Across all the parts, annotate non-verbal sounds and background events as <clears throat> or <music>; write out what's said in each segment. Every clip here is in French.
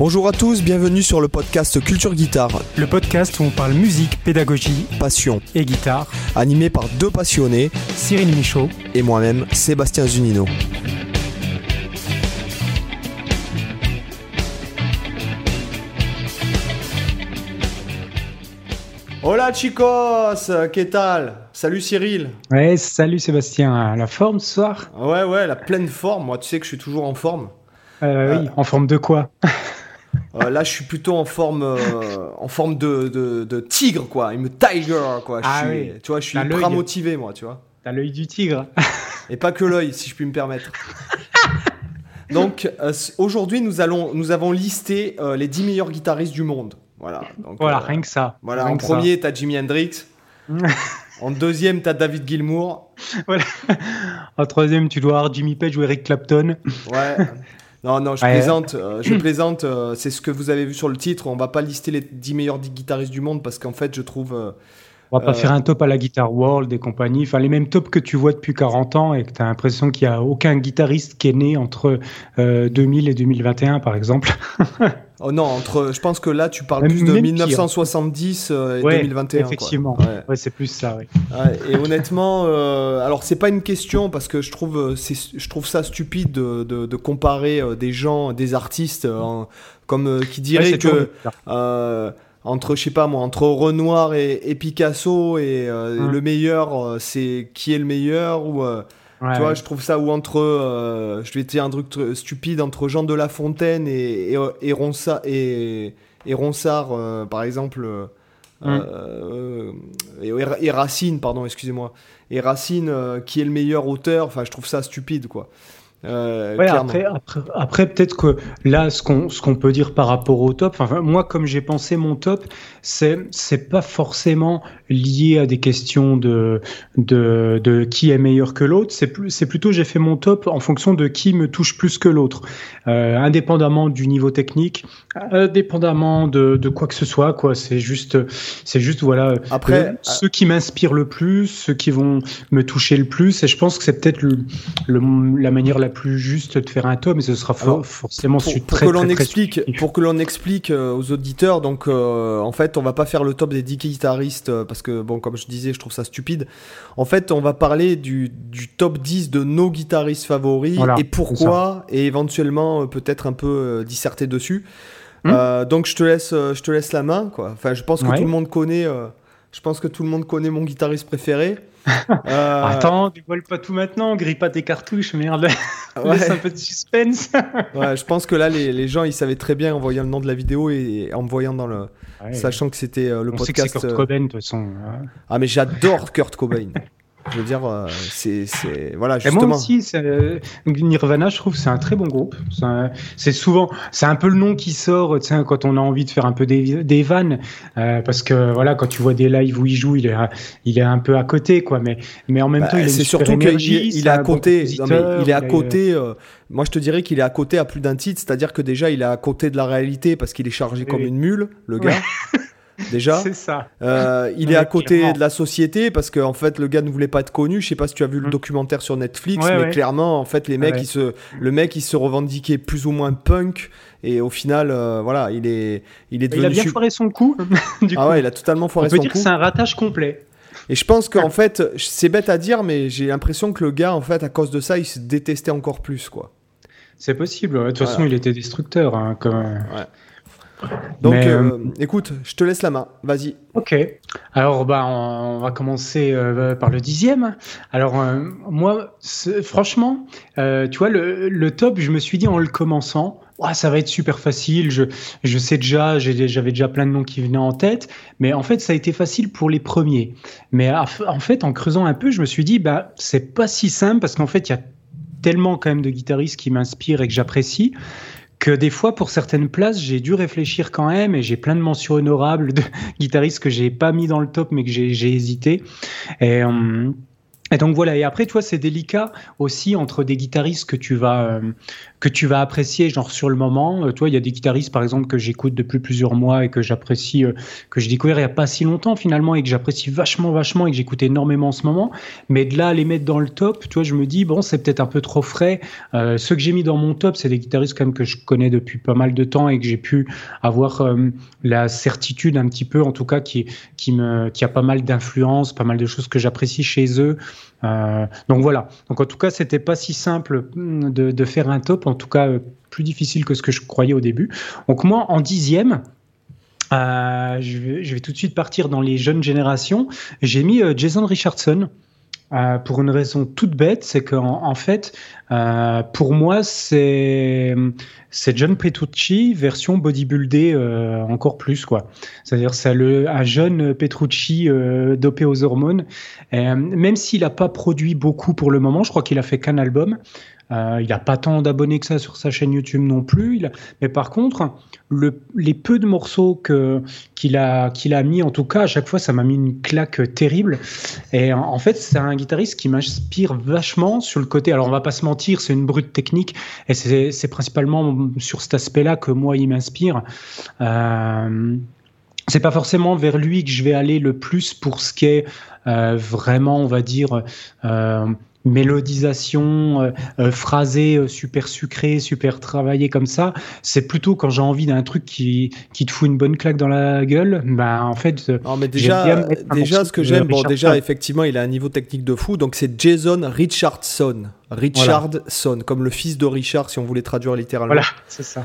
Bonjour à tous, bienvenue sur le podcast Culture Guitare. Le podcast où on parle musique, pédagogie, passion et guitare. Animé par deux passionnés, Cyril Michaud et moi-même, Sébastien Zunino. Hola chicos, ¿qué tal? Salut Cyril. Ouais, salut Sébastien. La forme ce soir? Ouais, ouais, la pleine forme. Moi, tu sais que je suis toujours en forme. Euh, oui, en forme de quoi? Euh, Là, je suis plutôt en forme, euh, en forme de, de, tigre, quoi. Il me tiger, quoi. ah, oui. Tu vois, je suis ultra motivé, moi, tu vois. T'as l'œil du tigre. Et pas que l'œil, si je puis me permettre. <laughs> Donc, aujourd'hui, nous, allons, nous avons listé les 10 meilleurs guitaristes du monde. Voilà. Donc, voilà, rien que ça. Voilà, en premier, t'as Jimi Hendrix. <laughs> en deuxième, t'as David Gilmour. Voilà. En troisième, tu dois avoir Jimmy Page ou Eric Clapton. Ouais. <laughs> Non, non, je plaisante. Euh, je <clears throat> plaisante. Euh, c'est ce que vous avez vu sur le titre. On va pas lister les 10 meilleurs guitaristes du monde parce qu'en fait, je trouve. Euh, on va pas faire un top à la Guitar World et compagnie. Enfin, les mêmes tops que tu vois depuis 40 ans et que tu as l'impression qu'il y a aucun guitariste qui est né entre 2000 et 2021, par exemple. <laughs> Oh non, entre, je pense que là, tu parles plus de 1970 et 2021. Effectivement, ouais. c'est plus ça. Oui. et honnêtement, euh, alors c'est pas une question parce que je trouve, euh, je trouve ça stupide de, de, comparer euh, des gens, des artistes, comme qui dirait que entre, je sais pas moi, entre Renoir et, Picasso et hum. le meilleur, c'est qui est le meilleur ou tu vois, je trouve ça ou entre, euh, je vais dire un truc stupide entre Jean de La Fontaine et, et, et, Ronsard, et, et Ronsard euh, par exemple, euh, hum. et, Racine, pardon, excusez-moi, et Racine, qui est le meilleur auteur. Enfin, je trouve ça stupide, quoi. Euh, après, après, peut-être que là, ce qu'on ce qu'on peut dire par rapport au top, enfin, moi, comme j'ai pensé mon top, c'est c'est pas forcément lié à des questions de de, de qui est meilleur que l'autre. C'est plus c'est plutôt j'ai fait mon top en fonction de qui me touche plus que l'autre, euh, indépendamment du niveau technique, indépendamment de, de quoi que ce soit. Quoi, c'est juste c'est juste voilà. Après, euh, ceux qui m'inspirent le plus, ceux qui vont me toucher le plus, et je pense que c'est peut-être le, la manière la plus juste de faire un top, mais ce sera forcément pour, pour, très, que l'on explique, pour que l'on explique euh, aux auditeurs. Donc, euh, en fait, on va pas faire le top des 10 guitaristes euh, parce que, bon, comme je disais, je trouve ça stupide. En fait, on va parler du, du top 10 de nos guitaristes favoris et pourquoi, et éventuellement peut-être un peu disserter dessus. Hmm. donc, je te laisse, je te laisse la main, quoi. Enfin, je pense que tout le monde connaît. Je pense que tout le monde connaît mon guitariste préféré. <laughs> Euh... Attends, dévoile pas tout maintenant, grille pas tes cartouches, merde. <laughs> Laisse un peu de suspense. <laughs> ouais, je pense que là, les, les, gens, ils savaient très bien en voyant le nom de la vidéo et, en me voyant dans le. Sachant que c'était euh, le podcast. c'est Kurt euh, Cobain, de toute façon. Ah, mais j'adore Kurt Cobain. Je veux dire, euh, c'est, voilà justement. moi aussi, Nirvana, je trouve, c'est un très bon groupe. C'est souvent, c'est un peu le nom qui sort, tu sais, quand on a envie de faire un peu des, des vannes, euh, parce que voilà, quand tu vois des lives où il joue, il est, il est un peu à côté, quoi. Mais, mais en même bah, temps, il c'est surtout qu'il est à côté. il est à côté. Euh, moi, je te dirais qu'il est à côté à plus d'un titre, c'est-à-dire que déjà, il est à côté de la réalité parce qu'il est chargé comme une mule, le gars. <laughs> déjà. C'est ça. Euh, il est à côté de la société parce qu'en en fait, le gars ne voulait pas être connu. Je sais pas si tu as vu le mm. documentaire sur Netflix, mais clairement, en fait, les mecs, se, le mec, il se revendiquait plus ou moins punk. Et au final, euh, voilà, il est, il est devenu. Il a bien foiré son <laughs> coup. du ah ouais, il a totalement foiré son coup. On peut dire que c'est un ratage complet. Et je pense qu'en fait, c'est bête à dire, mais j'ai l'impression que le gars, en fait, à cause de ça, il se détestait encore plus, quoi. C'est possible. De toute façon, il était destructeur. Hein, comme... ouais. Donc, euh, écoute, je te laisse la main. Vas-y. Ok. Alors, bah, on, va commencer euh, par le dixième. Alors, euh, moi, franchement, tu vois, le, top, je me suis dit en le commençant, ça va être super facile. Je, je sais déjà, j'avais déjà plein de noms qui venaient en tête, mais en fait, ça a été facile pour les premiers. Mais en fait, en creusant un peu, je me suis dit, bah, c'est pas si simple parce qu'en fait, il y a tellement quand même de guitaristes qui m'inspirent et que j'apprécie que des fois, pour certaines places, j'ai dû réfléchir quand même et j'ai plein de mentions honorables de <laughs> guitaristes que j'ai pas mis dans le top mais que j'ai hésité. Et, euh, Et donc voilà, et après, tu vois, c'est délicat aussi entre des guitaristes que tu vas, euh, que tu vas apprécier, genre sur le moment. Euh, toi, il y a des guitaristes, par exemple, que j'écoute depuis plusieurs mois et que j'apprécie, euh, que j'ai découvert il n'y a pas si longtemps finalement et que j'apprécie vachement, vachement et que j'écoute énormément en ce moment. Mais de là à les mettre dans le top, tu vois, je me dis, bon, c'est peut-être un peu trop frais. ceux que j'ai mis dans mon top, c'est des guitaristes quand même que je connais depuis pas mal de temps et que j'ai pu avoir la certitude un petit peu, en tout cas, qui, qui, me, qui a pas mal d'influence, pas mal de choses que j'apprécie chez eux. Euh, donc voilà. Donc en tout cas, c'était pas si simple hmm, de, faire un top. En tout cas, euh, plus difficile que ce que je croyais au début. Donc moi, en dixième. Euh, je, vais, tout de suite partir dans les jeunes générations. J'ai mis Jason Richardson. Pour une raison toute bête, c'est qu'en en fait, pour moi, c'est c'est John Petrucci version bodybuildé euh, encore plus quoi. C'est-à-dire c'est un jeune Petrucci euh, dopé aux hormones. Euh, même s'il n'a pas produit beaucoup pour le moment, je crois qu'il a fait qu'un album. Il n'a pas tant d'abonnés que ça sur sa chaîne YouTube non plus. Mais par contre, les peu de morceaux qu'il a, qu'il a mis, en tout cas, à chaque fois, ça m'a mis une claque terrible. Et en, fait, c'est un guitariste qui m'inspire vachement sur le côté. Alors, on va pas se mentir, c'est une brute technique. Et c'est principalement sur cet aspect-là que moi, il m'inspire. Euh, c'est pas forcément vers lui que je vais aller le plus pour ce qui est euh, vraiment, on va dire, euh, mélodisation, euh, euh, phrasé, euh, super sucré, super travaillé comme ça. C'est plutôt quand j'ai envie d'un truc qui, qui te fout une bonne claque dans la gueule. Ben, en fait, non, mais déjà, déjà ce que j'aime, bon, déjà, effectivement, il a un niveau technique de fou. Donc, c'est Jason Richardson. Richardson, comme le fils de Richard, si on voulait traduire littéralement. Voilà, c'est ça.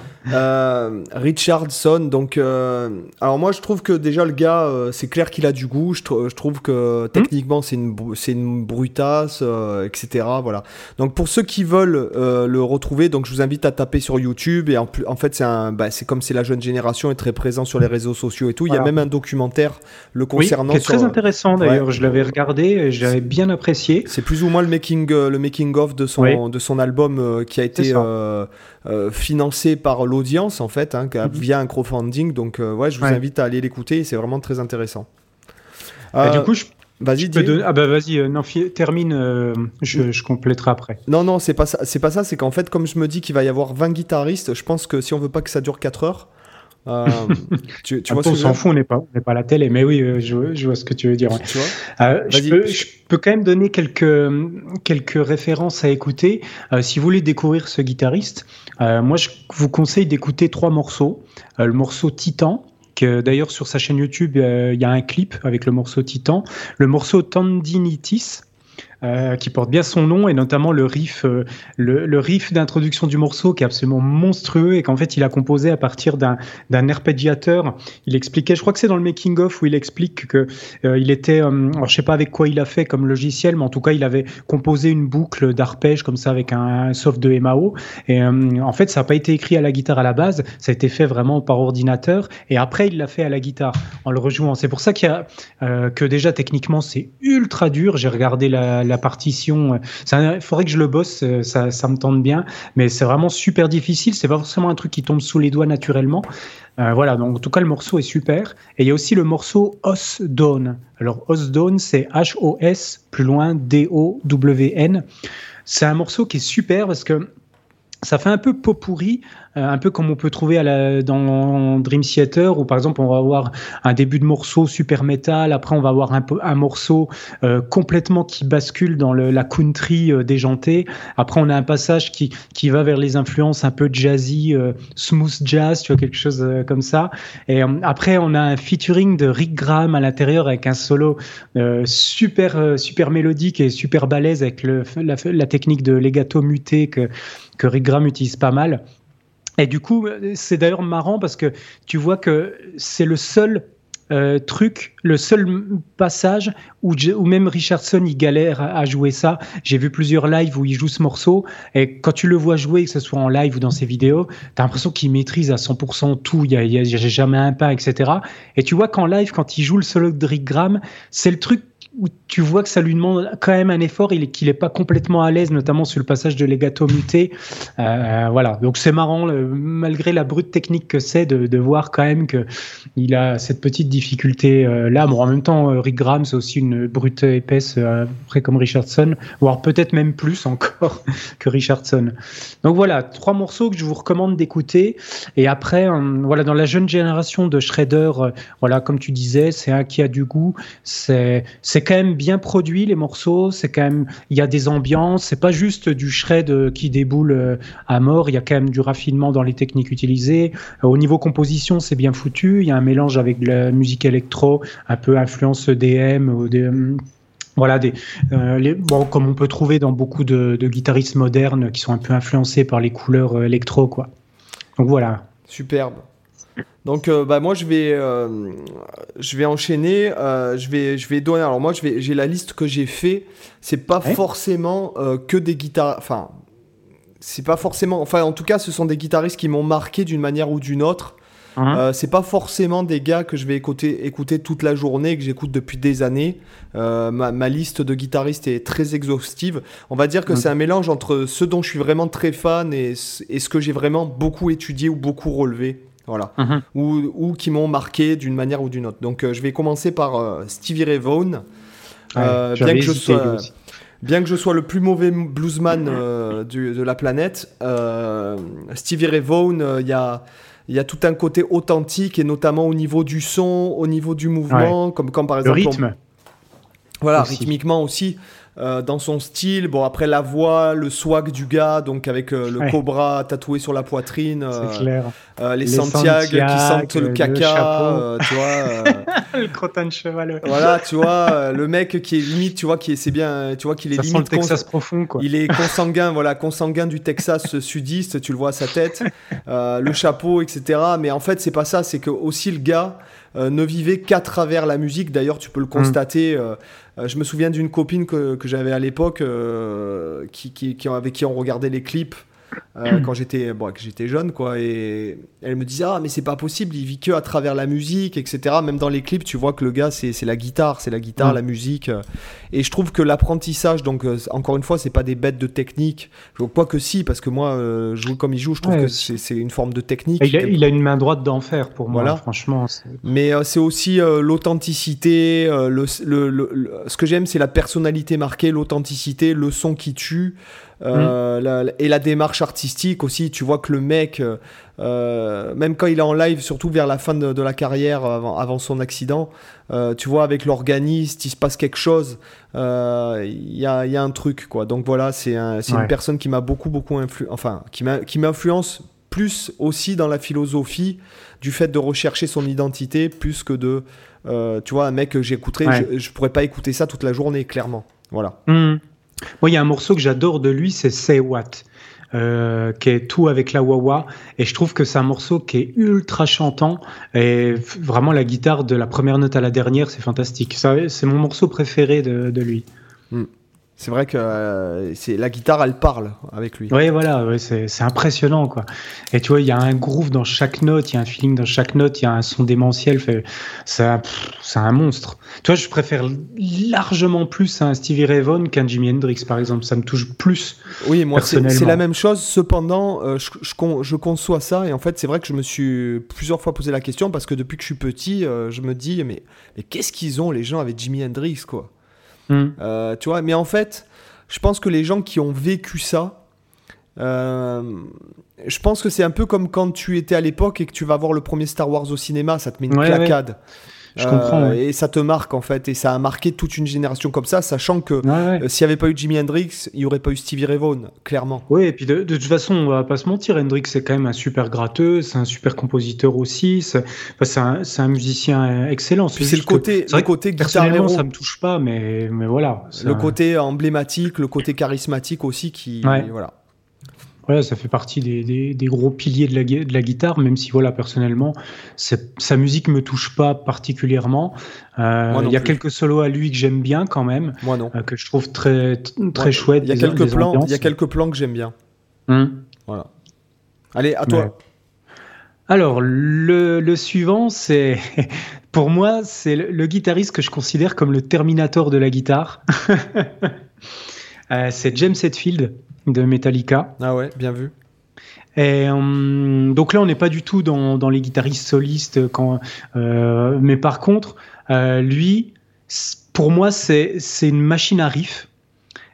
Richardson, donc, alors moi je trouve que déjà le gars, c'est clair qu'il a du goût. Je, je trouve que hmm. techniquement c'est une, c'est une brutasse etc. Voilà. Donc pour ceux qui veulent euh, le retrouver, donc je vous invite à taper sur YouTube et en, en fait c'est bah, comme c'est la jeune génération est très présent sur les réseaux sociaux et tout. Il y a même un documentaire le concernant. Oui, qui est très intéressant d'ailleurs. Je l'avais regardé, et j'avais bien apprécié. C'est plus ou moins le making, euh, le making of de son de son album euh, qui a été financé par l'audience en fait, hein, mhm. via un crowdfunding. Donc ouais, je vous invite à aller l'écouter. C'est vraiment très intéressant. du coup, je Vas-y, Ah bah vas-y, euh, non, termine, euh, je, je, compléterai après. Non, non, c'est pas ça. C'est pas ça. C'est qu'en fait, comme je me dis qu'il va y avoir 20 guitaristes, je pense que si on veut pas que ça dure 4 heures, euh, tu, tu vois on s'en fout, on n'est pas, on pas à la télé, mais oui, je, je, vois ce que tu veux dire. Tu vois? Je, peux, je, peux, quand même donner quelques, quelques références à écouter. si vous voulez découvrir ce guitariste, moi je vous conseille d'écouter trois morceaux. le morceau Titan, D'ailleurs, sur sa chaîne YouTube, euh, il y a un clip avec le morceau Titan. Le morceau Tendinitis, euh, qui porte bien son nom et notamment le riff, euh, le, riff d'introduction du morceau qui est absolument monstrueux et qu'en fait il a composé à partir d'un arpégiateur. Il expliquait, je crois que c'est dans le making of où il explique que euh, il était, alors je sais pas avec quoi il a fait comme logiciel, mais en tout cas il avait composé une boucle d'arpège comme ça avec un, soft de MAO et en fait ça n'a pas été écrit à la guitare à la base, ça a été fait vraiment par ordinateur et après il l'a fait à la guitare en le rejouant. C'est pour ça qu'il y a que déjà techniquement c'est ultra dur. J'ai regardé la partition. Il faudrait que je le bosse, euh, ça, me tente bien, mais c'est vraiment super difficile. C'est pas forcément un truc qui tombe sous les doigts naturellement. Euh, voilà, donc en tout cas, le morceau est super. Et il y a aussi le morceau Os Dawn. Alors, Os Dawn, c'est H-O-S, plus loin, D-O-W-N. C'est un morceau qui est super parce que ça fait un peu pot pourri, euh, un peu comme on peut trouver à la, dans Dream Theater, où par exemple on va avoir un début de morceau super métal, après on va avoir un, morceau euh, complètement qui bascule dans le, la country euh, déjantée, après on a un passage qui, qui va vers les influences un peu jazzy, smooth jazz, tu vois, quelque chose comme ça, et après on a un featuring de Rick Graham à l'intérieur avec un solo super, super mélodique et super balèze avec le, la, la technique de legato muté que, que Rick Graham utilise pas mal. Et du coup, c'est d'ailleurs marrant parce que tu vois que c'est le seul euh, truc, le seul passage où, même Richardson il galère à, jouer ça. J'ai vu plusieurs lives où il joue ce morceau et quand tu le vois jouer, que ce soit en live ou dans ses vidéos, tu as l'impression qu'il maîtrise à 100% tout, il n'y a, jamais un pas, etc. Et tu vois qu'en live, quand il joue le solo de Rick Graham, c'est le truc où tu vois que ça lui demande quand même un effort, il qu'il n'est pas complètement à l'aise, notamment sur le passage de legato muté. Euh, voilà, donc c'est marrant, malgré la brute technique que c'est, de, voir quand même que il a cette petite difficulté euh, là. Bon, en même temps, euh, Rick Graham, c'est aussi une brute épaisse, euh, après comme Richardson, voire peut-être même plus encore <laughs> que Richardson. Donc voilà, trois morceaux que je vous recommande d'écouter. Et après, voilà, dans la jeune génération de Shredder, voilà, comme tu disais, c'est un qui a du goût, c'est quand même bien produit les morceaux, c'est quand même il y a des ambiances, c'est pas juste du shred euh, qui déboule euh, à mort, il y a quand même du raffinement dans les techniques utilisées. Euh, au niveau composition, c'est bien foutu, il y a un mélange avec la musique électro, un peu influence DM ou des voilà, des, bon, comme on peut trouver dans beaucoup de, de, guitaristes modernes qui sont un peu influencés par les couleurs électro, quoi. Donc voilà. Superbe. Donc euh, bah moi je vais euh, je vais enchaîner euh, je vais je vais donner alors moi je vais j'ai la liste que j'ai fait c'est pas forcément que des guitares enfin c'est pas forcément enfin en tout cas ce sont des guitaristes qui m'ont marqué d'une manière ou d'une autre uh-huh. c'est pas forcément des gars que je vais écouter, écouter toute la journée, que j'écoute depuis des années. ma, ma, liste de guitaristes est très exhaustive. On va dire que c'est un mélange entre ceux dont je suis vraiment très fan et, et ce que j'ai vraiment beaucoup étudié ou beaucoup relevé voilà, mhm. ou, qui m'ont marqué d'une manière ou d'une autre. Donc euh, je vais commencer par euh, Stevie Ray Vaughan. Euh, bien, que je sois, bien que je sois le plus mauvais bluesman de la planète, Stevie Ray Vaughan, il y a il y a tout un côté authentique et notamment au niveau du son, au niveau du mouvement, comme, comme par exemple. Le rythme. Voilà, rythmiquement aussi. Euh, dans son style. Bon, après la voix, le swag du gars, donc avec euh, le cobra tatoué sur la poitrine. Euh, les, les Santiago, qui sentent le caca, tu vois. <laughs> le crottin de cheval. Voilà, tu vois, le mec qui est limite, tu vois, qui est, c'est bien, tu vois, qu'il est Ça limite. Sent le Texas profond, quoi. Il est <laughs> consanguin, voilà, consanguin du Texas sudiste, tu le vois à sa tête, le chapeau, etc. Mais en fait, c'est pas ça, c'est que aussi le gars. ne vivait qu'à travers la musique. D'ailleurs, tu peux le mm. constater. Euh, je me souviens d'une copine que, j'avais à l'époque euh, qui, avec qui on regardait les clips euh, quand j'étais bon, j'étais jeune quoi et elle me disait ah mais c'est pas possible il vit que à travers la musique etc même dans les clips tu vois que le gars c'est la guitare c'est la guitare la musique et je trouve que l'apprentissage donc euh, encore une fois c'est pas des bêtes de technique. Quoi que si parce que moi euh, comme il joue je trouve que c'est une forme de technique il a, une main droite d'enfer pour moi voilà. franchement mais c'est aussi l'authenticité le, le, ce que j'aime c'est la personnalité marquée l'authenticité le son qui tue euh, et la démarche artistique aussi, tu vois que le mec, euh, même quand il est en live, surtout vers la fin de, la carrière, avant, son accident, euh, tu vois, avec l'organiste, il se passe quelque chose, il y a, y, a, un truc, quoi. Donc voilà, c'est un, une personne qui m'a beaucoup, beaucoup influencé, enfin, qui m'influence plus aussi dans la philosophie du fait de rechercher son identité, plus que de, tu vois, un mec que j'écouterais, je, je, pourrais pas écouter ça toute la journée, clairement. Voilà. Mmh. Moi, il y a un morceau que j'adore de lui, c'est Say What. Euh, qui est tout avec la wah et je trouve que c'est un morceau qui est ultra chantant et vraiment la guitare de la première note à la dernière c'est fantastique c'est mon morceau préféré de, lui hmm. C'est vrai que euh, c'est la guitare, elle parle avec lui. Oui, voilà, c'est impressionnant, quoi. Et tu vois, il y a un groove dans chaque note, il y a un feeling dans chaque note, il y a un son démentiel. C'est un monstre. Tu vois, je préfère largement plus un Stevie Ray Vaughan qu'un Jimi Hendrix, par exemple. Ça me touche plus. Oui, moi, c'est la même chose. Cependant, euh, je, je, conçois ça. Et en fait, c'est vrai que je me suis plusieurs fois posé la question parce que depuis que je suis petit, euh, je me dis, mais, mais qu'est-ce qu'ils ont, les gens, avec Jimi Hendrix, quoi? Hmm. Euh, tu vois, mais en fait, je pense que les gens qui ont vécu ça, euh, je pense que c'est un peu comme quand tu étais à l'époque et que tu vas voir le premier Star Wars au cinéma, ça te met une claquade. Je comprends. Euh, et ça te marque en fait, et ça a marqué toute une génération comme ça, sachant que euh, s'il n'y avait pas eu Jimi Hendrix, il n'y aurait pas eu Stevie Ray Vaughan, clairement. Oui, et puis de, toute façon, on va pas se mentir, Hendrix c'est quand même un super gratteux, c'est un super compositeur aussi, c'est un, un, musicien excellent. C'est le côté, le côté personnellement, ça me touche pas, mais, mais voilà. Le côté emblématique, le côté charismatique aussi qui, voilà. Ouais, ça fait partie des, des, des, gros piliers de la, de la guitare, même si voilà personnellement, sa musique me touche pas particulièrement. Euh, il y a quelques solos à lui que j'aime bien quand même, Moi non. Euh, que je trouve très très chouette. Il y a quelques plans, il y a quelques plans que j'aime bien. Hum. Voilà. Allez, à toi. Alors le, le suivant, c'est <laughs> pour moi, c'est le, guitariste que je considère comme le Terminator de la guitare. <laughs> Euh, c'est James Hetfield de Metallica. Ah ouais, bien vu. Et, hum, donc là, on n'est pas du tout dans, dans les guitaristes solistes. Quand, euh, mais par contre, euh, lui, pour moi, c'est une machine à riff.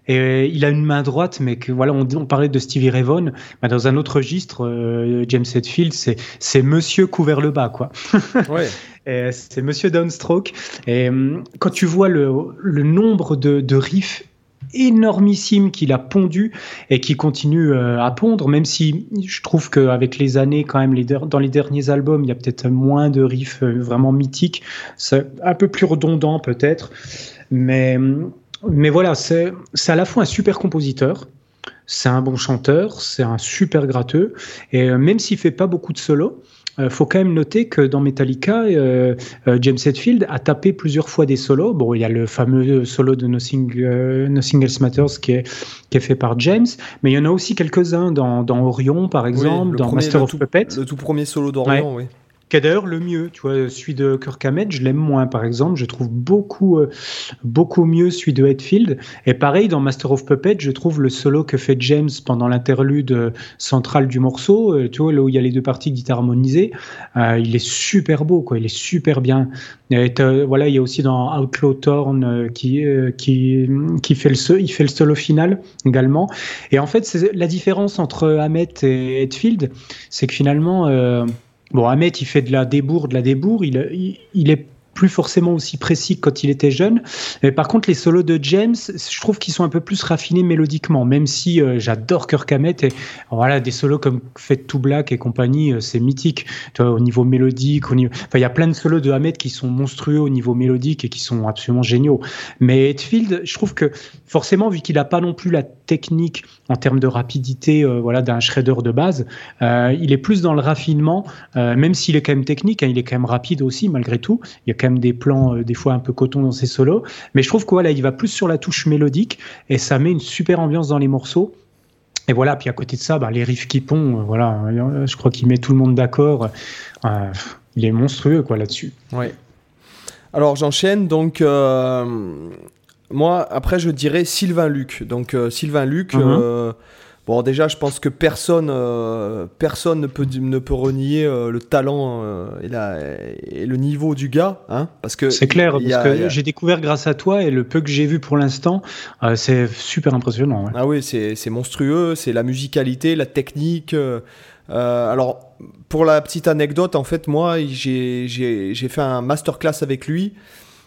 Et il a une main droite, mais que voilà, on, parlait de Stevie Ray Vaughan, bah, dans un autre registre, euh, James Hetfield, c'est Monsieur couvert le bas, quoi. <laughs> Ouais. <laughs> c'est Monsieur Downstroke. Et hum, quand tu vois le, le nombre de, de riffs énormissime qu'il a pondu et qui continue euh, à pondre, même si je trouve qu'avec les années, quand même, dans les derniers albums, il y a peut-être moins de riffs euh, vraiment mythiques. C'est un peu plus redondant, peut-être. Mais, mais voilà, c'est à la fois un super compositeur, c'est un bon chanteur, c'est un super gratteux, et euh, même s'il fait pas beaucoup de solos, euh, faut quand même noter que dans Metallica, euh, euh, James Hetfield a tapé plusieurs fois des solos. Bon, il y a le fameux solo de Nothing, Nothing Else Matters qui est, qui est fait par James, mais il y en a aussi quelques-uns dans, dans Orion, par exemple, dans Master of Puppets. Le tout premier solo d'Orion, oui qui est d'ailleurs le mieux. Tu vois, celui de Kirk Hammett, je l'aime moins, par exemple. Je trouve beaucoup, euh, beaucoup mieux celui de Hetfield. Et pareil, dans Master of Puppets, je trouve le solo que fait James pendant l'interlude central du morceau, euh, tu vois, là où il y a les deux parties guitare harmonisées, euh, il est super beau, quoi. Il est super bien. Voilà, il y a aussi dans Outlaw Torn qui, qui, qui fait le, il fait le solo final également. Et en fait, la différence entre Hammett et Hetfield, c'est que finalement, Bon, Ahmet, il fait de la débour, de la débour. Il, il, est plus forcément aussi précis que quand il était jeune. Mais par contre, les solos de James, je trouve qu'ils sont un peu plus raffinés mélodiquement, même si euh, j'adore Kirk Hammett. Et voilà, des solos comme Fade to Black et compagnie, euh, c'est mythique. Tu au niveau mélodique, au niveau... Enfin, il y a plein de solos de Hammett qui sont monstrueux au niveau mélodique et qui sont absolument géniaux. Mais Hetfield, je trouve que forcément, vu qu'il n'a pas non plus la technique en termes de rapidité euh, voilà, d'un shredder de base, il est plus dans le raffinement, même s'il est quand même technique, hein, il est quand même rapide aussi, malgré tout. Il y a quand même des plans euh, des fois un peu coton dans ses solos. Mais je trouve que voilà, il va plus sur la touche mélodique et ça met une super ambiance dans les morceaux. Et voilà, puis à côté de ça, bah, les riffs qui pont, euh, voilà, euh, je crois qu'il met tout le monde d'accord. il est monstrueux quoi là-dessus. Ouais. Alors j'enchaîne donc. Moi, après, je dirais Sylvain Luc. Donc Sylvain Luc. Mhm. Bon, déjà, je pense que personne, euh, personne ne peut, ne peut renier euh, le talent euh, et, la, et, le niveau du gars, hein, parce que c'est clair, parce que j'ai découvert grâce à toi et le peu que j'ai vu pour l'instant, c'est super impressionnant. Ah oui, c'est monstrueux, c'est la musicalité, la technique. alors, pour la petite anecdote, en fait, moi, j'ai fait un masterclass avec lui.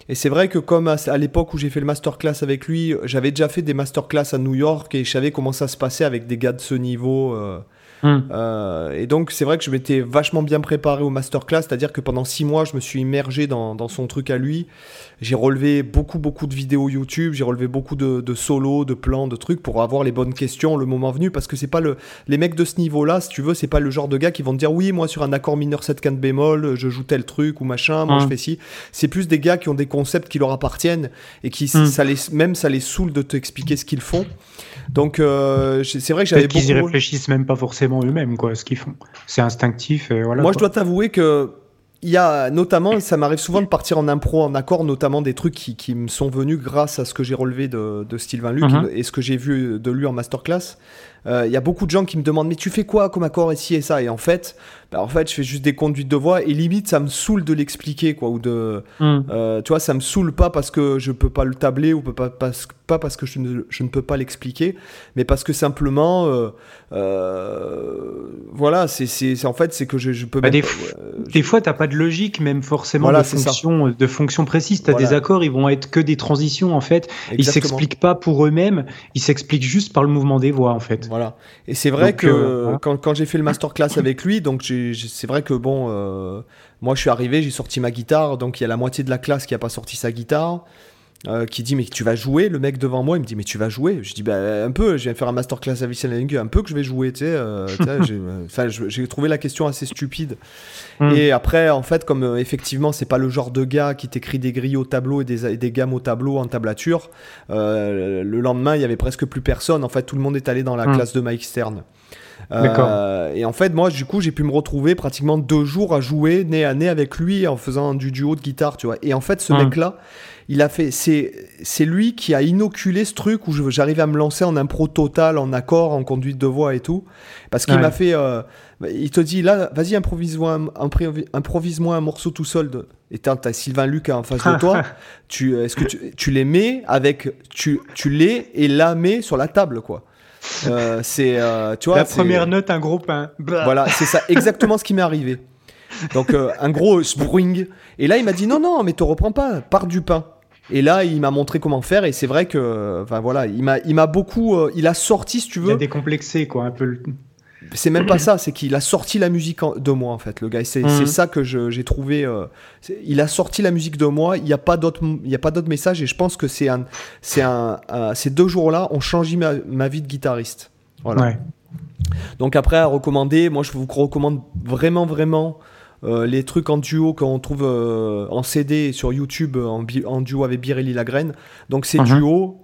Et c'est vrai que comme à, l'époque où j'ai fait le masterclass avec lui, j'avais déjà fait des masterclass à New York et je savais comment ça se passait avec des gars de ce niveau. Euh, Hmm. Euh, et donc, c'est vrai que je m'étais vachement bien préparé au masterclass, c'est-à-dire que pendant six mois, je me suis immergé dans, dans son truc à lui. J'ai relevé beaucoup, beaucoup de vidéos YouTube, j'ai relevé beaucoup de, de, solos, de plans, de trucs pour avoir les bonnes questions le moment venu, parce que c'est pas le, les mecs de ce niveau-là, si tu veux, c'est pas le genre de gars qui vont te dire oui, moi sur un accord mineur 7 quinte bémol, je joue tel truc ou machin, moi je hmm. fais ci. C'est plus des gars qui ont des concepts qui leur appartiennent et qui, hmm. ça les, même ça les saoule de t'expliquer ce qu'ils font. Donc, euh, c'est vrai que j'avais beaucoup. Y réfléchissent même pas forcément eux-mêmes, quoi, ce qu'ils font. C'est instinctif. Et voilà, Moi, je dois t'avouer que. Il y a notamment, ça m'arrive souvent de partir en impro, en accord, notamment des trucs qui, qui me sont venus grâce à ce que j'ai relevé de, de Sylvain Luc uh-huh. et ce que j'ai vu de lui en masterclass. Euh, il y a beaucoup de gens qui me demandent mais tu fais quoi comme accord ici et ça? Et en fait bah, en fait je fais juste des conduites de voix et limite ça me saoule de l'expliquer quoi ou de hmm. euh, tu vois ça me saoule pas parce que je peux pas le tabler ou pas, parce, pas parce que je ne, je ne peux pas l'expliquer mais parce que simplement euh, voilà c'est en fait c'est que je, je peux bah, des, des, fois t'as pas de logique même forcément de, fonction, de fonction précise t'as des accords ils vont être que des transitions en fait Exactement. ils s'expliquent pas pour eux-mêmes ils s'expliquent juste par le mouvement des voix en fait voilà. Et c'est vrai que euh, quand, quand j'ai fait le masterclass avec lui, donc c'est vrai que bon, euh, moi je suis arrivé, j'ai sorti ma guitare, donc il y a la moitié de la classe qui a pas sorti sa guitare. Euh, qui dit mais tu vas jouer le mec devant moi il me dit mais tu vas jouer je dis bah un peu je viens faire un masterclass à Vicente un peu que je vais jouer tu sais euh, <laughs> j'ai trouvé la question assez stupide hmm. et après en fait comme effectivement c'est pas le genre de gars qui t'écrit des grilles au tableau et des, des, gammes au tableau en tablature le lendemain il y avait presque plus personne en fait tout le monde est allé dans la hmm. classe de Mike Stern Euh, et en fait, moi, du coup, j'ai pu me retrouver pratiquement deux jours à jouer nez à nez avec lui en faisant du duo de guitare, tu vois. Et en fait, ce hum. mec-là, il a fait, c'est, c'est lui qui a inoculé ce truc où j'arrive à me lancer en impro total, en accord, en conduite de voix et tout, parce qu'il m'a fait, euh, il te dit là, vas-y improvise-moi un, morceau tout seul. De... Et t'as, Sylvain Luc en face de toi. <laughs> tu, est-ce que tu, tu, les mets avec, tu, tu les et la mets sur la table quoi. Euh, c'est, euh, tu vois, la première note, un gros pain. Voilà, c'est ça, exactement ce qui m'est arrivé. Donc un gros spring. Et là, il m'a dit non, non, mais te reprends pas, pars du pain. Et là, il m'a montré comment faire, et c'est vrai que, enfin voilà, il m'a, il m'a beaucoup, euh, il a sorti, si tu veux. Il a décomplexé, quoi, un peu. C'est même pas ça, c'est qu'il a sorti la musique de moi, en fait, le gars. C'est, mhm. ça que j'ai trouvé. Euh, il a sorti la musique de moi. Il n'y a pas d'autre, il y a pas d'autre message, et je pense que c'est un, c'est un, ces deux jours-là ont changé ma, ma, vie de guitariste. Voilà. Ouais. Donc après à recommander, moi je vous recommande vraiment, vraiment euh, les trucs en duo qu'on trouve euh, en CD sur YouTube en, en duo avec Birelli Lagraine. Donc c'est uh-huh. duo.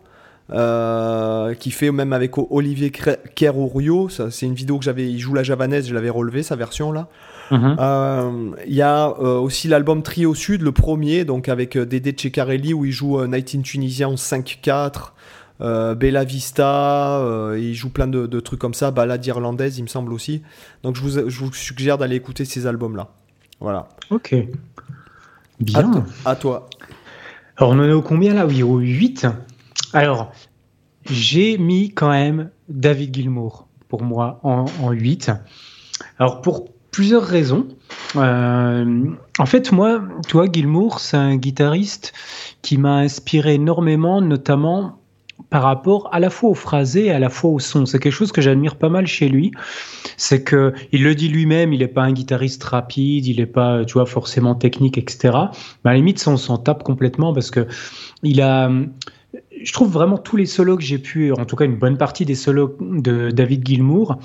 Euh, qui fait même avec Olivier Kerourio, c'est une vidéo que j'avais, il joue la javanaise, je l'avais relevé sa version là. Uh-huh. Il y a aussi l'album Trio Sud, le premier, donc avec Dédé Ceccarelli où il joue Night in Tunisia en 5-4. Bella Vista, il joue plein de, trucs comme ça, balade irlandaise, il me semble aussi. Donc je vous, je vous suggère d'aller écouter ces albums-là. Voilà. Ok. Bien. À, toi. Alors, on en est au combien là? Oui, au 8. Alors, j'ai mis quand même David Gilmour pour moi en, 8. Alors, pour plusieurs raisons. Euh, en fait, moi, toi, Gilmour, c'est un guitariste qui m'a inspiré énormément, notamment par rapport à la fois au phrasé et à la fois au son. C'est quelque chose que j'admire pas mal chez lui. C'est que il le dit lui-même, il n'est pas un guitariste rapide, il n'est pas, tu vois, forcément technique, etc. Mais à la limite, ça, on s'en tape complètement parce que il a, je trouve vraiment tous les solos que j'ai pu, en tout cas une bonne partie des solos de David Gilmour,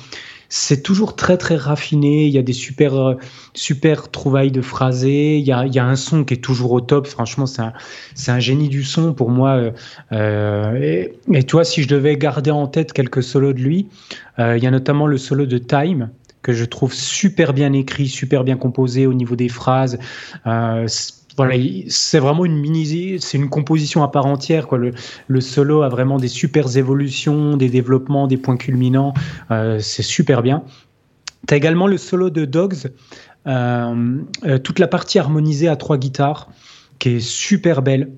c'est toujours très très raffiné. Il y a des super euh, super trouvailles de phrasés. Il y a, un son qui est toujours au top. Franchement, c'est un, un génie du son pour moi. Euh, euh et, et, tu vois, si je devais garder en tête quelques solos de lui, il y a notamment le solo de Time que je trouve super bien écrit, super bien composé au niveau des phrases. Voilà, c'est vraiment une mini, c'est une composition à part entière. Quoi. Le, solo a vraiment des super évolutions, des développements, des points culminants. Euh, c'est super bien. Tu as également le solo de Dogs, euh, euh, toute la partie harmonisée à trois guitares, qui est super belle.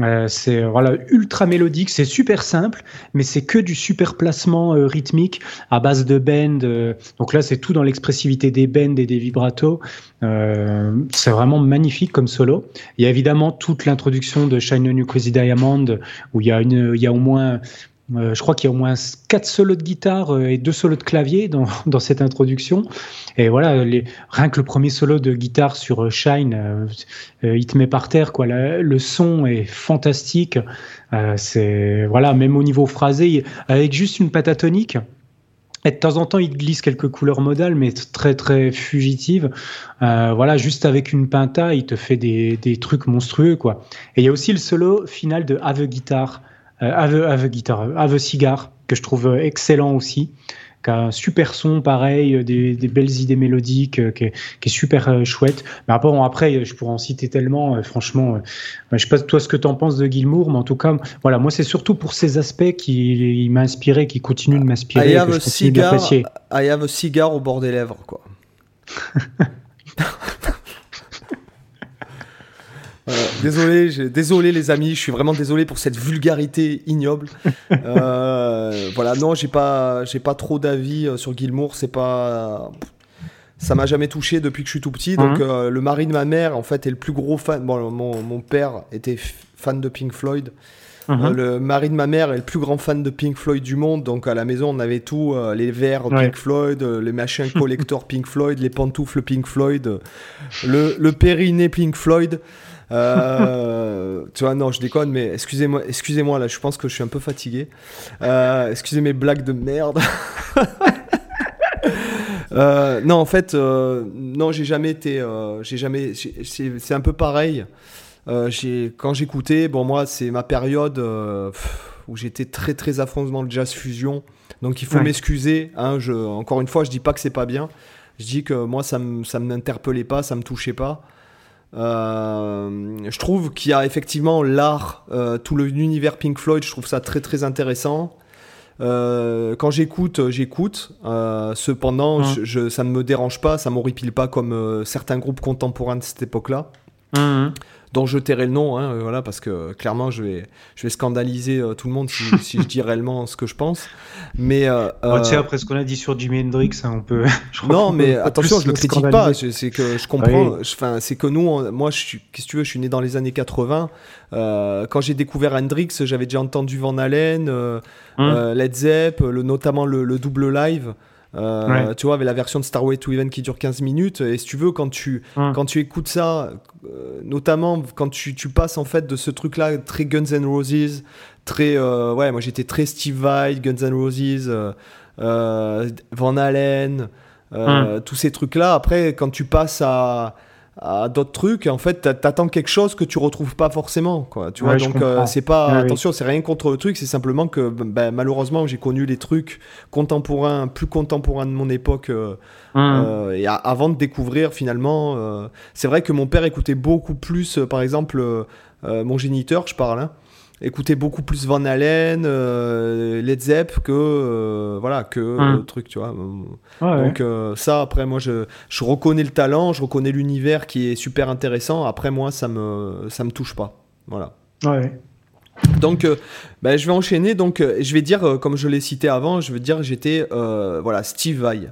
Euh, c'est voilà ultra mélodique, c'est super simple, mais c'est que du super placement euh, rythmique à base de bend. Euh, donc là, c'est tout dans l'expressivité des bends et des vibratos. c'est vraiment magnifique comme solo. Il y a évidemment toute l'introduction de Shine a New Crazy Diamond où il y a une, il y a au moins euh, je crois qu'il y a au moins quatre solos de guitare euh, et deux solos de clavier dans, <laughs> cette introduction. Et voilà, les, rien que le premier solo de guitare sur euh, Shine, il te met par terre. Quoi. le son est fantastique. c'est voilà, même au niveau phrasé, avec juste une patatonique. Et de temps en temps, il glisse quelques couleurs modales, mais très très fugitives. voilà, juste avec une pinta, il te fait des, des trucs monstrueux, quoi. Et il y a aussi le solo final de Have a Guitar, euh, Ave, Guitar, Ave Cigar, que je trouve excellent aussi qui a un super son, pareil, des, belles idées mélodiques, euh, qui, est, super euh, chouette. Mais après, après, je pourrais en citer tellement, franchement. je sais pas toi ce que tu en penses de Gilmour, mais en tout cas, voilà, moi c'est surtout pour ces aspects qui m'a inspiré, qui continuent de m'inspirer. I, have I have a cigar au bord des lèvres, quoi. <laughs> désolé, désolé les amis, je suis vraiment désolé pour cette vulgarité ignoble. Euh, voilà, non, j'ai pas, j'ai pas trop d'avis euh, sur Gilmour. C'est pas, ça m'a jamais touché depuis que je suis tout petit. Donc mhm. euh, le mari de ma mère, en fait, est le plus gros fan. Bon, mon, mon père était fan de Pink Floyd. Mhm. le mari de ma mère est le plus grand fan de Pink Floyd du monde, donc à la maison on avait tout, les verres Pink Floyd, les machins collector <laughs> Pink Floyd, les pantoufles Pink Floyd, le, le périnée Pink Floyd. Euh, tu vois, non, je déconne, mais excusez-moi, excusez-moi là, je pense que je suis un peu fatigué. Euh, excusez mes blagues de merde. <laughs> Euh, non, en fait, non, j'ai jamais été, j'ai jamais, c'est un peu pareil. quand j'écoutais, bon moi, c'est ma période. où j'étais très très à fond dans le jazz fusion. Donc il faut m'excuser. Hein, je, encore une fois, je dis pas que c'est pas bien. Je dis que moi, ça ne m'interpellait pas, ça me touchait pas. Euh, je trouve qu'il y a effectivement l'art, euh, tout l'univers Pink Floyd, je trouve ça très très intéressant. Euh, quand j'écoute, j'écoute. cependant, je, ça ne me dérange pas, ça m'horripile pas comme certains groupes contemporains de cette époque-là. Mmh dont je tairai le nom, hein, voilà, parce que clairement, je vais, je vais scandaliser euh, tout le monde si, <laughs> si, je dis réellement ce que je pense. Mais euh, tu sais, après ce qu'on a dit sur Jimi Hendrix, hein, on peut. <laughs> non, mais attention, je le critique pas. C'est que je comprends. Enfin, c'est que nous, moi, qu'est-ce que tu veux, je suis né dans les années 80. Euh, quand j'ai découvert Hendrix, j'avais déjà entendu Van Halen, hum. Led Zepp, le, notamment le, le double live. Euh, tu vois, avec la version de Starway to Even qui dure 15 minutes. Et si tu veux, quand tu, quand tu écoutes ça, euh, notamment quand tu, tu, passes en fait de ce truc-là très Guns N' Roses, très. Euh, ouais, moi j'étais très Steve Vai, Guns N' Roses, Van Halen, tous ces trucs-là. Après, quand tu passes à à d'autres trucs en fait t'attends quelque chose que tu retrouves pas forcément quoi. Tu vois donc euh, c'est pas attention c'est rien contre le truc c'est simplement que ben, malheureusement j'ai connu les trucs contemporains plus contemporains de mon époque euh, hum. euh, et avant de découvrir finalement c'est vrai que mon père écoutait beaucoup plus par exemple mon géniteur je parle hein, écouter beaucoup plus Van Halen, euh, Led Zepp que euh, voilà que hum. le truc, tu vois. Donc euh, ça, après moi, je, je, reconnais le talent, je reconnais l'univers qui est super intéressant. Après moi, ça me ça me touche pas, voilà. Ouais. Donc, ben, je vais enchaîner. Donc, je vais dire, comme je l'ai cité avant, je veux dire, j'étais voilà Steve Vai.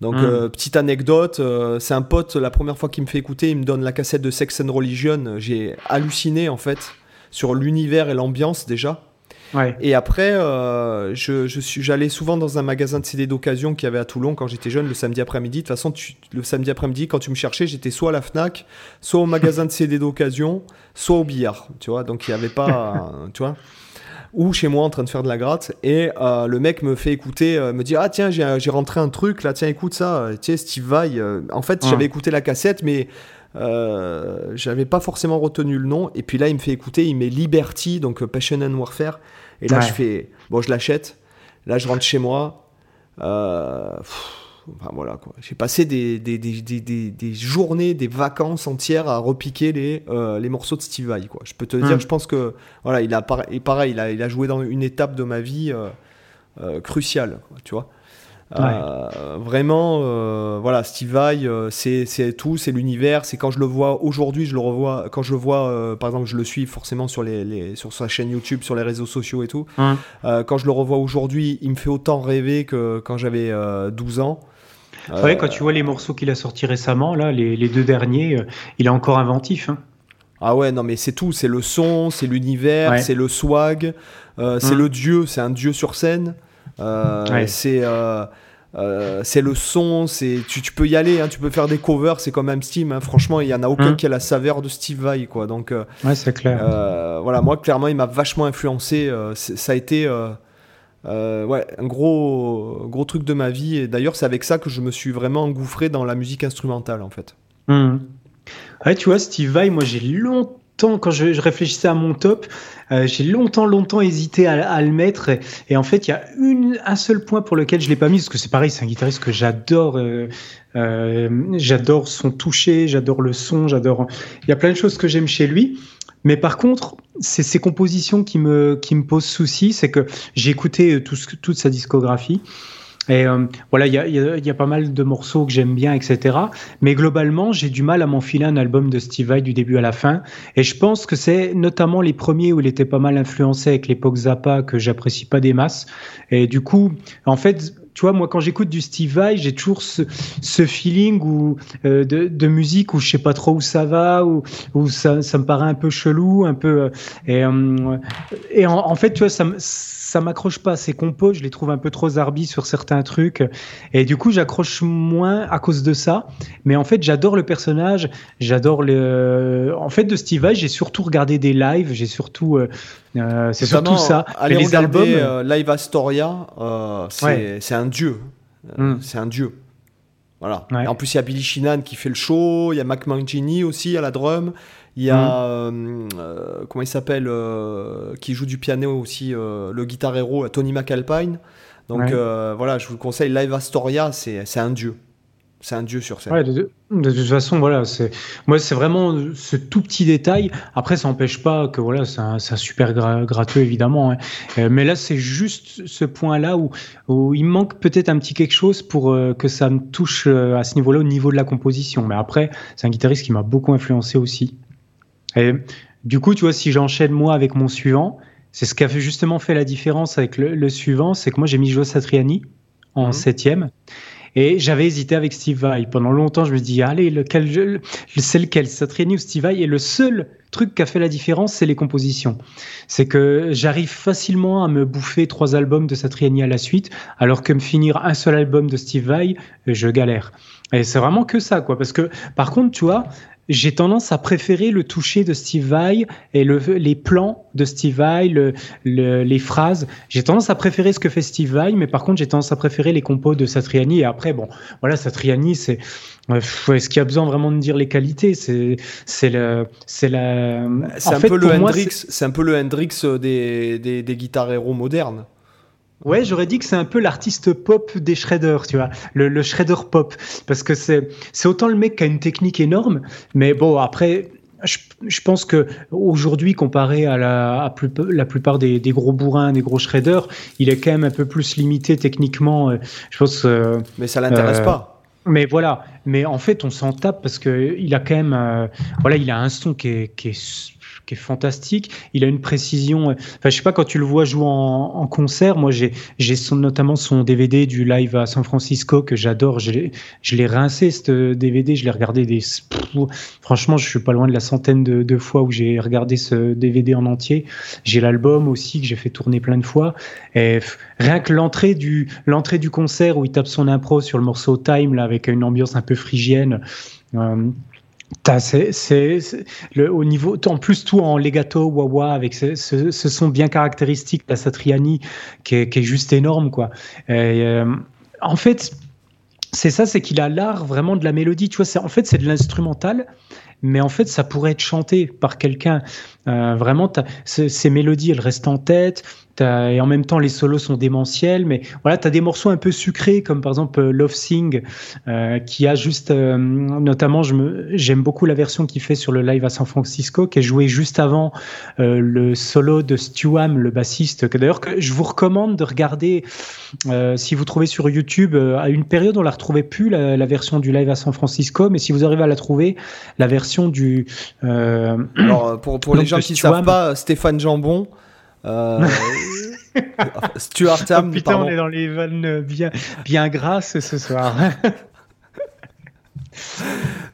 Donc, hum. petite anecdote, c'est un pote, la première fois qu'il me fait écouter, il me donne la cassette de Sex and Religion. J'ai halluciné en fait sur l'univers et l'ambiance déjà. Et après, euh, je, je suis, j'allais souvent dans un magasin de CD d'occasion qu'il y avait à Toulon quand j'étais jeune le samedi après-midi. De toute façon, le samedi après-midi, quand tu me cherchais, j'étais soit à la Fnac, soit au magasin de CD d'occasion, soit au billard. Tu vois, donc il n'y avait pas, <laughs> tu vois ou chez moi en train de faire de la gratte et euh, le mec me fait écouter euh, me dit ah tiens j'ai rentré un truc là tiens écoute ça sais Steve Vai en fait j'avais écouté la cassette mais euh, j'avais pas forcément retenu le nom. Et puis là, il me fait écouter, il met Liberty, donc euh, Passion and Warfare. Et là, je fais, bon, je l'achète. Là, je rentre chez moi. Euh, enfin, voilà, quoi. J'ai passé des, des, des, des, journées, des vacances entières à repiquer les, les morceaux de Steve Vai, quoi. Je peux te dire, hum. je pense que, voilà, il a, et pareil, il a, il a joué dans une étape de ma vie cruciale, tu vois. Euh, vraiment, euh, voilà, Steve Vai, euh, c'est tout, c'est l'univers. C'est quand je le vois aujourd'hui, je le revois. Quand je le vois, par exemple, je le suis forcément sur, les, sur sa chaîne YouTube, sur les réseaux sociaux et tout. quand je le revois aujourd'hui, il me fait autant rêver que quand j'avais 12 ans. Ouais, quand tu vois les morceaux qu'il a sortis récemment, là, les, les deux derniers, il est encore inventif. Hein. Ah ouais, non mais c'est tout, c'est le son, c'est l'univers, c'est le swag, c'est le dieu, c'est un dieu sur scène. Euh, c'est euh, euh, c'est le son, c'est tu, tu, peux y aller, hein, tu peux faire des covers, c'est comme même Steam. Hein. franchement, il y en a aucun mmh. qui a la saveur de Steve Vai, quoi. Donc, ouais, c'est clair. voilà, moi, clairement, il m'a vachement influencé. ça a été ouais, un gros, gros truc de ma vie. Et d'ailleurs, c'est avec ça que je me suis vraiment engouffré dans la musique instrumentale, en fait. Mmh. Ouais, tu vois, Steve Vai, moi, j'ai longtemps quand je, réfléchissais à mon top, euh, j'ai longtemps, longtemps hésité à, le mettre. Et, en fait, il y a un seul point pour lequel je l'ai pas mis, parce que c'est pareil, c'est un guitariste que j'adore. Euh, euh, j'adore son toucher, j'adore le son, j'adore. Il y a plein de choses que j'aime chez lui. Mais par contre, c'est ses compositions qui me, posent souci. C'est que j'ai écouté tout, toute sa discographie. Et euh, voilà, il y a, pas mal de morceaux que j'aime bien, etc. Mais globalement, j'ai du mal à m'enfiler un album de Steve Vai du début à la fin. Et je pense que c'est notamment les premiers où il était pas mal influencé avec l'époque Zappa que j'apprécie pas des masses. Et du coup, en fait, tu vois, moi, quand j'écoute du Steve Vai, j'ai toujours ce, feeling où, euh, de, musique où je sais pas trop où ça va, où, ça, me paraît un peu chelou, un peu. Euh, et, et en, en, fait, tu vois, ça me ça m'accroche pas. Ces compos, je les trouve un peu trop zarbi sur certains trucs. Et du coup, j'accroche moins à cause de ça. Mais en fait, j'adore le personnage. J'adore le. En fait, de Steve Vai, j'ai surtout regardé des lives. J'ai surtout. Euh, euh, c'est surtout ça. Allez les albums. Euh, Live Astoria, c'est un dieu. Hmm. C'est un dieu. Voilà. en plus, il y a Billy Shinan qui fait le show, il y a Mac Mangini aussi à la drum, il y a. Mm. comment il s'appelle Qui joue du piano aussi, le guitar héros, Tony McAlpine. Donc voilà, je vous conseille Live Astoria, c'est un dieu. C'est un dieu sur scène. de, toute façon, voilà, c'est moi, c'est vraiment ce tout petit détail. Après, ça n'empêche pas que voilà, c'est un, super gratuit évidemment. Hein. Euh, mais là, c'est juste ce point-là où, où il manque peut-être un petit quelque chose pour euh, que ça me touche euh, à ce niveau-là, au niveau de la composition. Mais après, c'est un guitariste qui m'a beaucoup influencé aussi. Et du coup, tu vois, si j'enchaîne moi avec mon suivant, c'est ce qui a justement fait la différence avec le, suivant, c'est que moi j'ai mis Joe Satriani en mhm. septième. Et j'avais hésité avec Steve Vai. Pendant longtemps, je me dis, allez, lequel, c'est lequel Satriani ou Steve Vai? Et le seul truc qui a fait la différence, c'est les compositions. C'est que j'arrive facilement à me bouffer trois albums de Satriani à la suite, alors que me finir un seul album de Steve Vai, je galère. Et c'est vraiment que ça, quoi. Parce que, par contre, tu vois, j'ai tendance à préférer le toucher de Steve Vai et le, les plans de Steve Vai, le, les phrases. J'ai tendance à préférer ce que fait Steve Vai, mais par contre, j'ai tendance à préférer les compos de Satriani. Et après, bon, voilà, Satriani, c'est. Est-ce qu'il y a besoin vraiment de dire les qualités? C'est c'est le c'est la. C'est un, peu le Hendrix. C'est un peu le Hendrix des, des, des guitares héros modernes. Ouais, j'aurais dit que c'est un peu l'artiste pop des shredders, tu vois, le, le shredder pop, parce que c'est c'est autant le mec qui a une technique énorme, mais bon après. Je, je pense que aujourd'hui, comparé à la, à plus, la plupart des, des, gros bourrins, des gros shredders, il est quand même un peu plus limité techniquement. Euh, je pense. Euh, mais ça l'intéresse euh, pas. Mais voilà. Mais en fait, on s'en tape parce que il a quand même, voilà, il a un son qui est, qui est est fantastique. Il a une précision. Euh, enfin, je sais pas quand tu le vois jouer en, concert. Moi, j'ai j'ai notamment son DVD du live à San Francisco que j'adore. Je l'ai rincé ce DVD. Je l'ai regardé des. franchement, je suis pas loin de la centaine de, fois où j'ai regardé ce DVD en entier. J'ai l'album aussi que j'ai fait tourner plein de fois. Rien que l'entrée du l'entrée du concert où il tape son impro sur le morceau Time là avec une ambiance un peu phrygienne. Euh, c'est au niveau, en plus tout en legato, wah avec ce, ce, son bien caractéristique de la Satriani qui est, qui est juste énorme quoi. Euh, en fait, c'est ça, c'est qu'il a l'art vraiment de la mélodie. Tu vois, en fait c'est de l'instrumental, mais en fait ça pourrait être chanté par quelqu'un. Euh, vraiment, ces mélodies, elles restent en tête et en même temps les solos sont démentiels mais voilà tu as des morceaux un peu sucrés comme par exemple euh, Love Sing euh, qui a juste euh, notamment je me j'aime beaucoup la version qu'il fait sur le live à San Francisco qui est joué juste avant le solo de Stu Ham le bassiste que d'ailleurs que je vous recommande de regarder si vous trouvez sur YouTube à une période on la retrouvait plus la, version du live à San Francisco mais si vous arrivez à la trouver la version du alors pour, pour <coughs> les gens qui ne savent pas Stéphane Jambon euh, Stuart Tam, <laughs> oh, putain, on est dans les vannes bien, bien grasses ce soir. <laughs>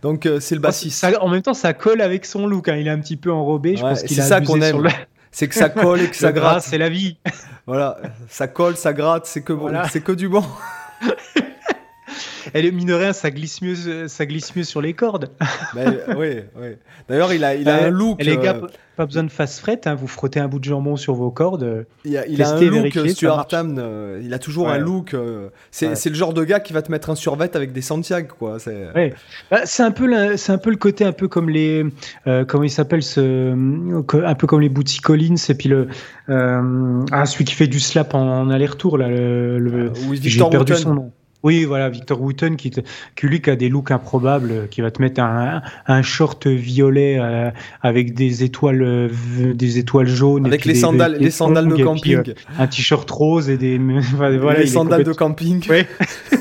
Donc euh, c'est le bassiste. en même temps, ça colle avec son look. Hein. Il est un petit peu enrobé. Je pense qu'il c'est ça qu'on aime. C'est que ça colle et que <laughs> ça gratte. C'est la vie. Voilà, ça colle, ça gratte, c'est que c'est que du bon. Elle est mine rien, ça glisse mieux, ça glisse mieux sur les cordes. <laughs> Ben, oui, oui. D'ailleurs, il a, il a un look. Les gars, euh, pas besoin de face fret. Hein, vous frottez un bout de jambon sur vos cordes. Il a, il a un look, Stuart Tam. Euh, il a toujours un look. Euh, c'est le genre de gars qui va te mettre un survêt avec des Santiago, quoi. C'est bah, un peu, c'est un peu le côté un peu comme les, comment il s'appelle ce, un peu comme les Collins et puis le, ah celui qui fait du slap en, aller-retour là, le, oui, J'ai perdu son nom. Oui, voilà, Victor Wooten qui, qui lui qui a des looks improbables, qui va te mettre un, un short violet euh, avec des étoiles, euh, des étoiles jaunes. Avec les, sandales, les sandales de camping. Euh, un t-shirt rose et des. <laughs> voilà, les sandales de camping. Oui. <laughs>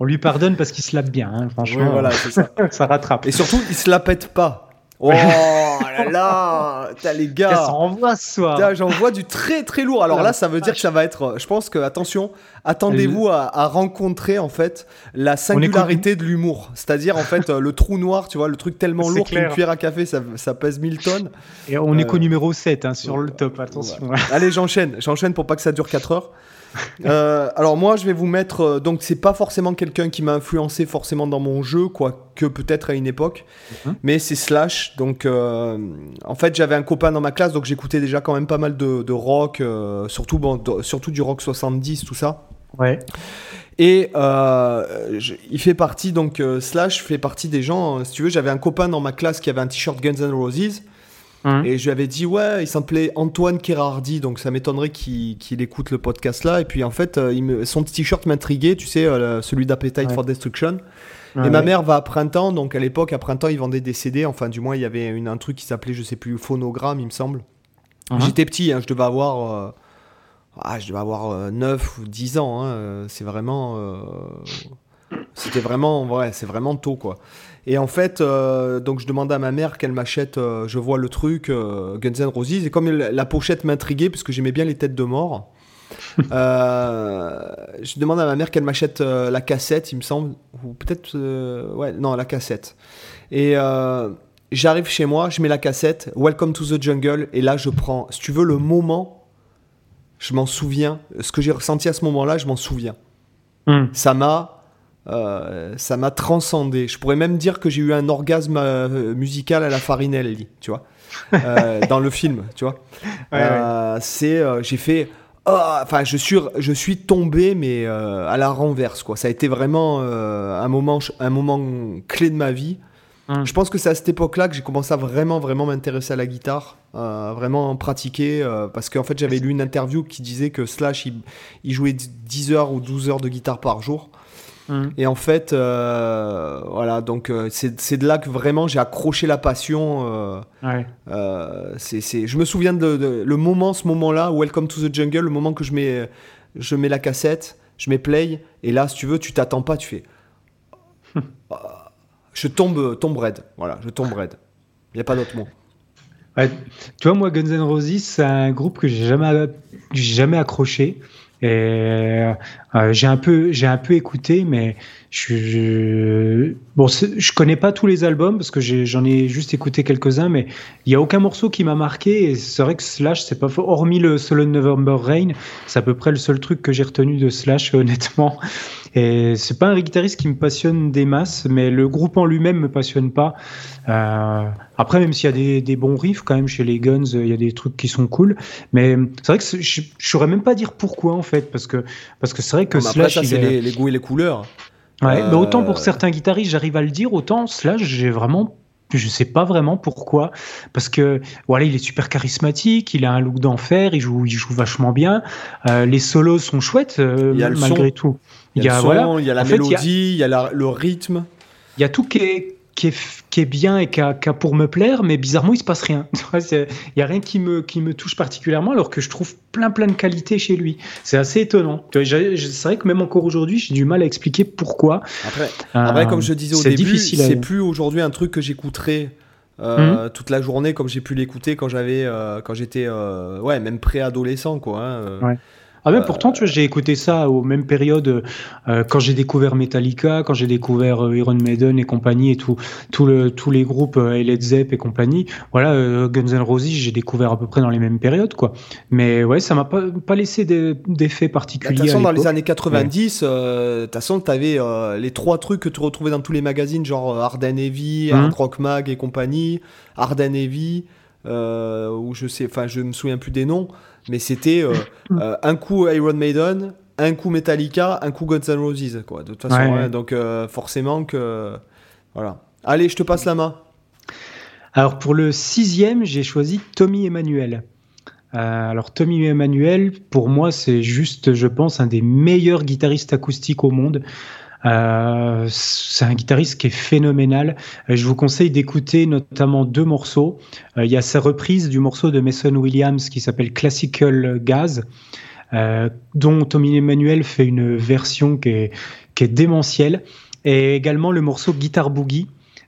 On lui pardonne parce qu'il se lave bien, hein, franchement. voilà, ça. <laughs> ça rattrape. Et surtout, il se la pète pas. Oh là <laughs> là T'as les gars Ça envoie ce soir J'en vois du très très lourd. Alors là, ça veut dire que ça va être... Je pense que, attention, attendez-vous à, rencontrer en fait la singularité de l'humour. C'est-à-dire en fait le trou noir, tu vois, le truc tellement lourd qu'une cuillère à café, ça, pèse 1000 tonnes. Et on est qu'au euh, numéro 7 hein, sur le top, attention. Allez, j'enchaîne. J'enchaîne pour pas que ça dure 4 heures. <laughs> Euh, alors moi, je vais vous mettre. Euh, donc c'est pas forcément quelqu'un qui m'a influencé forcément dans mon jeu, quoique peut-être à une époque, mhm. mais c'est Slash. Donc euh, en fait, j'avais un copain dans ma classe, donc j'écoutais déjà quand même pas mal de, rock, surtout bon, surtout du rock 70, tout ça. Ouais. Et euh, il fait partie, donc euh, Slash fait partie des gens, euh, si tu veux, j'avais un copain dans ma classe qui avait un t-shirt Guns N' Roses. Hein. Et je lui avais dit, ouais, il s'appelait Antoine Kerardi, donc ça m'étonnerait qu'il écoute le podcast là. Et puis en fait, il me, son t-shirt m'intriguait, tu sais, celui d'Appetite for Destruction. et ma mère va à printemps, donc à l'époque, à printemps, ils vendaient des CD. Enfin, du moins, il y avait une, un truc qui s'appelait, je sais plus, phonogramme, il me semble. Uh-huh. J'étais petit, hein, je devais avoir ah, je devais avoir 9 euh, ou 10 ans. Hein, euh, c'est vraiment. Euh, c'était vraiment. Ouais, c'est vraiment tôt, quoi. Et en fait, donc je demande à ma mère qu'elle m'achète. je vois le truc Guns N' Roses. Et comme la pochette m'intriguait, parce que j'aimais bien les têtes de mort. <laughs> je demande à ma mère qu'elle m'achète la cassette, il me semble, ou peut-être, ouais, non, la cassette. Et j'arrive chez moi, je mets la cassette, Welcome to the Jungle, et là je prends, si tu veux, le moment je m'en souviens. Ce que j'ai ressenti à ce moment-là, je m'en souviens. Hmm. Ça m'a. Euh, ça m'a transcendé. Je pourrais même dire que j'ai eu un orgasme euh, musical à la Farinelli, tu vois, euh, <laughs> dans le film, tu vois. C'est, j'ai fait, oh, enfin, je suis, je suis tombé, mais à la renverse, quoi. Ça a été vraiment un moment, un moment clé de ma vie. Hmm. Je pense que c'est à cette époque-là que j'ai commencé à vraiment, vraiment m'intéresser à la guitare, euh, vraiment pratiquer, parce qu'en fait j'avais lu une interview qui disait que Slash, il, jouait 10 heures ou 12 heures de guitare par jour. Hmm. Et en fait, euh, voilà, donc c'est de là que vraiment j'ai accroché la passion. Ouais. c'est je me souviens de, le moment, ce moment-là, Welcome to the Jungle, le moment que je mets, je mets la cassette, je mets play, et là, si tu veux, tu t'attends pas, tu fais <laughs> je tombe, tombe raide. Voilà, je tombe raide. Il n'y a pas d'autre mot. tu vois, moi, Guns N' Roses, c'est un groupe que j'ai jamais, jamais accroché. Et euh, j'ai un peu, j'ai un peu écouté, mais je, je bon, je connais pas tous les albums parce que j'en ai, juste écouté quelques-uns, mais il y a aucun morceau qui m'a marqué. Et c'est vrai que Slash, c'est pas faux. Hormis le solo November Rain, c'est à peu près le seul truc que j'ai retenu de Slash, <laughs> honnêtement. Et c'est pas un guitariste qui me passionne des masses, mais le groupe en lui-même me passionne pas. Euh, après, même s'il y a des, des, bons riffs quand même chez les Guns, il y a des trucs qui sont cool. Mais c'est vrai que je, je saurais même pas dire pourquoi en fait, parce que parce que c'est vrai que Slash, ça c'est les, les, goûts et les couleurs. Ouais, mais autant pour euh, certains guitaristes, j'arrive à le dire, autant Slash, j'ai vraiment je sais pas vraiment pourquoi, parce que voilà, il est super charismatique, il a un look d'enfer, il joue, il joue vachement bien. Euh, les solos sont chouettes euh, malgré tout. Il y a, voilà, il y a la mélodie, il y a, le rythme. Il y a tout qui est, qui est, qui est bien et qui a, pour me plaire, mais bizarrement, il se passe rien. <laughs> Il n'y a rien qui me, qui me touche particulièrement, alors que je trouve plein, plein de qualités chez lui. C'est assez étonnant. C'est vrai que même encore aujourd'hui, j'ai du mal à expliquer pourquoi. Après, après comme je disais au début, c'est plus aujourd'hui un truc que j'écouterai. Euh, hum. toute la journée comme j'ai pu l'écouter quand j'avais euh, quand j'étais euh, ouais même préadolescent quoi hein, ouais. Ah mais pourtant, tu vois, j'ai écouté ça aux mêmes périodes euh, quand j'ai découvert Metallica, quand j'ai découvert euh, Iron Maiden et compagnie et tout, tout le, tous les groupes euh, Led Zepp et compagnie. Voilà, euh, Guns N' Roses, j'ai découvert à peu près dans les mêmes périodes, quoi. Mais ouais, ça m'a pas, pas laissé d'effet particulier. De toute façon, dans les années 90, de toute façon, t'avais les trois trucs que tu retrouvais dans tous les magazines, genre Arden Heavy, mmh. Hard Rock Mag et compagnie, Arden Heavy, ou je sais, enfin, je me souviens plus des noms mais c'était euh, euh, un coup Iron Maiden, un coup Metallica, un coup Guns N' Roses, quoi. De toute façon, donc euh, forcément que voilà. Allez, je te passe la main. Alors pour le sixième, j'ai choisi Tommy Emmanuel. alors Tommy Emmanuel, pour moi, c'est juste, je pense, un des meilleurs guitaristes acoustiques au monde. Euh, c'est un guitariste qui est phénoménal. Euh, je vous conseille d'écouter notamment deux morceaux. Euh, il y a sa reprise du morceau de Mason Williams qui s'appelle Classical Gaz, dont Tommy Emmanuel fait une version qui est, qui est démentielle, et également le morceau Guitar Boogie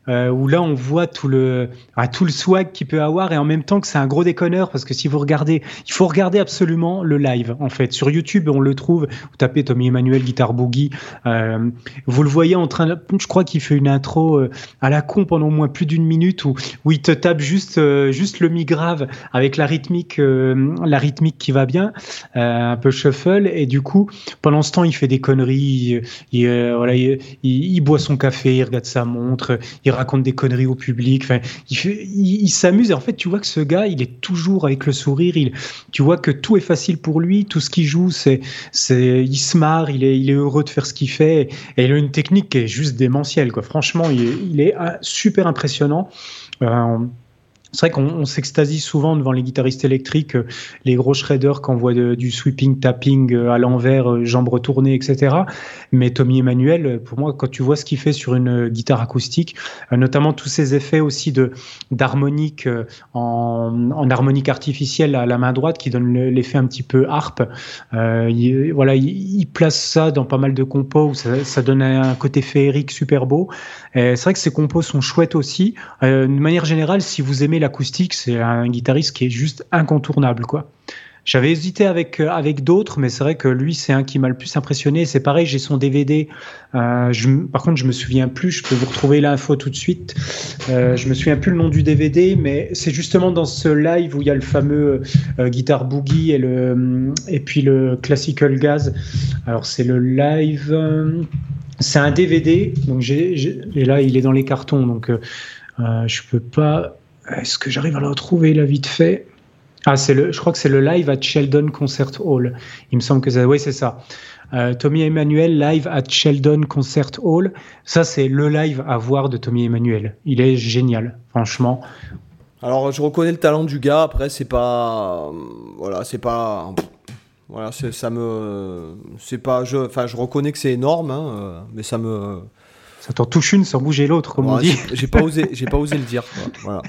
euh, où là on voit tout le ah, tout le swag qu'il peut avoir et en même temps que c'est un gros déconneur parce que si vous regardez, il faut regarder absolument le live en fait sur YouTube on le trouve. Vous tapez Tommy Emmanuel guitare boogie, euh, vous le voyez en train, de, je crois qu'il fait une intro euh, à la con pendant au moins plus d'une minute où où il te tape juste juste le mi grave avec la rythmique la rythmique qui va bien, un peu shuffle et du coup pendant ce temps il fait des conneries, il, voilà il, il, boit son café, il regarde sa montre, il raconte des conneries au public. Il, s'amuse. Et en fait, tu vois que ce gars, il est toujours avec le sourire. Il, tu vois que tout est facile pour lui. Tout ce qu'il joue, c'est, c'est, il se marre. Il est, il est heureux de faire ce qu'il fait. Et il a une technique qui est juste démentielle. Quoi. Franchement, il est, est super impressionnant. Euh, c'est vrai qu'on s'extasie souvent devant les guitaristes électriques, euh, les gros shredders qui envoient du sweeping, tapping euh, à l'envers, euh, jambes retournées, etc. Mais Tommy Emmanuel, pour moi, quand tu vois ce qu'il fait sur une guitare acoustique, notamment tous ces effets aussi de d'harmonique en, en, harmonique artificielle à la main droite qui donne l'effet un petit peu harpe. il, voilà, il, place ça dans pas mal de compos où ça, donne un côté féerique super beau. C'est vrai que ces compos sont chouettes aussi. de manière générale, si vous aimez l'acoustique, c'est un guitariste qui est juste incontournable, quoi. J'avais hésité avec euh, avec d'autres, mais c'est vrai que lui, c'est un qui m'a le plus impressionné. C'est pareil, j'ai son DVD. Euh, par contre, je me souviens plus. Je peux vous retrouver l'info tout de suite. Euh, je me souviens plus le nom du DVD, mais c'est justement dans ce live où il y a le fameux euh, Guitar Boogie et le et puis le Classical Gas. Alors c'est le live. c'est un DVD. Donc j'ai, et là, il est dans les cartons. Donc je peux pas est-ce que j'arrive à le retrouver là vite fait? Ah, c'est le, je crois que c'est le live at Sheldon Concert Hall. Il me semble que c'est, oui, c'est ça. Euh, Tommy Emmanuel live at Sheldon Concert Hall. Ça, c'est le live à voir de Tommy Emmanuel. Il est génial, franchement. Alors, je reconnais le talent du gars. Après, c'est pas, voilà, c'est pas, voilà, ça me, c'est pas, je, enfin, je reconnais que c'est énorme, hein, mais ça me, ça t'en touche une sans bouger l'autre, comme on dit. J'ai pas osé, j'ai pas <laughs> osé le dire. Voilà.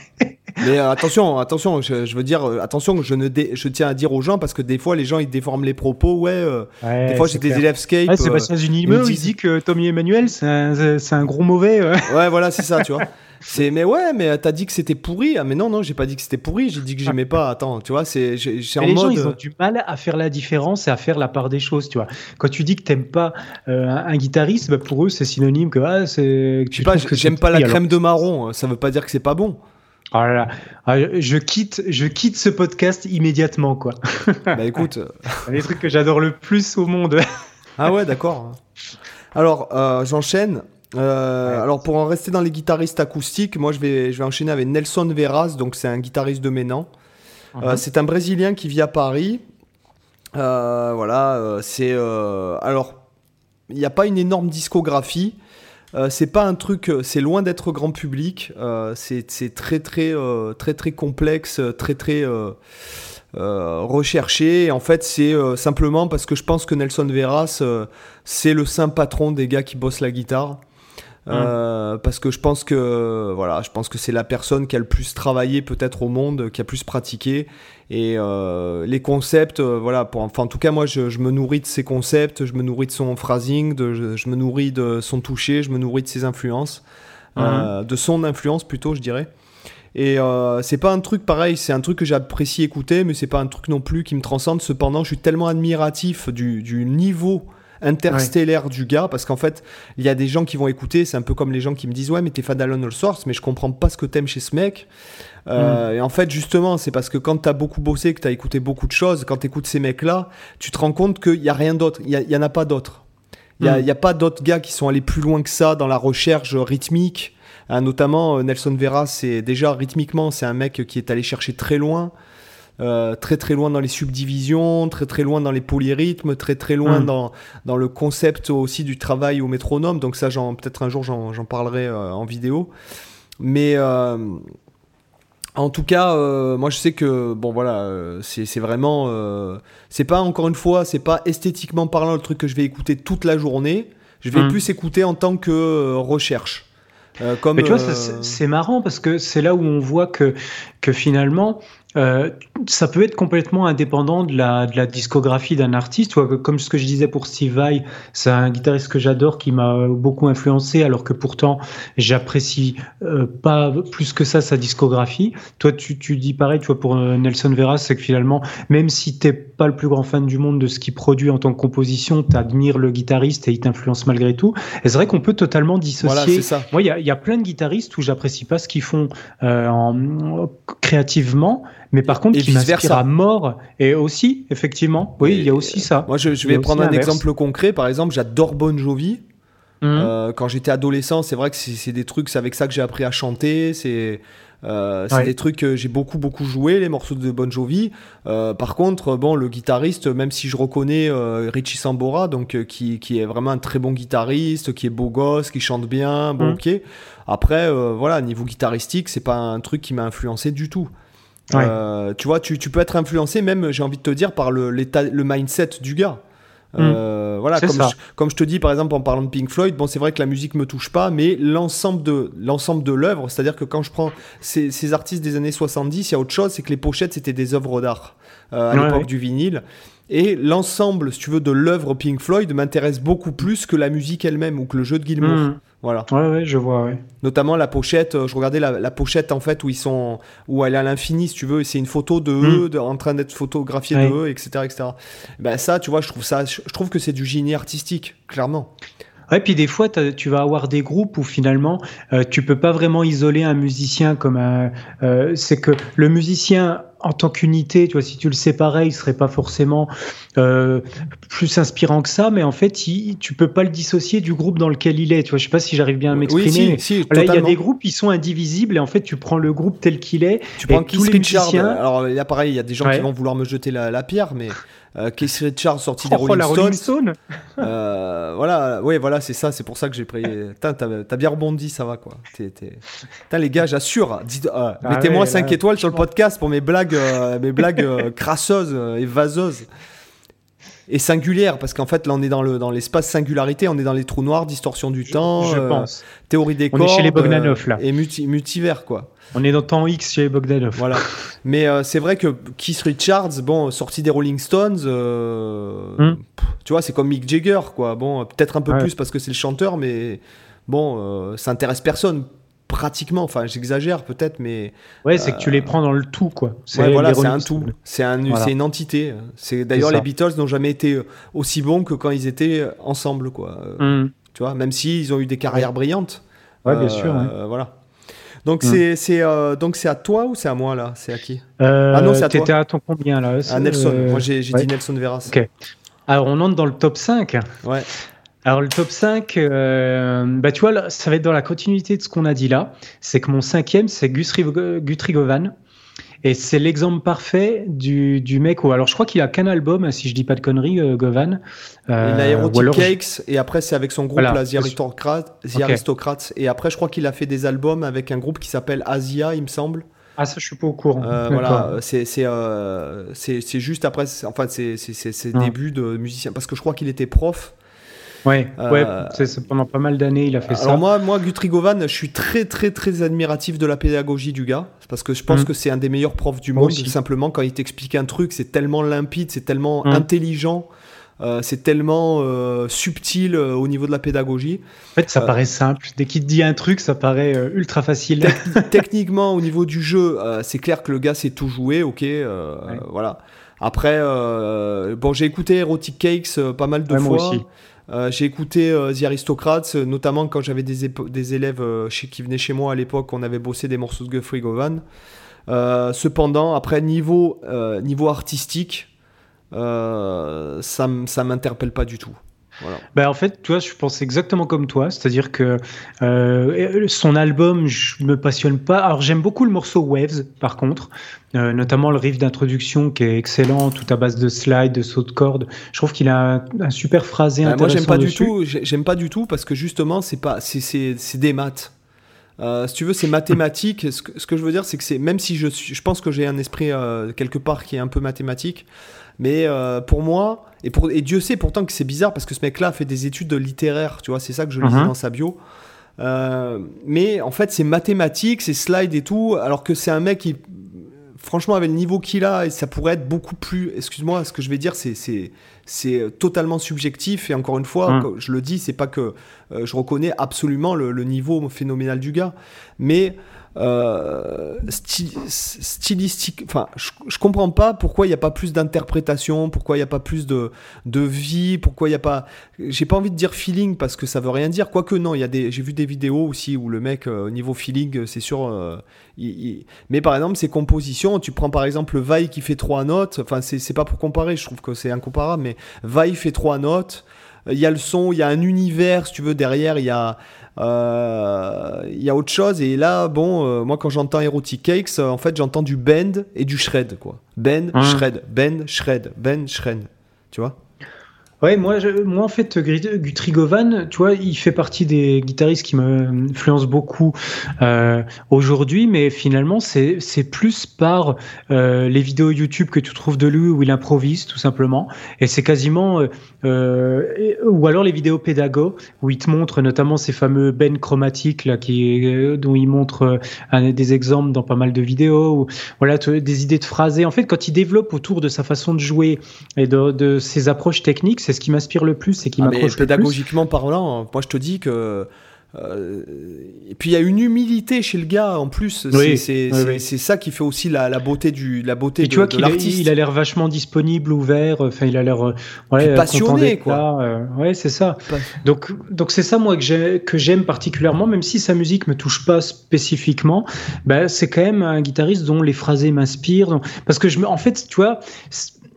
Mais euh, attention, attention, je, veux dire, euh, attention, je ne je tiens à dire aux gens parce que des fois les gens ils déforment les propos. Ouais, euh, des fois j'ai des élèves skate. Ouais, Sébastien Zunimeux, il dit que Tommy Emmanuel c'est un, un, gros mauvais. <laughs> Ouais, voilà, c'est ça, tu vois. <laughs> C'est mais ouais, mais t'as dit que c'était pourri. Ah mais non non, j'ai pas dit que c'était pourri. J'ai dit que j'aimais pas. Attends, tu vois, c'est en les gens ils ont du mal à faire la différence et à faire la part des choses, tu vois. Quand tu dis que t'aimes pas euh, un guitariste, bah, pour eux c'est synonyme que ah, c'est. Je sais pas, j'aime pas la crème de marron. Ça veut pas dire que c'est pas bon. Oh là là. Ah, je quitte, je quitte ce podcast immédiatement, quoi. Bah écoute, <laughs> les trucs que j'adore le plus au monde. ah ouais, d'accord. Alors, euh, j'enchaîne. Euh, alors pour en rester dans les guitaristes acoustiques, moi je vais, je vais enchaîner avec Nelson Veras, donc c'est un guitariste de Ménan. Euh, uh-huh. c'est un Brésilien qui vit à Paris. Voilà, c'est alors il n'y a pas une énorme discographie. C'est pas un truc, c'est loin d'être grand public. c'est très très très très complexe, très très recherché. en fait, c'est simplement parce que je pense que Nelson Veras, c'est le saint patron des gars qui bossent la guitare. Euh, parce que je pense que voilà, je pense que c'est la personne qui a le plus travaillé peut-être au monde, qui a plus pratiqué et euh, les concepts, euh, voilà. Pour, enfin, en tout cas, moi, je, me nourris de ses concepts, je me nourris de son phrasing, de, je, me nourris de son toucher, je me nourris de ses influences, mhm. de son influence plutôt, je dirais. Et c'est pas un truc pareil, c'est un truc que j'apprécie écouter, mais c'est pas un truc non plus qui me transcende. Cependant, je suis tellement admiratif du, du niveau interstellaire du gars, parce qu'en fait, il y a des gens qui vont écouter, c'est un peu comme les gens qui me disent Ouais, mais t'es fan d'Alon All Source, mais je comprends pas ce que t'aimes chez ce mec. Euh, mm. Et en fait, justement, c'est parce que quand t'as beaucoup bossé, que t'as écouté beaucoup de choses, quand t'écoutes ces mecs-là, tu te rends compte qu'il y a rien d'autre, il y, en a pas d'autres. Il n'y mm. a, pas d'autres gars qui sont allés plus loin que ça dans la recherche rythmique. Hein, notamment, euh, Nelson Vera, c'est déjà rythmiquement, c'est un mec qui est allé chercher très loin. Euh, très très loin dans les subdivisions, très très loin dans les polyrythmes, très très loin hmm. dans, dans le concept aussi du travail au métronome. Donc ça, peut-être un jour j'en parlerai euh, en vidéo. Mais euh, en tout cas, moi je sais que bon voilà, c'est vraiment, c'est pas encore une fois, c'est pas esthétiquement parlant le truc que je vais écouter toute la journée. Je vais hmm. plus écouter en tant que recherche. comme, Mais tu vois, c'est marrant parce que c'est là où on voit que, que finalement, euh, ça peut être complètement indépendant de la, de la discographie d'un artiste. Comme ce que je disais pour Steve Vai, c'est un guitariste que j'adore qui m'a beaucoup influencé, alors que pourtant j'apprécie euh, pas plus que ça sa discographie. Toi, tu, tu dis pareil, tu vois, pour euh, Nelson Veras, c'est que finalement, même si t'es pas le plus grand fan du monde de ce qu'il produit en tant que composition, t'admires le guitariste et il t'influence malgré tout. Et c'est vrai qu'on peut totalement dissocier. ça. Moi, il y a, y a, plein de guitaristes où j'apprécie pas ce qu'ils font en, créativement mais par contre, qui m'inspire à mort. Et aussi, effectivement, oui, il y a aussi ça. Moi, je, vais prendre un exemple concret. Par exemple, j'adore Bon Jovi. Mhm. quand j'étais adolescent, c'est vrai que c'est des trucs, c'est avec ça que j'ai appris à chanter. C'est euh, c'est des trucs que j'ai beaucoup beaucoup joué, les morceaux de Bon Jovi. Euh, par contre, bon, le guitariste, même si je reconnais euh, Richie Sambora, donc qui, qui, est vraiment un très bon guitariste, qui est beau gosse, qui chante bien, bon, mm. ok. Après, voilà, niveau guitaristique, c'est pas un truc qui m'a influencé du tout. tu vois, tu, tu, peux être influencé même, j'ai envie de te dire, par le, le mindset du gars. Mm. Euh, voilà, comme je, comme je, te dis par exemple en parlant de Pink Floyd, bon c'est vrai que la musique me touche pas, mais l'ensemble de l'ensemble de l'œuvre, c'est-à-dire que quand je prends ces, ces, artistes des années 70, il y a autre chose, c'est que les pochettes c'était des œuvres d'art euh, à l'époque du vinyle. Et l'ensemble, si tu veux, de l'œuvre Pink Floyd m'intéresse beaucoup plus que la musique elle-même ou que le jeu de Gilmour. Mm. Voilà. Ouais, ouais, je vois, ouais. Notamment la pochette, euh, je regardais la, pochette en fait où ils sont, où elle est à l'infini, si tu veux, c'est une photo de eux, hmm. en train d'être photographiée de eux, etc., etc. Ben ça, tu vois, je trouve ça, je trouve que c'est du génie artistique, clairement. Ouais, puis des fois, tu vas avoir des groupes où finalement, euh, tu peux pas vraiment isoler un musicien comme un. Euh, c'est que le musicien en tant qu'unité, tu vois, si tu le séparais, il serait pas forcément euh, plus inspirant que ça, mais en fait, il, tu peux pas le dissocier du groupe dans lequel il est. Tu vois, je sais pas si j'arrive bien à m'exprimer. Oui, si, il y a des groupes, ils sont indivisibles et en fait, tu prends le groupe tel qu'il est. Tu prends tous les musiciens. Alors, il y a pareil, il y a des gens qui vont vouloir me jeter la, pierre, mais euh, Keith Richards sorti des oh, Rolling Stones. euh, voilà, oui, voilà, c'est ça, c'est pour ça que j'ai pris. T'as as bien rebondi, ça va quoi. T'es, les gars, j'assure. Euh, ah mettez-moi 5 étoiles sur le podcast pour mes blagues euh, mes blagues euh, crasseuses et vaseuses et singulières parce qu'en fait là on est dans le dans l'espace singularité on est dans les trous noirs distorsion du temps je pense. théorie des on est chez les Bogdanov là. et multivers quoi. On est dans temps X chez les Bogdanov. Voilà. <laughs> Mais c'est vrai que Keith Richards bon sorti des Rolling Stones hmm. tu vois c'est comme Mick Jagger quoi. Bon peut-être un peu plus parce que c'est le chanteur mais bon ça intéresse personne pratiquement, enfin j'exagère peut-être, mais... Ouais, c'est que tu les prends dans le tout, quoi. C'est voilà, c'est un tout, c'est un, une entité. C'est D'ailleurs, les Beatles n'ont jamais été aussi bons que quand ils étaient ensemble, quoi. Mm. Tu vois, même s'ils ont eu des carrières brillantes. Ouais, bien sûr. Voilà. Donc mm. c'est euh, donc c'est à toi ou c'est à moi là? C'est à qui? Euh, Ah non, c'est à toi. T'étais à ton combien là? À Nelson. Euh, moi j'ai dit Nelson Veras. Ok. Alors on entre dans le top 5. Ouais. Alors le top 5, euh, bah tu vois, ça va être dans la continuité de ce qu'on a dit là. C'est que mon cinquième, c'est Guthrie Govan. Et c'est l'exemple parfait du, du mec. Où, alors je crois qu'il a qu'un album, si je dis pas de conneries, euh, Govan. Euh, il a Erotic Cakes et après c'est avec son groupe voilà, The, Aristocrats, Et après je crois qu'il a fait des albums avec un groupe qui s'appelle Asia, il me semble. Ah ça je suis pas au courant. Euh, voilà, c'est c'est juste après, enfin c'est ses débuts de musicien parce que je crois qu'il était prof. Ouais, euh, c'est pendant pas mal d'années, il a fait ça. Alors moi, moi, Guthrie Govan, je suis très, très, très admiratif de la pédagogie du gars, parce que je pense mm. que c'est un des meilleurs profs du monde. Simplement, quand il t'explique un truc, c'est tellement limpide, c'est tellement mm. intelligent. Euh, c'est tellement euh, subtil au niveau de la pédagogie. En fait, ça paraît simple. Dès qu'il te dit un truc, ça paraît ultra facile. <laughs> techniquement, au niveau du jeu, c'est clair que le gars sait tout jouer, ok, voilà. Après, bon, j'ai écouté Erotic Cakes pas mal de fois. Moi aussi. Euh, j'ai écouté euh, The Aristocrats, euh, notamment quand j'avais des, élèves qui venaient chez moi à l'époque, on avait bossé des morceaux de Guthrie Govan. cependant, après, niveau, niveau artistique, ça ne m'interpelle pas du tout. Ben en fait, tu vois, je pense exactement comme toi, c'est-à-dire que euh, son album, je me passionne pas. Alors j'aime beaucoup le morceau Waves, par contre, euh, notamment le riff d'introduction qui est excellent, tout à base de slide, de saut de corde. Je trouve qu'il a un, super phrasé ben, intéressant. Moi, j'aime pas du tout. J'aime pas du tout parce que justement, c'est pas, c'est des maths. Euh, si tu veux, c'est mathématique. Ce que, ce que, je veux dire, c'est que c'est même si je, je pense que j'ai un esprit quelque part qui est un peu mathématique, mais pour moi, et, pour, et Dieu sait pourtant que c'est bizarre parce que ce mec-là a fait des études littéraires, tu vois, c'est ça que je lisais uh-huh. dans sa bio. Euh, mais en fait, c'est mathématique, c'est slide et tout, alors que c'est un mec qui, franchement, avec le niveau qu'il a, et ça pourrait être beaucoup plus. Excuse-moi, ce que je vais dire, c'est c'est totalement subjectif. Et encore une fois, uh-huh. je le dis, c'est pas que euh, je reconnais absolument le, le, niveau phénoménal du gars, mais euh, stylistique. Enfin, je, comprends pas pourquoi il n'y a pas plus d'interprétation, pourquoi il n'y a pas plus de, de vie, pourquoi il n'y a pas. J'ai pas envie de dire feeling parce que ça veut rien dire. Quoique non, il y a des. J'ai vu des vidéos aussi où le mec euh, au niveau feeling, c'est sûr. Euh, mais par exemple, ses compositions, tu prends par exemple Vaille qui fait trois notes. Enfin, c'est pas pour comparer. Je trouve que c'est incomparable, mais Vaille fait trois notes. Il y a le son, il y a un univers, si tu veux, derrière, il y a, euh, il y a autre chose. Et là, bon, euh, moi, quand j'entends Erotic Cakes, en fait, j'entends du bend et du shred, quoi. Bend, Hein. shred, bend, shred, bend, shred. Tu vois Ouais, moi, je- moi en fait, Guthrie Govan, tu vois, il fait partie des guitaristes qui m'influencent beaucoup euh, aujourd'hui, mais finalement, c'est plus par euh, les vidéos YouTube que tu trouves de lui où il improvise, tout simplement. Et c'est quasiment. euh, ou alors les vidéos pédago, où il te montre notamment ces fameux bends chromatiques, là, qui, dont il montre des exemples dans pas mal de vidéos, ou voilà, des idées de phrasés. En fait, quand il développe autour de sa façon de jouer et de ses approches techniques, c'est ce qui m'inspire le plus et qui Ah, m'accroche le plus. pédagogiquement parlant, moi je te dis que. euh, et puis il y a une humilité chez le gars en plus. C'est Oui, c'est- oui, c'est- oui. c'est ça qui fait aussi la, la beauté du la beauté Et de, tu vois qu'il a, l'artiste. il a l'air vachement disponible, ouvert. Enfin, il a l'air euh, ouais, euh, passionné, quoi. là, euh, ouais, c'est ça. Donc, donc c'est ça moi que j'ai- que j'aime particulièrement, même si sa musique me touche pas spécifiquement. Ben, c'est quand même un guitariste dont les phrasés m'inspirent. Parce que je me, en fait, tu vois,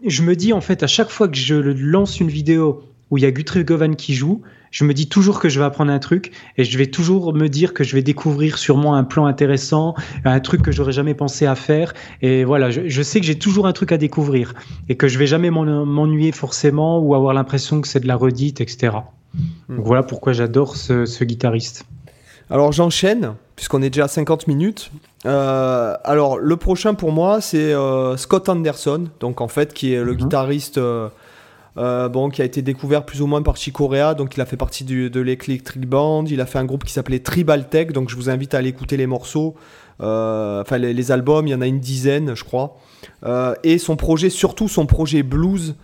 je me dis en fait à chaque fois que je lance une vidéo où il y a Guthrie Govan qui joue, je me dis toujours que je vais apprendre un truc et je vais toujours me dire que je vais découvrir sûrement un plan intéressant, un truc que j'aurais jamais pensé à faire. Et voilà, je, sais que j'ai toujours un truc à découvrir et que je vais jamais m'en- m'ennuyer forcément ou avoir l'impression que c'est de la redite, etc. Donc voilà pourquoi j'adore ce guitariste. Alors j'enchaîne, puisqu'on est déjà à 50 minutes. Euh, alors le prochain pour moi, c'est euh, Scott Anderson, donc en fait qui est le Mhm. guitariste euh, bon, qui a été découvert plus ou moins par Chicorea, donc il a fait partie du- de l'Eclectric Band, il a fait un groupe qui s'appelait Tribal Tech, donc je vous invite à aller écouter les morceaux, enfin les, les albums, il y en a une dizaine je crois. Et son projet, surtout son projet blues,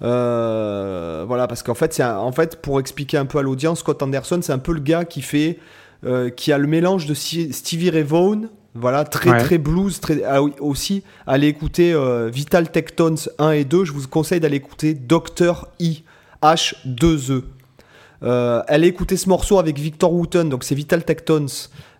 voilà, parce qu'en fait, c'est un- en fait, pour expliquer un peu à l'audience, Scott Anderson, c'est un peu le gars qui fait, euh, qui a le mélange de Stevie Ray Vaughan, voilà, très Ouais. très blues, très, ah aussi, allez écouter euh, Vital Tectons 1 et 2, je vous conseille d'aller écouter Dr. I, H2E. Euh, allez écouter ce morceau avec Victor Wooten, donc c'est Vital Tectons,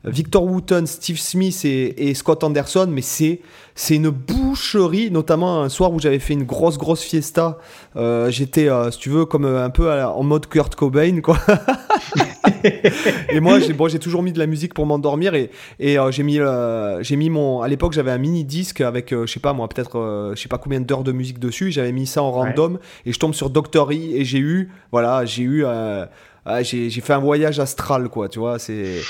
Victor Wooten, Steve Smith et, et Scott Anderson, mais c'est c'est une boucherie, notamment un soir où j'avais fait une grosse grosse fiesta. Euh, J'étais, euh, si tu veux, comme euh, un peu la- en mode Kurt Cobain, quoi. <laughs> et moi, j'ai bon, j'ai toujours mis de la musique pour m'endormir et, et euh, j'ai mis, j'ai mis mon. À l'époque, j'avais un mini disque avec, je sais pas moi, peut-être, je sais pas combien d'heures de musique dessus. J'avais mis ça en random et je tombe sur Doctor E et j'ai eu, voilà, j'ai eu. Ah, j'ai j'ai fait un voyage astral, quoi, tu vois. C'est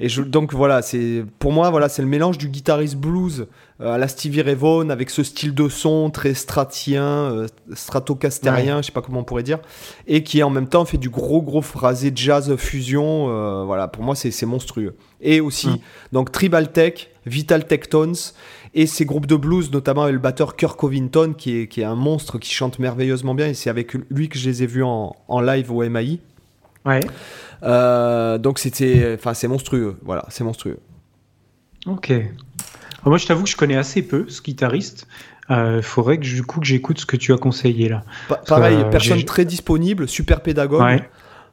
et je, donc voilà, c'est pour moi, voilà, c'est le mélange du guitariste blues euh, à la Stevie Ray Vaughan avec ce style de son très stratien, euh, stratocastérien, je sais pas comment on pourrait dire, et qui en même temps fait du gros gros phrasé jazz fusion. euh, voilà, pour moi, c'est c'est monstrueux. Et aussi, Mm. donc Tribal Tech, Vital Tectons et ces groupes de blues, notamment avec le batteur Kirk Covington, qui est, qui est un monstre qui chante merveilleusement bien, et c'est avec lui que je les ai vus en, en live au MAI. Ouais. Euh, donc c'était, enfin c'est monstrueux, voilà, c'est monstrueux. Ok. Alors moi, je t'avoue que je connais assez peu ce guitariste. Il faudrait que du coup que j'écoute ce que tu as conseillé là. Pa- pareil, euh, personne très disponible, super pédagogue. Ouais.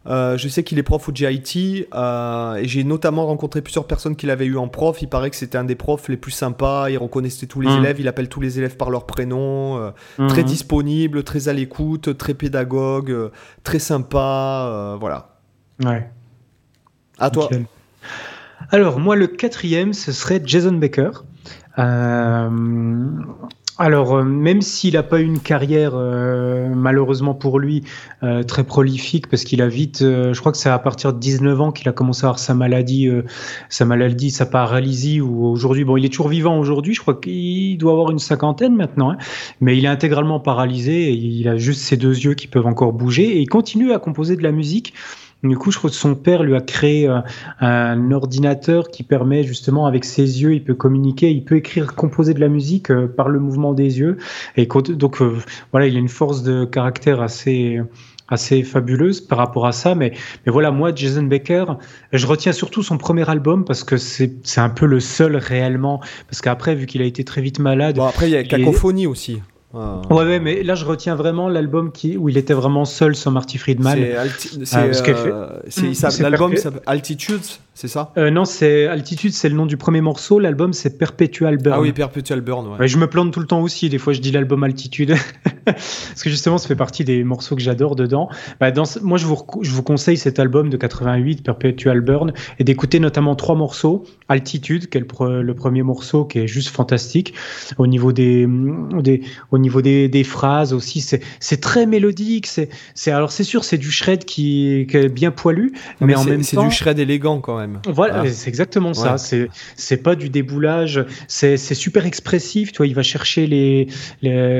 Euh, je sais qu'il est prof au GIT euh, et j'ai notamment rencontré plusieurs personnes qu'il avait eu en prof. Il paraît que c'était un des profs les plus sympas. Il reconnaissait tous les Mm. élèves, il appelle tous les élèves par leur prénom. euh, Très Mhm. disponible, très à l'écoute, très pédagogue, très sympa. voilà. Ouais. À toi. Nickel. Alors, moi, le quatrième, ce serait Jason Baker. Euh, alors, euh, même s'il n'a pas eu une carrière, euh, malheureusement pour lui, euh, très prolifique, parce qu'il a vite, euh, je crois que c'est à partir de 19 ans qu'il a commencé à avoir sa maladie, euh, sa maladie, sa paralysie, ou aujourd'hui, bon, il est toujours vivant aujourd'hui, je crois qu'il doit avoir une cinquantaine maintenant, hein, mais il est intégralement paralysé, et il a juste ses deux yeux qui peuvent encore bouger, et il continue à composer de la musique. Du coup, je crois que son père lui a créé euh, un ordinateur qui permet justement, avec ses yeux, il peut communiquer, il peut écrire, composer de la musique euh, par le mouvement des yeux. Et donc, euh, voilà, il a une force de caractère assez assez fabuleuse par rapport à ça mais mais voilà moi Jason Baker je retiens surtout son premier album parce que c'est un peu le seul réellement parce qu'après vu qu'il a été très vite malade Bon, après, il y a est- Cacophonie aussi. Ah. ouais ouais mais là je retiens vraiment l'album qui où il était vraiment seul sans Marty Friedman C'est Ah, parce qu'elle fait- euh, c'est L'album Altitudes, c'est ça? Euh, Non, c'est Altitude, c'est le nom du premier morceau. L'album, c'est Perpetual Burn. Ah oui, Perpetual Burn, ouais. je me plante tout le temps aussi. Des fois, je dis l'album Altitude. <laughs> Parce que justement, ça fait partie des morceaux que j'adore dedans. Bah, dans, moi, je vous, je vous conseille cet album de 88, Perpetual Burn, et d'écouter notamment trois morceaux. Altitude, qui est le, premier morceau, qui est juste fantastique. Au niveau des, des, au niveau des, des phrases aussi, c'est très mélodique. C'est alors, c'est sûr, c'est du shred qui, qui, est bien poilu, mais, mais en même temps. C'est du shred élégant quand même. Voilà, c'est exactement ça. C'est c'est pas du déboulage. C'est super expressif. Tu vois, il va chercher les,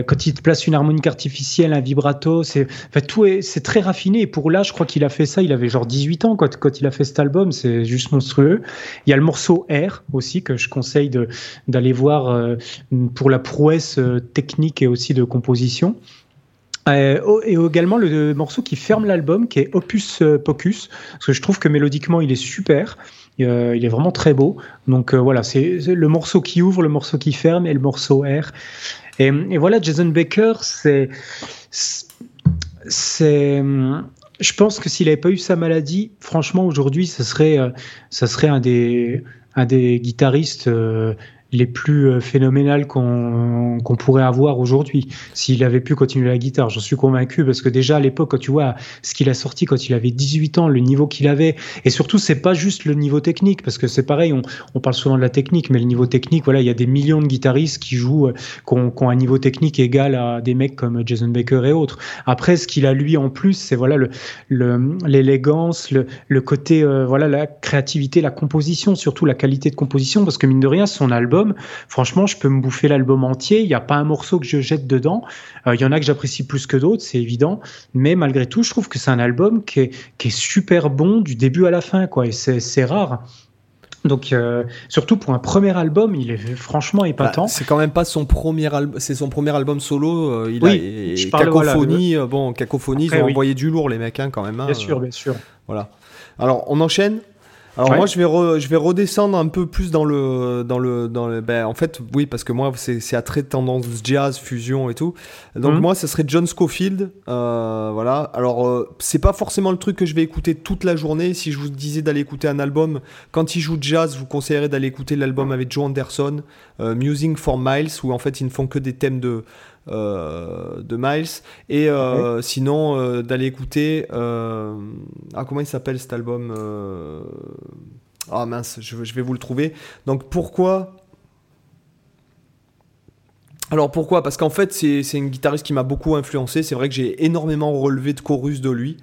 quand il te place une harmonique artificielle, un vibrato. C'est enfin, tout est c'est très raffiné. Et pour là, je crois qu'il a fait ça. Il avait genre 18 ans quand quand il a fait cet album. C'est juste monstrueux. Il y a le morceau R aussi que je conseille de d'aller voir euh, pour la prouesse euh, technique et aussi de composition. Euh, et également le morceau qui ferme l'album, qui est Opus euh, Pocus, parce que je trouve que mélodiquement il est super, euh, il est vraiment très beau. Donc voilà, c'est le morceau qui ouvre, le morceau qui ferme et le morceau R. Et, voilà, Jason Baker, c'est, c'est, je pense que s'il n'avait pas eu sa maladie, franchement aujourd'hui, ce serait, ça serait un des, un des guitaristes les plus euh, phénoménales qu'on pourrait avoir aujourd'hui s'il avait pu continuer la guitare. J'en suis convaincu parce que déjà à l'époque, quand tu vois ce qu'il a sorti quand il avait 18 ans, le niveau qu'il avait, et surtout c'est pas juste le niveau technique parce que c'est pareil, on, parle souvent de la technique, mais le niveau technique, voilà, il y a des millions de guitaristes qui jouent, euh, qui ont, un niveau technique égal à des mecs comme Jason Baker et autres. Après, ce qu'il a lui en plus, c'est voilà l'élégance, le, le, côté euh, voilà la créativité, la composition, surtout la qualité de composition, parce que mine de rien, son album Franchement, je peux me bouffer l'album entier. Il n'y a pas un morceau que je jette dedans. Euh, il y en a que j'apprécie plus que d'autres, c'est évident. Mais malgré tout, je trouve que c'est un album qui est, super bon du début à la fin, quoi. Et c'est rare. Donc euh, surtout pour un premier album, il est franchement épatant. Bah, c'est quand même pas son premier album, c'est son premier album solo. Euh, il oui, a cacophonie, bon cacophonie, ils ont envoyé du lourd les mecs hein, quand même. Hein, bien sûr, bien sûr. Voilà. Alors on enchaîne. Alors moi je vais je vais redescendre un peu plus dans le dans le dans le ben, en fait oui parce que moi c'est à très tendance jazz fusion et tout. Donc mhm. moi ce serait John Scofield euh, voilà. Alors euh, c'est pas forcément le truc que je vais écouter toute la journée. Si je vous disais d'aller écouter un album quand il joue jazz je vous conseillerais d'aller écouter l'album avec Joe Anderson euh, Musing for Miles où en fait ils ne font que des thèmes de de Miles. Et euh, sinon, euh, d'aller écouter. ah, comment il s'appelle cet album Ah mince, je, vais vous le trouver. Donc pourquoi alors pourquoi? Parce qu'en fait, c'est une guitariste qui m'a beaucoup influencé. C'est vrai que j'ai énormément relevé de chorus de lui.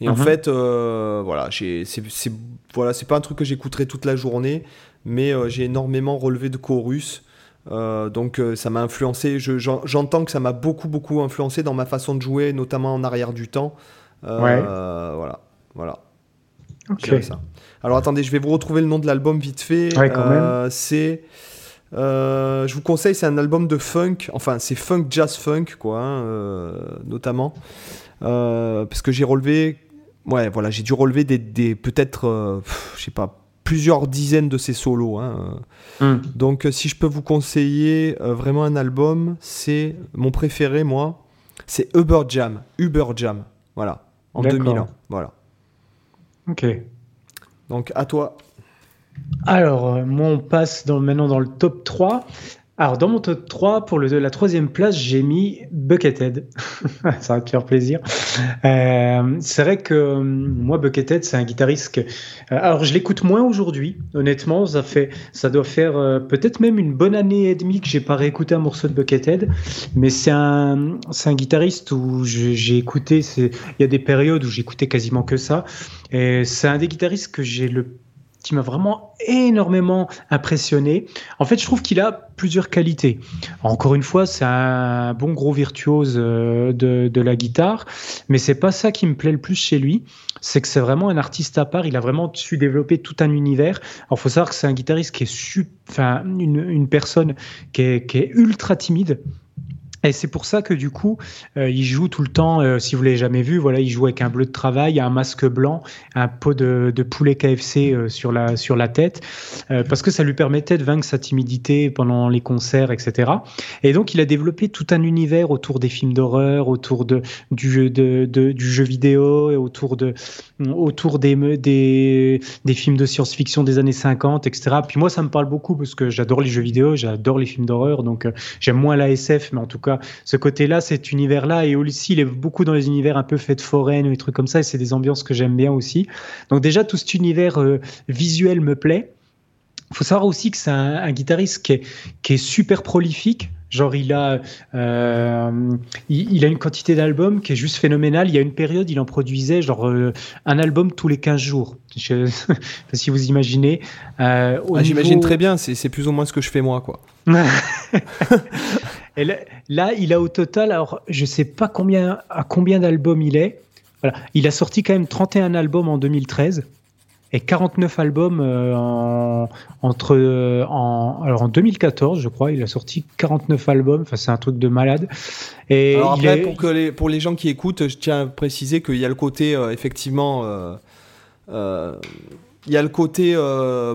Et en mhm. fait, voilà, c'est voilà, pas un truc que j'écouterai toute la journée, mais j'ai énormément relevé de chorus. Euh, donc euh, ça m'a influencé, j'entends que ça m'a beaucoup beaucoup influencé dans ma façon de jouer, notamment en arrière du temps. Euh, voilà, voilà. Ça. Alors attendez, je vais vous retrouver le nom de l'album vite fait. c'est, je vous conseille, c'est un album de funk, enfin c'est funk jazz funk quoi, hein, notamment, parce que j'ai relevé, ouais voilà, j'ai dû relever des, des peut-être, je sais pas plusieurs dizaines de ses solos. Hein. Hmm. Donc euh, si je peux vous conseiller euh, vraiment un album, c'est mon préféré moi, c'est Uber Jam. Uber Jam, voilà, en 2001. Voilà. Ok. Donc à toi. Alors, euh, moi on passe dans, maintenant dans le top 3. Alors, dans mon top 3, pour le, la troisième place, j'ai mis Buckethead. <laughs> ça va te faire plaisir. Euh, c'est vrai que euh, moi, Buckethead, c'est un guitariste que. Euh, alors, je l'écoute moins aujourd'hui, honnêtement. Ça, fait, ça doit faire peut-être même une bonne année et demie que j'ai pas réécouté un morceau de Buckethead. Mais c'est un, c'est un guitariste où j'ai écouté. Il y a des périodes où j'écoutais quasiment que ça. Et c'est un des guitaristes que j'ai le qui m'a vraiment énormément impressionné. En fait, je trouve qu'il a plusieurs qualités. Encore une fois, c'est un bon gros virtuose euh, de, la guitare, mais c'est pas ça qui me plaît le plus chez lui. C'est que c'est vraiment un artiste à part. Il a vraiment su développer tout un univers. Alors, faut savoir que c'est un guitariste qui est, enfin, une, personne qui est ultra timide. Et c'est pour ça que du coup, euh, il joue tout le temps, euh, si vous l'avez jamais vu, voilà, il joue avec un bleu de travail, un masque blanc, un pot de, poulet KFC euh, sur, la, tête, parce que ça lui permettait de vaincre sa timidité pendant les concerts, etc. Et donc, il a développé tout un univers autour des films d'horreur, autour du, jeu, vidéo, et autour, de, autour des, des, des films de science-fiction des années 50, etc. Puis moi, ça me parle beaucoup parce que j'adore les jeux vidéo, j'adore les films d'horreur, donc j'aime moins la SF, mais en tout cas, ce côté-là, cet univers-là, et aussi, il est beaucoup dans les univers un peu faits de foraine ou des trucs comme ça, et c'est des ambiances que j'aime bien aussi. Donc déjà, tout cet univers euh, visuel me plaît. Il faut savoir aussi que c'est un, guitariste qui est, qui est super prolifique. Genre, il a, euh, il, a une quantité d'albums qui est juste phénoménale. Il y a une période, il en produisait genre euh, un album tous les 15 jours. Je sais pas si vous imaginez. Euh, ah, J'imagine très bien, c'est plus ou moins ce que je fais moi, quoi. <laughs> Et là, il a au total, alors je sais pas combien, à combien d'albums il est. Voilà. Il a sorti quand même 31 albums en 2013 et 49 albums euh, en, entre euh, en, alors en 2014 je crois il a sorti 49 albums enfin c'est un truc de malade et alors après pour que les pour les gens qui écoutent je tiens à préciser qu'il y a le côté euh, effectivement il y a le côté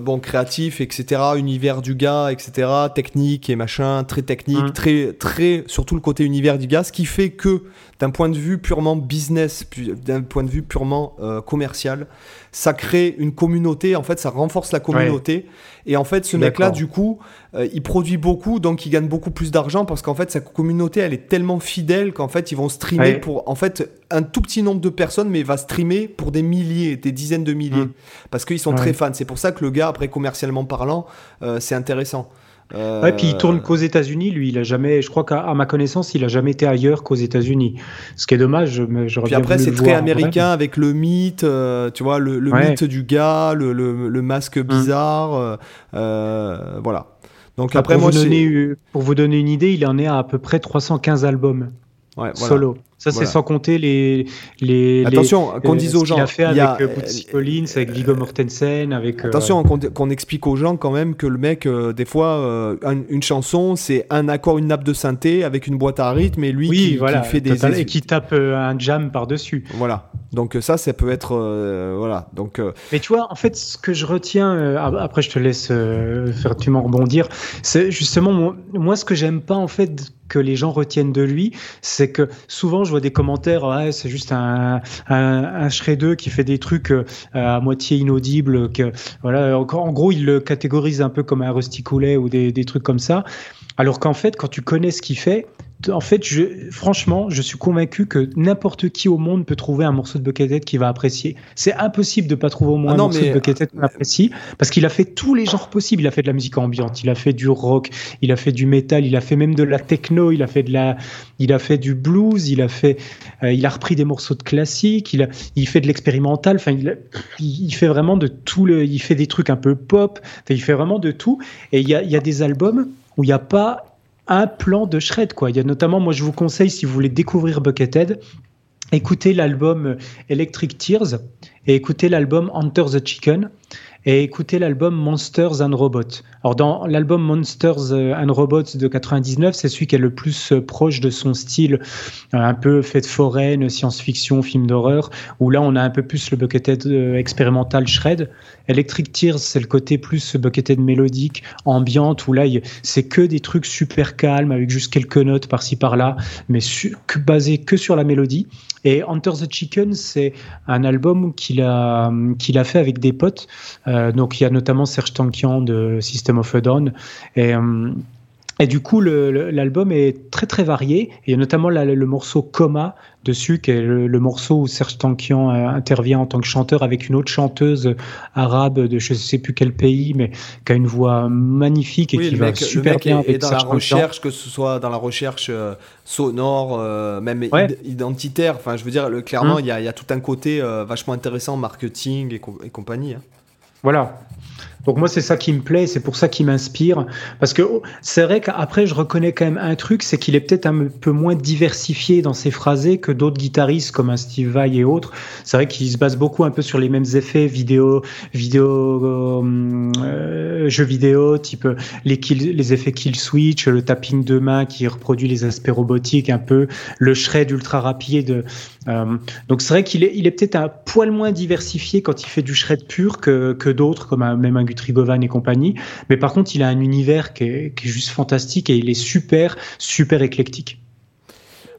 bon créatif etc univers du gars etc technique et machin très technique mmh. très très surtout le côté univers du gars ce qui fait que d'un point de vue purement business d'un point de vue purement commercial ça crée une communauté, en fait, ça renforce la communauté. Et en fait, ce mec-là, du coup, euh, il produit beaucoup, donc il gagne beaucoup plus d'argent parce qu'en fait, sa communauté, elle est tellement fidèle qu'en fait, ils vont streamer pour, en fait, un tout petit nombre de personnes, mais il va streamer pour des milliers, des dizaines de milliers, mmh. parce qu'ils sont très fans. C'est pour ça que le gars, après, commercialement parlant, euh, c'est intéressant. Euh... Ouais, puis il tourne qu'aux États-Unis, lui. Il a jamais, je crois qu'à ma connaissance, il a jamais été ailleurs qu'aux États-Unis. Ce qui est dommage. Mais puis après, c'est très américain avec le mythe, euh, tu vois, le, mythe du gars, le, le, masque hum. bizarre, euh, euh, voilà. Donc après, pour moi, vous donner, pour vous donner une idée, il en est à à peu près 315 albums ouais, solo. Ça, c'est sans compter les. les Attention, qu'on dise aux gens. A fait avec euh, Bootsy Collins, avec Viggo Mortensen, avec. Euh, Attention, qu'on explique aux gens quand même que le mec, euh, des fois, une, chanson, c'est un accord, une nappe de synthé avec une boîte à rythme et lui qui, fait des. et qui tape un jam par-dessus. Voilà. Donc ça, ça peut être. voilà. Donc. Mais tu vois, en fait, ce que je retiens, après, je te laisse faire, tu m'en rebondir, c'est justement, moi, moi, ce que j'aime pas, en fait, que les gens retiennent de lui, c'est que souvent, je vois des commentaires, c'est juste un, un, un qui fait des trucs euh, à moitié inaudibles. Que, voilà, en, en gros, il le catégorise un peu comme un Rusty ou des, des trucs comme ça. Alors qu'en fait, quand tu connais ce qu'il fait, en fait, je, franchement, je suis convaincu que n'importe qui au monde peut trouver un morceau de Buckethead qui va apprécier. C'est impossible de pas trouver au moins ah un morceau de Buckethead qu'on apprécie, parce qu'il a fait tous les genres possibles. Il a fait de la musique ambiante, il a fait du rock, il a fait du métal, il a fait même de la techno, il a fait de la, il a fait du blues, il a fait, euh, il a repris des morceaux de classique, il a, il fait de l'expérimental. Enfin, il, il, fait vraiment de tout le, il fait des trucs un peu pop. il fait vraiment de tout. Et il y a, il y a des albums où il n'y a pas un plan de shred. Quoi. Il y a notamment, moi je vous conseille, si vous voulez découvrir Buckethead, écoutez l'album Electric Tears et écoutez l'album Hunter the Chicken et écoutez l'album Monsters and Robots. Alors dans l'album Monsters euh, and Robots de 99, c'est celui qui est le plus euh, proche de son style, euh, un peu fait foraine, science-fiction, film d'horreur, où là on a un peu plus le buckethead expérimental shred. Electric Tears, c'est le côté plus buckethead mélodique, ambiante, où là c'est que des trucs super calmes avec juste quelques notes par-ci par-là, mais basé que sur la mélodie. Et Hunter the Chicken, c'est un album qu'il a, qu'il a fait avec des potes. Euh, donc il y a notamment Serge Tankian de System of a Down. Et, euh, et du coup, l'album est très très varié. Il y a notamment le morceau Coma dessus, qui est le, morceau où Serge Tankian euh, intervient en tant que chanteur avec une autre chanteuse arabe de je ne sais plus quel pays, mais qui a une voix magnifique et qui va super bien avec dans la recherche, que ce soit dans la recherche euh, sonore, euh, même identitaire. Enfin, je veux dire, clairement, hum. il y, a, tout un côté vachement intéressant, marketing et, compagnie. Hein. Voilà. Donc moi c'est ça qui me plaît, c'est pour ça qui m'inspire, parce que c'est vrai qu'après je reconnais quand même un truc, c'est qu'il est peut-être un peu moins diversifié dans ses phrasés que d'autres guitaristes comme un Steve Vai et autres. C'est vrai qu'il se base beaucoup un peu sur les mêmes effets vidéo, vidéo, euh, jeux vidéo, type les les effets kill switch, le tapping de main qui reproduit les aspects robotiques un peu, le shred ultra rapide. Euh, donc c'est vrai qu'il est, il est peut-être un poil moins diversifié quand il fait du shred pur que, que d'autres comme un, même un Trigovan et compagnie. Mais par contre, il a un univers qui est, juste fantastique et il est super, super éclectique.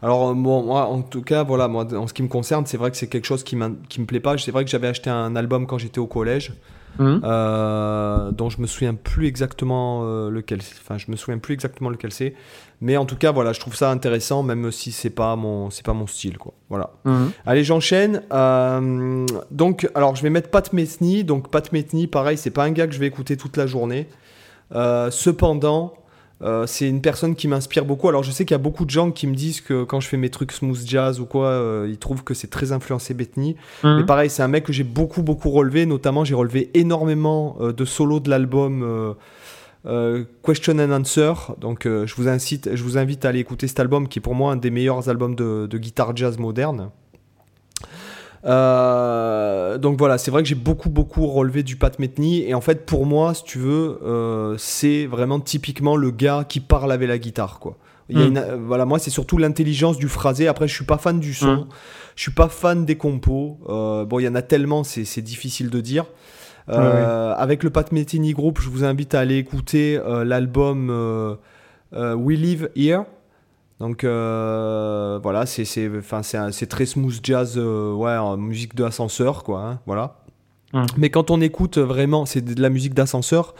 Alors euh, moi, en tout cas, voilà, moi, en ce qui me concerne, c'est vrai que c'est quelque chose qui, qui me plaît pas. C'est vrai que j'avais acheté un album quand j'étais au collège. Mmh. Euh, dont je me souviens plus exactement euh, lequel enfin je me souviens plus exactement lequel c'est. Mais en tout cas voilà je trouve ça intéressant même si c'est pas mon c'est pas mon style quoi. Voilà. Mmh. allez j'enchaîne. Euh, donc alors je vais mettre Pat Metheny. Donc Pat Metheny pareil c'est pas un gars que je vais écouter toute la journée. Cependant euh, c'est une personne qui m'inspire beaucoup. Alors je sais qu'il y a beaucoup de gens qui me disent que quand je fais mes trucs smooth jazz ou quoi, euh, ils trouvent que c'est très influencé Bethany. Mhm. Mais pareil, c'est un mec que j'ai beaucoup beaucoup relevé. Notamment, j'ai relevé énormément euh, de solos de l'album Question and Answer. Donc je vous incite, je vous invite à aller écouter cet album qui est pour moi un des meilleurs albums de, de guitare jazz moderne. Euh, donc voilà, c'est vrai que j'ai beaucoup beaucoup relevé du Pat Metheny et en fait pour moi, si tu veux, euh, c'est vraiment typiquement le gars qui parle avec la guitare quoi. Il y a hmm. voilà, moi c'est surtout l'intelligence du phrasé. Après, je suis pas fan du son, hmm. je suis pas fan des compos. Euh, bon, il y en a tellement, c'est difficile de dire. Avec le Pat Metheny Group, je vous invite à aller écouter l'album We Live Here. Donc euh, voilà, c'est très smooth jazz, euh, ouais, musique d'ascenseur, quoi. Hein, voilà. Hum. Mais quand on écoute vraiment, c'est de la musique d'ascenseur,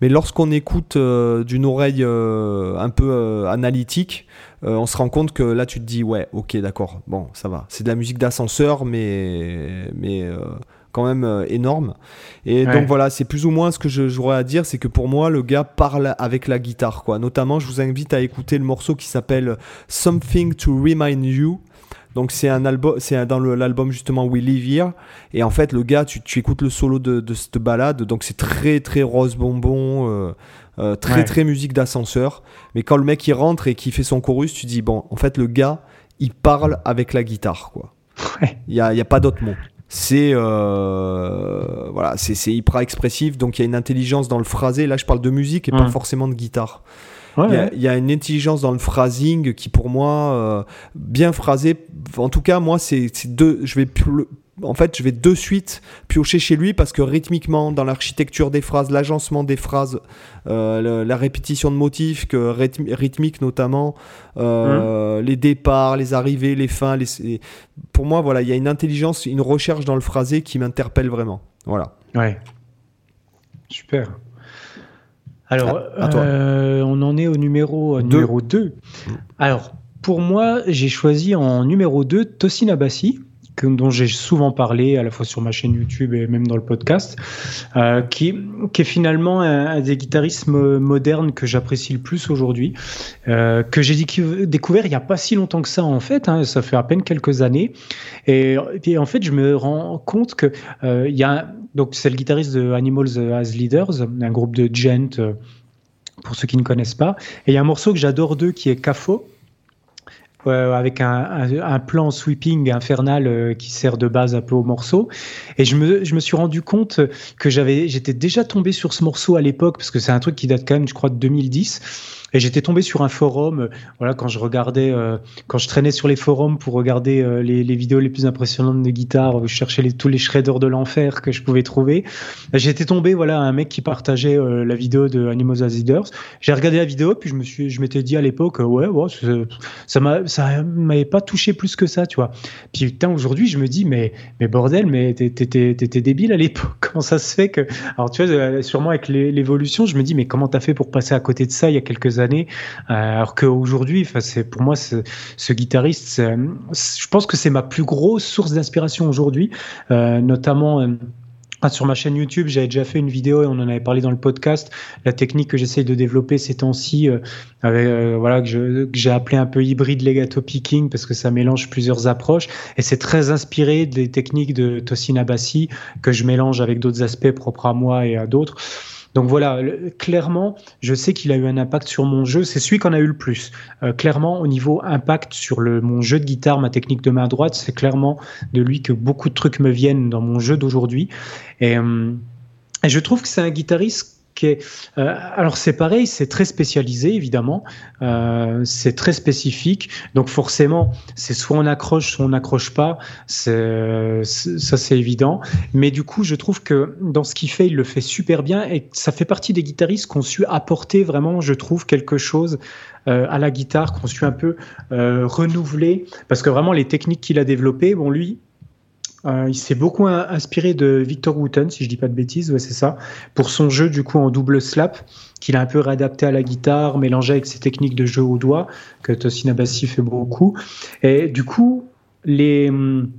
mais lorsqu'on écoute euh, d'une oreille un peu analytique, on se rend compte que là tu te dis ouais, ok, d'accord, bon, ça va. C'est de la musique d'ascenseur, mais mais quand même euh, énorme. Et donc voilà, c'est plus ou moins ce que j'aurais à dire, c'est que pour moi, le gars parle avec la guitare, quoi. Notamment, je vous invite à écouter le morceau qui s'appelle Something to Remind You. Donc c'est un album, c'est dans l'album justement We Live Here. Et en fait, le gars, tu, écoutes le solo de, cette balade, donc c'est très très rose bonbon, euh, euh, très très musique d'ascenseur. Mais quand le mec il rentre et qu'il fait son chorus, tu dis bon, en fait le gars, il parle avec la guitare, quoi. Il n'y a, y a pas d'autre mot c'est euh, voilà, c'est hyper expressif, donc il y a une intelligence dans le phrasé. Là, je parle de musique et pas forcément de guitare. Il y, a une intelligence dans le phrasing qui, pour moi, euh, bien phrasé. En tout cas, moi, c'est deux. Je vais en fait, je vais de suite piocher chez lui parce que rythmiquement, dans l'architecture des phrases, l'agencement des phrases, euh, la, répétition de motifs, que rythmique notamment, euh, mmh. les départs, les arrivées, les fins, les, pour moi, voilà, il y a une intelligence, une recherche dans le phrasé qui m'interpelle vraiment. Voilà. Ouais. Super. Alors, euh, on en est au numéro, numéro 2. Mmh. Alors, pour moi, j'ai choisi en numéro 2 Tosin Abassi dont j'ai souvent parlé à la fois sur ma chaîne YouTube et même dans le podcast, euh, qui, est finalement un, des guitaristes modernes que j'apprécie le plus aujourd'hui, euh, que j'ai découvert il n'y a pas si longtemps que ça en fait, hein, ça fait à peine quelques années, et, et, en fait je me rends compte que euh, y a donc c'est le guitariste de Animals as Leaders, un groupe de gent pour ceux qui ne connaissent pas, et il y a un morceau que j'adore d'eux qui est CAFO avec un, plan sweeping infernal euh, qui sert de base un peu au morceau. Et je me, je me suis rendu compte que j'avais, j'étais déjà tombé sur ce morceau à l'époque, parce que c'est un truc qui date quand même, je crois, de 2010. Et j'étais tombé sur un forum, euh, voilà, quand je regardais, euh, quand je traînais sur les forums pour regarder euh, les, vidéos les plus impressionnantes de guitare, je cherchais tous les shredders de l'enfer que je pouvais trouver. J'étais tombé, voilà, un mec qui partageait la vidéo de Animals as Eaters. J'ai regardé la vidéo, puis je me suis, je m'étais dit à l'époque, ouais, ouais, ça m'a, ça m'avait pas touché plus que ça, tu vois. Puis putain, aujourd'hui, je me dis, mais, mais bordel, mais t'étais débile à l'époque. <laughs> Comment ça se fait que, alors tu vois, sûrement avec l'évolution, je me dis, mais comment t'as fait pour passer à côté de ça il y a quelques années, euh, alors qu'aujourd'hui, pour moi ce, guitariste, je pense que c'est ma plus grosse source d'inspiration aujourd'hui, euh, notamment. Euh, sur ma chaîne YouTube, j'avais déjà fait une vidéo et on en avait parlé dans le podcast. La technique que j'essaye de développer ces temps-ci, voilà, que j'ai appelé un peu hybride legato picking parce que ça mélange plusieurs approches et c'est très inspiré des techniques de Tosin Abassi que je mélange avec d'autres aspects propres à moi et à d'autres. Donc voilà, clairement, je sais qu'il a eu un impact sur mon jeu. C'est celui qu'on a eu le plus. Euh, clairement, au niveau impact sur mon jeu de guitare, ma technique de main droite, c'est clairement de lui que beaucoup de trucs me viennent dans mon jeu d'aujourd'hui. Et, et je trouve que c'est un guitariste euh, alors c'est pareil, c'est très spécialisé évidemment, euh, c'est très spécifique, donc forcément c'est soit on accroche, soit on n'accroche pas, ça c'est évident. Mais du coup, je trouve que dans ce qu'il fait, il le fait super bien et ça fait partie des guitaristes qui ont su apporter vraiment, je trouve, quelque chose euh, à la guitare, qu'on su un peu renouveler, parce que vraiment les techniques qu'il a développées, bon lui, euh, il s'est beaucoup inspiré de Victor Wooten, si je dis pas de bêtises, c'est ça, pour son jeu du coup en double slap, qu'il a un peu réadapté à la guitare, mélangé avec ses techniques de jeu au doigt, que Tosin Abassi fait beaucoup. Et du coup, les, hum,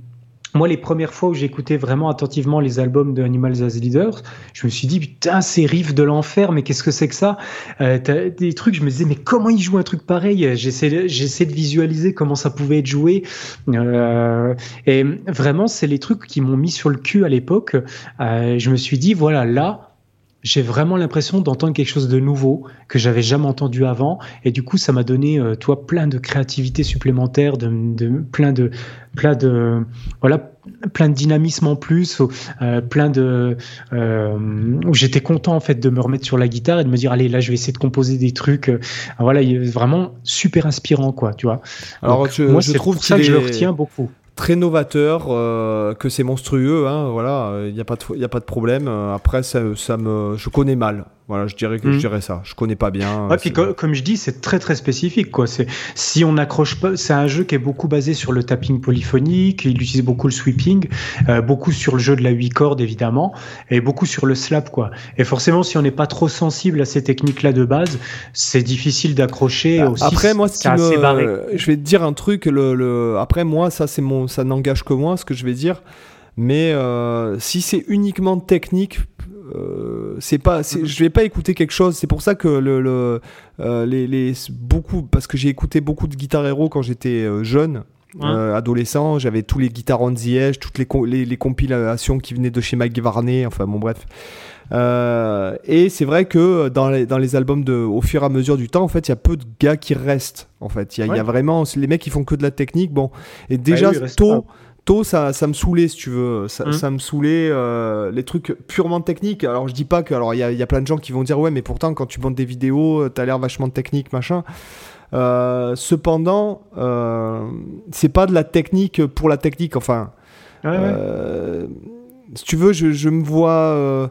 moi, les premières fois où j'écoutais vraiment attentivement les albums de Animals as Leaders, je me suis dit, putain, c'est riff de l'enfer, mais qu'est-ce que c'est que ça? Euh, Des trucs, je me disais, mais comment il joue un truc pareil? J'essaie de visualiser comment ça pouvait être joué. Euh, et vraiment, c'est les trucs qui m'ont mis sur le cul à l'époque. Euh, je me suis dit, voilà, là, j'ai vraiment l'impression d'entendre quelque chose de nouveau que j'avais jamais entendu avant et du coup ça m'a donné toi plein de créativité supplémentaire de, plein de plein de voilà plein de dynamisme en plus euh, plein de euh, où j'étais content en fait de me remettre sur la guitare et de me dire allez là je vais essayer de composer des trucs euh, voilà vraiment super inspirant quoi tu vois alors moi je trouve ça que je le retiens beaucoup très novateur, euh, que c'est monstrueux, hein, voilà, il n'y a, pas de, a pas de problème. Après, ça, ça me, je connais mal. Voilà, je dirais que je hmm. dirais ça. Je connais pas bien. Ouais, puis comme, je dis, c'est très très spécifique quoi. C'est si on n'accroche pas, c'est un jeu qui est beaucoup basé sur le tapping polyphonique. Il utilise beaucoup le sweeping, euh, beaucoup sur le jeu de la 8 cordes évidemment, et beaucoup sur le slap quoi. Et forcément, si on n'est pas trop sensible à ces techniques là de base, c'est difficile d'accrocher. Bah, après, moi, ce qui me... je vais te dire un truc. Le, le... Après, moi, ça c'est mon, ça n'engage que moi, ce que je vais dire. Mais euh, si c'est uniquement technique, euh, c'est pas, je vais pas écouter quelque chose. C'est pour ça que le, euh, les, beaucoup, parce que j'ai écouté beaucoup de guitare héros quand j'étais euh, jeune. adolescent, j'avais tous les guitares on the edge, toutes les, les, compilations qui venaient de chez Mike Varney, enfin bon bref. et c'est vrai que dans les, dans les albums de, au fur et à mesure du temps, en fait, il y a peu de gars qui restent. En fait, il y, a vraiment les mecs qui font que de la technique. Bon, et déjà tôt, ça, ça me saoulait, si tu veux. Ça, mmh. me saoulait euh, les trucs purement techniques. Alors, je dis pas que. Alors, il y a, y a, plein de gens qui vont dire, ouais, mais pourtant, quand tu montes des vidéos, euh, t'as l'air vachement technique, machin. Euh, cependant, c'est pas de la technique pour la technique. Enfin, si tu veux, je, je me vois.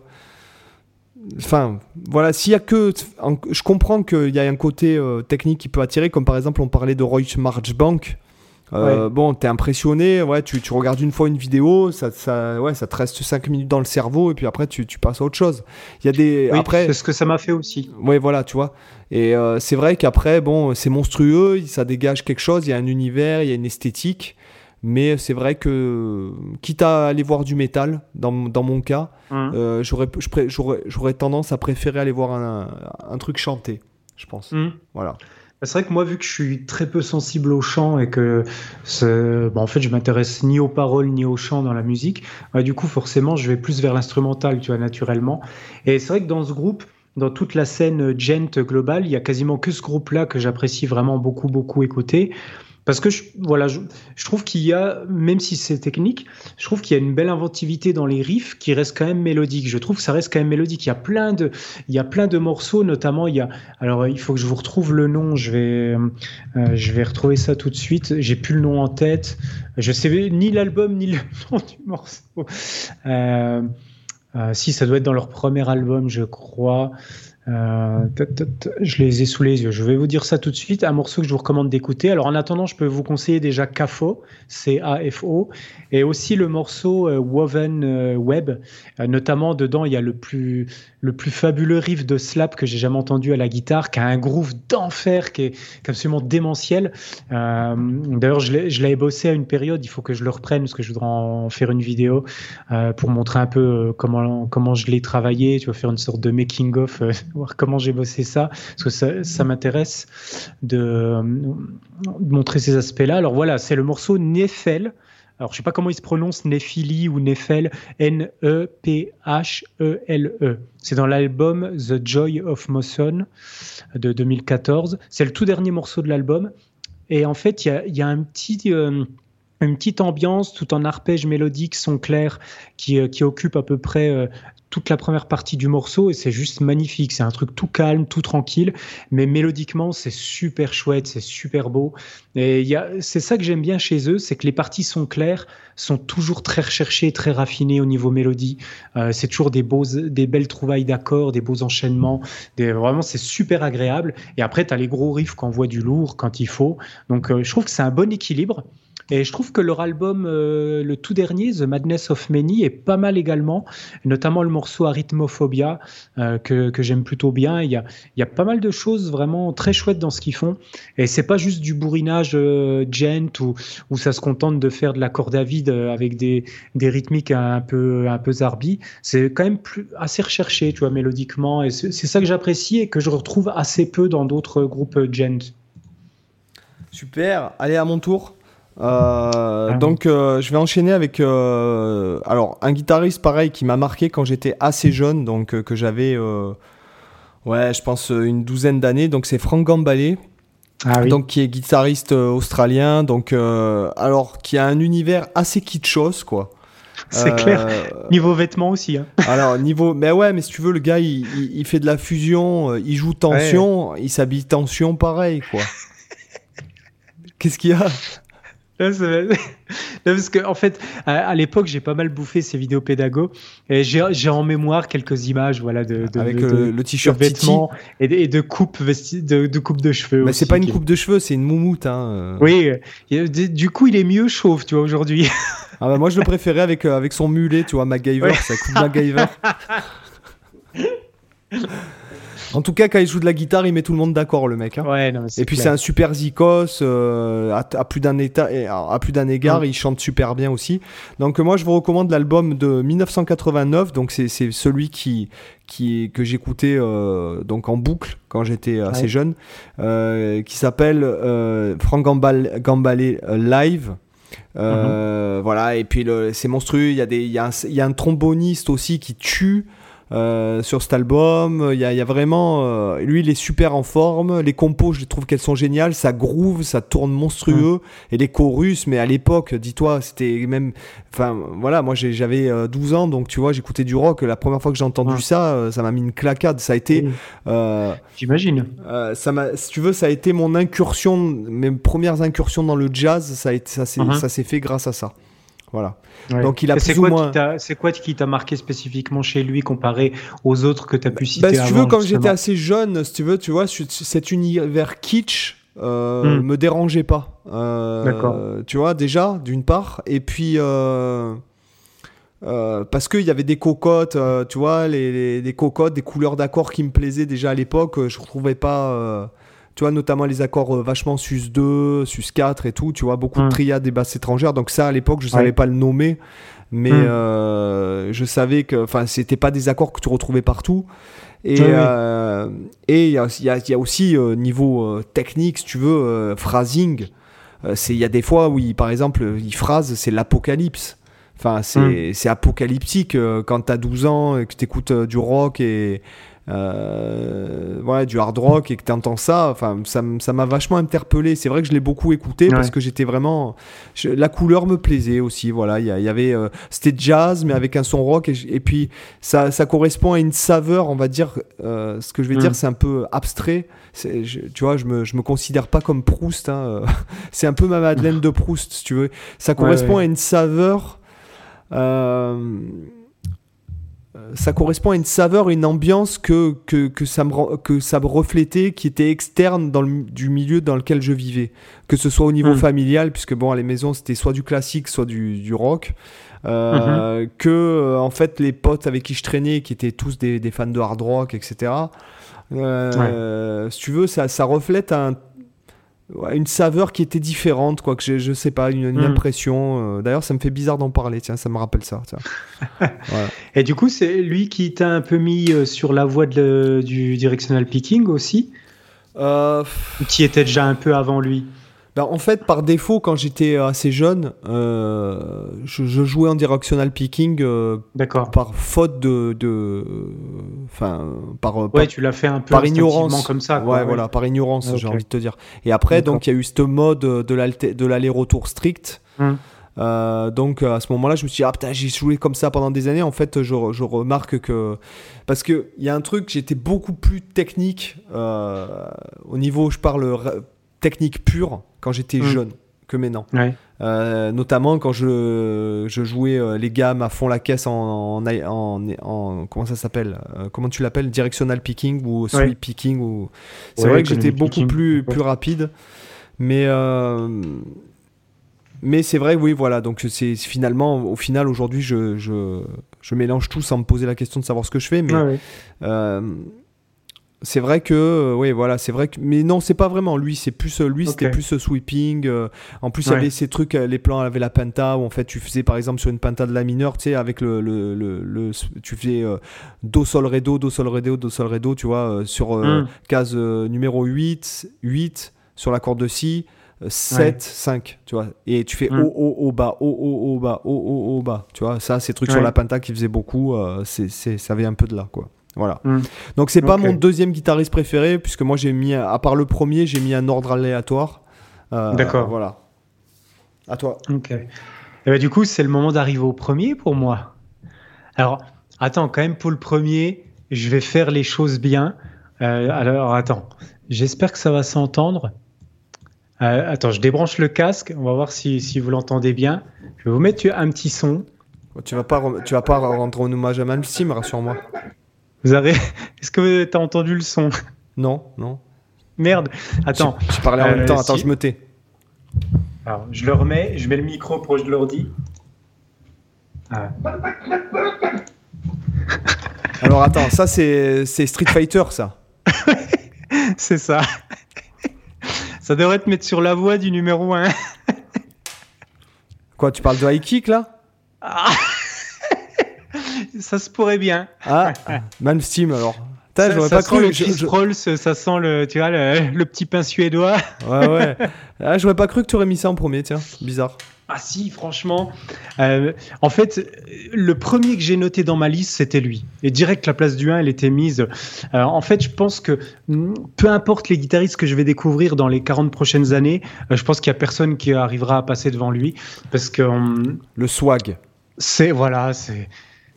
Enfin, voilà, s'il y a que. Je comprends qu'il y a un côté technique qui peut attirer, comme par exemple, on parlait de Roy Marchbank. Euh, Bon, t'es impressionné, ouais, tu, tu, regardes une fois une vidéo, ça, ça, ouais, ça te reste 5 minutes dans le cerveau et puis après tu, tu passes à autre chose. Il y a des. après, c'est ce que ça m'a fait aussi. Ouais, voilà, tu vois. Et euh, c'est vrai qu'après, bon, c'est monstrueux, ça dégage quelque chose, il y a un univers, il y a une esthétique. Mais c'est vrai que, quitte à aller voir du métal, dans, dans mon cas, hum. euh, j'aurais, tendance à préférer aller voir un, un truc chanté, je pense. Hum. Voilà. Bah, c'est vrai que moi, vu que je suis très peu sensible au chant et que bon, en fait, je m'intéresse ni aux paroles ni au chant dans la musique, bah, du coup, forcément, je vais plus vers l'instrumental, tu vois, naturellement. Et c'est vrai que dans ce groupe, dans toute la scène gent globale, il y a quasiment que ce groupe-là que j'apprécie vraiment beaucoup, beaucoup écouter. Parce que je, voilà, je, trouve qu'il y a, même si c'est technique, je trouve qu'il y a une belle inventivité dans les riffs qui reste quand même mélodique. Je trouve que ça reste quand même mélodique. Il y a plein de, il y a plein de morceaux, notamment il y a, alors il faut que je vous retrouve le nom. Je vais, euh, je vais retrouver ça tout de suite. J'ai plus le nom en tête. Je sais ni l'album ni le <laughs> nom du morceau. Euh, euh, si ça doit être dans leur premier album, je crois. Euh, je les ai sous les yeux. Je vais vous dire ça tout de suite. Un morceau que je vous recommande d'écouter. Alors en attendant, je peux vous conseiller déjà CAFO, C-A-F-O, et aussi le morceau euh, Woven euh, Web. notamment dedans, il y a le plus le plus fabuleux riff de slap que j'ai jamais entendu à la guitare, qui a un groove d'enfer, qui est, absolument démentiel. Euh, d'ailleurs, je l'avais bossé à une période, il faut que je le reprenne parce que je voudrais en faire une vidéo euh, pour montrer un peu euh, comment, comment je l'ai travaillé, tu vas faire une sorte de making-of, <laughs> voir comment j'ai bossé ça, parce que ça, m'intéresse de, de, montrer ces aspects-là. Alors voilà, c'est le morceau Nefel. Alors, je sais pas comment il se prononce, Nephili ou Nephel, N-E-P-H-E-L-E. E. C'est dans l'album The Joy of Motion de 2014. C'est le tout dernier morceau de l'album. Et en fait, il y a, un petit, euh, une petite ambiance tout en arpège mélodique, son clair, qui, euh, occupe à peu près euh, toute la première partie du morceau et c'est juste magnifique. C'est un truc tout calme, tout tranquille, mais mélodiquement, c'est super chouette, c'est super beau. Et c'est ça que j'aime bien chez eux, c'est que les parties sont claires, sont toujours très recherchées, très raffinées au niveau mélodie. Euh, c'est toujours des, beaux, des belles trouvailles d'accords, des beaux enchaînements. Des, vraiment, c'est super agréable. Et après, tu as les gros riffs quand voit du lourd quand il faut. Donc, euh, je trouve que c'est un bon équilibre. Et je trouve que leur album, euh, le tout dernier, The Madness of Many, est pas mal également, notamment le morceau Arithmophobia, euh, que, j'aime plutôt bien. Il y, a, il y a pas mal de choses vraiment très chouettes dans ce qu'ils font. Et c'est pas juste du bourrinage euh, gent où, où ça se contente de faire de la corde à vide avec des, des rythmiques un peu, un peu zarbi. C'est quand même plus, assez recherché, tu vois, mélodiquement. Et c'est ça que j'apprécie et que je retrouve assez peu dans d'autres groupes gent. Super. Allez, à mon tour. Euh, ah donc euh, je vais enchaîner avec euh, alors un guitariste pareil qui m'a marqué quand j'étais assez jeune donc que j'avais ouais je pense une douzaine d'années donc c'est Frank Gambale ah donc qui est guitariste australien donc alors qui a un univers assez kitschos quoi c'est clair. Niveau vêtements aussi. Hein. <laughs> Alors, niveau. Mais ouais, mais si tu veux, le gars, il, il, fait de la fusion, il joue tension, il s'habille tension pareil, quoi. <laughs> Qu'est-ce qu'il y a? <laughs> parce que en fait, à, l'époque, j'ai pas mal bouffé ces vidéos pédago et j'ai en mémoire quelques images, voilà, de, avec euh, le t-shirt vêtements et de, et de coupe de, de, coupe de cheveux. Mais c'est pas une coupe de cheveux, c'est une moumoute. Hein. Euh. Oui, du coup, il est mieux chauve, tu vois, aujourd'hui. Ah bah moi, je le préférais avec euh, avec son mulet, tu vois, <laughs> MacGyver, ça coupe <laughs> MacGyver. En tout cas, quand il joue de la guitare, il met tout le monde d'accord, le mec. Hein. Ouais, non, et puis c'est un super zikos, euh, à, plus d'un à plus d'un égard, mm. il chante super bien aussi. Donc moi, je vous recommande l'album de 1989. Donc c'est celui qui, qui que j'écoutais euh, donc en boucle quand j'étais assez jeune, euh, qui s'appelle Frank Gambale, Live. Mm-hmm. Voilà, et puis c'est monstrueux. Il y, a des, il, y a un, il y a un tromboniste aussi qui tue. Euh, sur cet album. Il y a, vraiment. Euh, lui, il est super en forme. Les compos, je trouve qu'elles sont géniales. Ça groove, ça tourne monstrueux. Mm. Et les chorus, mais à l'époque, dis-toi, c'était même. Enfin, voilà, moi j'avais 12 euh, ans, donc tu vois, j'écoutais du rock. La première fois que j'ai entendu ça, ça m'a mis une claquade. Ça a été. J'imagine. ça si tu veux, ça a été mon incursion, mes premières incursions dans le jazz. Ça, a été, ça s'est fait grâce à ça. Voilà. Donc il a plus ou moins. C'est quoi qui t'a marqué spécifiquement chez lui comparé aux autres que tu as pu citer bah, Si tu veux, quand j'étais assez jeune, si tu veux, tu vois, cet univers kitsch euh, hmm. me dérangeait pas. Euh, D'accord. Tu vois, déjà, d'une part. Et puis. Euh, euh parce qu'il y avait des cocottes, euh, tu vois, les, cocottes, des couleurs d'accords qui me plaisaient déjà à l'époque. Je ne retrouvais pas tu vois, notamment les accords euh, vachement sus 2, sus 4 et tout, tu vois, beaucoup de mm. triades et basses étrangères. Donc ça, à l'époque, je savais pas le nommer, mais mm. euh, je savais que, enfin, c'était pas des accords que tu retrouvais partout. Et euh, et il y a, y a, aussi niveau technique, si tu veux, phrasing. il y a des fois où, il, par exemple, il phrase, c'est l'apocalypse. Enfin, c'est mm. apocalyptique quand tu as 12 ans et que tu écoutes du rock et, euh, du hard rock et que tu entends ça, enfin, ça m'a vachement interpellé. C'est vrai que je l'ai beaucoup écouté parce que j'étais vraiment. la couleur me plaisait aussi. Voilà, il y, avait. Euh, c'était jazz, mais avec un son rock. Et, puis, ça, ça, correspond à une saveur, on va dire. Euh, ce que je vais dire, mm. c'est un peu abstrait. tu vois, je me, je me considère pas comme Proust. Hein, <laughs> c'est un peu ma Madeleine de Proust, si tu veux. Ça correspond à une saveur. Euh, ça correspond à une saveur, une ambiance que, que, que, ça, me, que ça me reflétait, qui était externe dans le, du milieu dans lequel je vivais. Que ce soit au niveau hmm. familial, puisque bon, à la maison, c'était soit du classique, soit du, du rock. Euh, mhm. Que, euh, en fait, les potes avec qui je traînais, qui étaient tous des, des fans de hard rock, etc., euh, si tu veux, ça, ça reflète un une saveur qui était différente, quoi, que je, je sais pas, une, hmm. impression. Euh, d'ailleurs, ça me fait bizarre d'en parler, tiens, ça me rappelle ça. <laughs> Et du coup, c'est lui qui t'a un peu mis euh, sur la voie de, du directional picking aussi? Euh... Qui était déjà un peu avant lui? Ben, en fait, par défaut, quand j'étais assez jeune, euh, je, jouais en directional picking euh, par faute de, enfin, par, ouais, tu l'as fait un peu par ignorance, comme ça. ouais, voilà, par ignorance, j'ai envie de te dire. Et après, donc, il y a eu ce mode de l'aller-retour strict. Hum. Euh, donc à ce moment-là, je me suis dit, ah putain, j'ai joué comme ça pendant des années. En fait, je, je remarque que. Parce qu'il y a un truc, j'étais beaucoup plus technique au niveau, je parle technique pure quand j'étais mm. jeune que maintenant. Euh, notamment quand je, je jouais euh, les gammes à fond la caisse en, en, en, comment ça s'appelle euh, comment tu l'appelles directional picking ou sweep picking ou c'est vrai que j'étais beaucoup plus plus rapide. Mais mais c'est vrai oui voilà. Donc c'est finalement au final aujourd'hui je, je, je, mélange tout sans me poser la question de savoir ce que je fais mais c'est vrai que euh, oui voilà c'est vrai que mais non c'est pas vraiment lui c'est plus euh, lui c'était plus euh, sweeping en plus il y avait ces trucs les plans avec la penta où en fait tu faisais par exemple sur une penta de la mineure tu sais avec le, le, le, tu faisais do sol ré do do sol ré do do sol ré do tu vois sur hmm. case numéro 8 8 sur la corde de si 7 5 tu vois et tu fais hmm. haut haut haut bas haut haut haut bas haut haut haut bas tu vois ça c'est trucs sur la penta qui faisait beaucoup c'est ça avait un peu de là quoi voilà. Hmm. Donc c'est pas mon deuxième guitariste préféré puisque moi j'ai mis à part le premier j'ai mis un ordre aléatoire. Euh, D'accord. Voilà. À toi. Ok. Et eh ben, du coup c'est le moment d'arriver au premier pour moi. Alors attends quand même pour le premier je vais faire les choses bien. Euh, alors attends j'espère que ça va s'entendre. Euh, attends je débranche le casque on va voir si, si vous l'entendez bien. Je vais vous mettre un petit son. Tu vas pas tu vas pas rendre un hommage à Malmsteen rassure-moi. Vous avez. <laughs> Est-ce que tu as entendu le son? Non, non. Merde. Attends. Je, parlais en même temps. Euh, Attends, je me tais. Alors, je le remets. Je mets le micro proche de l'ordi. Ah. Alors, attends. Ça, c'est Street Fighter, ça. <laughs> c'est ça. ça devrait te mettre sur la voie du numéro 1. Quoi, tu parles de high kick, là? Ah ça se pourrait bien. Ah, <laughs> Man Steam alors. Ça, ça, pas cru. Le je, ça sent le, tu vois, le, petit pain suédois. Ouais, ouais. Ah, j'aurais pas cru que tu aurais mis ça en premier, tiens. Bizarre. Ah si, franchement. Euh, en fait, le premier que j'ai noté dans ma liste, c'était lui. Et direct, la place du 1, elle était mise. Euh, en fait, je pense que mm, peu importe les guitaristes que je vais découvrir dans les 40 prochaines années, euh, je pense qu'il y a personne qui arrivera à passer devant lui. Parce que... le swag. C'est, voilà, c'est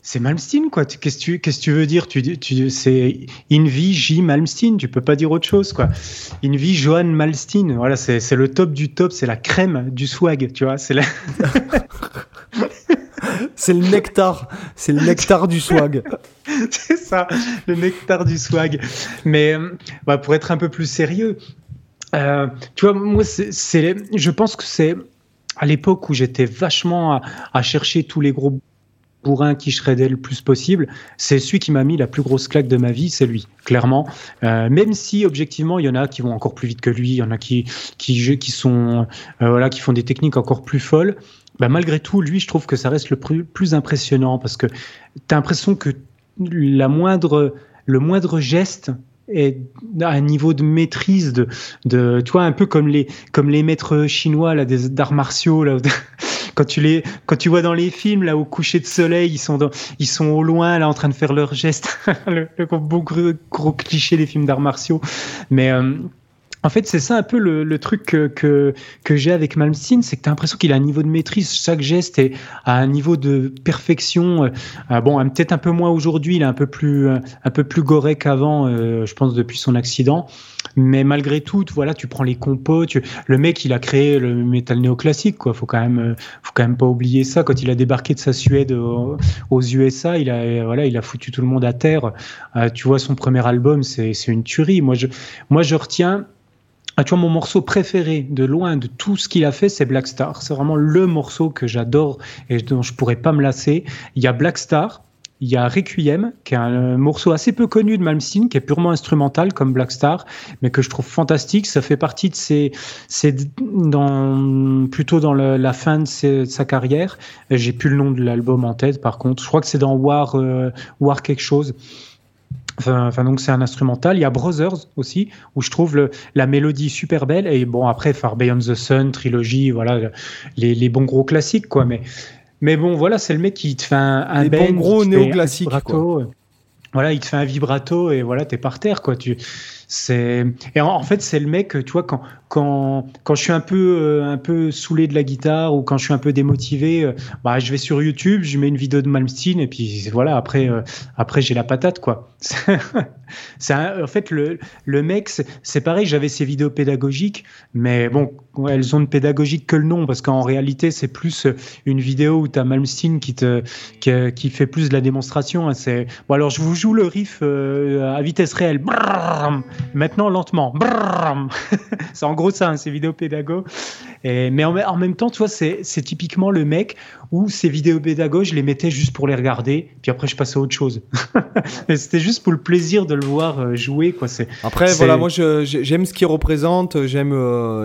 c'est Malmsteen, quoi. Qu'est-ce que tu, tu veux dire? Tu, tu, C'est Invi J. Malmsteen, tu peux pas dire autre chose, quoi. Invi Johan Malmsteen, voilà, c'est le top du top, c'est la crème du swag, tu vois. C'est la... <laughs> c'est le nectar, c'est le nectar du swag. <laughs> c'est ça, le nectar du swag. Mais bah, pour être un peu plus sérieux, euh, tu vois, moi, c'est, je pense que c'est à l'époque où j'étais vachement à, à, chercher tous les gros pour un qui shreddait le plus possible, c'est celui qui m'a mis la plus grosse claque de ma vie, c'est lui, clairement. Euh, même si objectivement, il y en a qui vont encore plus vite que lui, il y en a qui qui qui sont euh, voilà, qui font des techniques encore plus folles. Bah, malgré tout, lui, je trouve que ça reste le plus, impressionnant parce que tu as l'impression que la moindre le moindre geste est à un niveau de maîtrise de, de tu vois un peu comme les comme les maîtres chinois là des d'arts martiaux là quand tu les, quand tu vois dans les films là au coucher de soleil, ils sont ils sont au loin là en train de faire leurs gestes, <laughs> le, gros, cliché des films d'arts martiaux. Mais euh, en fait, c'est ça un peu le, truc que, que, j'ai avec Malmsteen, c'est que tu as l'impression qu'il a un niveau de maîtrise. Chaque geste est à un niveau de perfection. Euh, euh, bon, peut-être un peu moins aujourd'hui, il est un peu plus, un peu plus goré qu'avant, je pense, depuis son accident. Mais malgré tout, voilà, tu prends les compos. Le mec, il a créé le métal néoclassique, quoi. Faut quand même, faut quand même pas oublier ça. Quand il a débarqué de sa Suède aux, USA, il a, voilà, il a foutu tout le monde à terre. tu vois, son premier album, c'est une tuerie. Moi, je, moi, je retiens ah, tu vois, mon morceau préféré de loin de tout ce qu'il a fait, c'est Black Star. C'est vraiment le morceau que j'adore et dont je pourrais pas me lasser. Il y a Black Star, il y a Requiem, qui est un morceau assez peu connu de Malmsteen, qui est purement instrumental comme Black Star, mais que je trouve fantastique. Ça fait partie de ses, dans, plutôt dans la fin de, sa carrière. J'ai plus le nom de l'album en tête, par contre. Je crois que c'est dans War, euh, War quelque chose. Enfin, donc c'est un instrumental. Il y a Brothers aussi, où je trouve la mélodie super belle. Et bon, après, Far Beyond the Sun, trilogie, voilà, les, les bons gros classiques, quoi. Mais, mais bon, voilà, c'est le mec qui te fait un, un les bons gros néoclassiques. Voilà, il te fait un vibrato et voilà, t'es par terre, quoi. Tu, c'est et en, fait c'est le mec, tu vois, quand quand quand je suis un peu euh, un peu saoulé de la guitare ou quand je suis un peu démotivé, euh, bah je vais sur YouTube, je mets une vidéo de Malmsteen et puis voilà après euh, après j'ai la patate quoi. <laughs> c'est en fait le le mec c'est pareil, j'avais ces vidéos pédagogiques, mais bon elles ont de pédagogique que le nom parce qu'en réalité c'est plus une vidéo où t'as Malmsteen qui te qui, fait plus de la démonstration. Hein. c'est bon alors je vous joue le riff à vitesse réelle. Maintenant, lentement. c'est en gros ça, ces vidéos pédago. Et, mais en, même temps, tu vois, c'est typiquement le mec où ces vidéos pédago, je les mettais juste pour les regarder, puis après je passais à autre chose. C'était juste pour le plaisir de le voir jouer. Après, voilà, moi j'aime ce qu'il représente, j'aime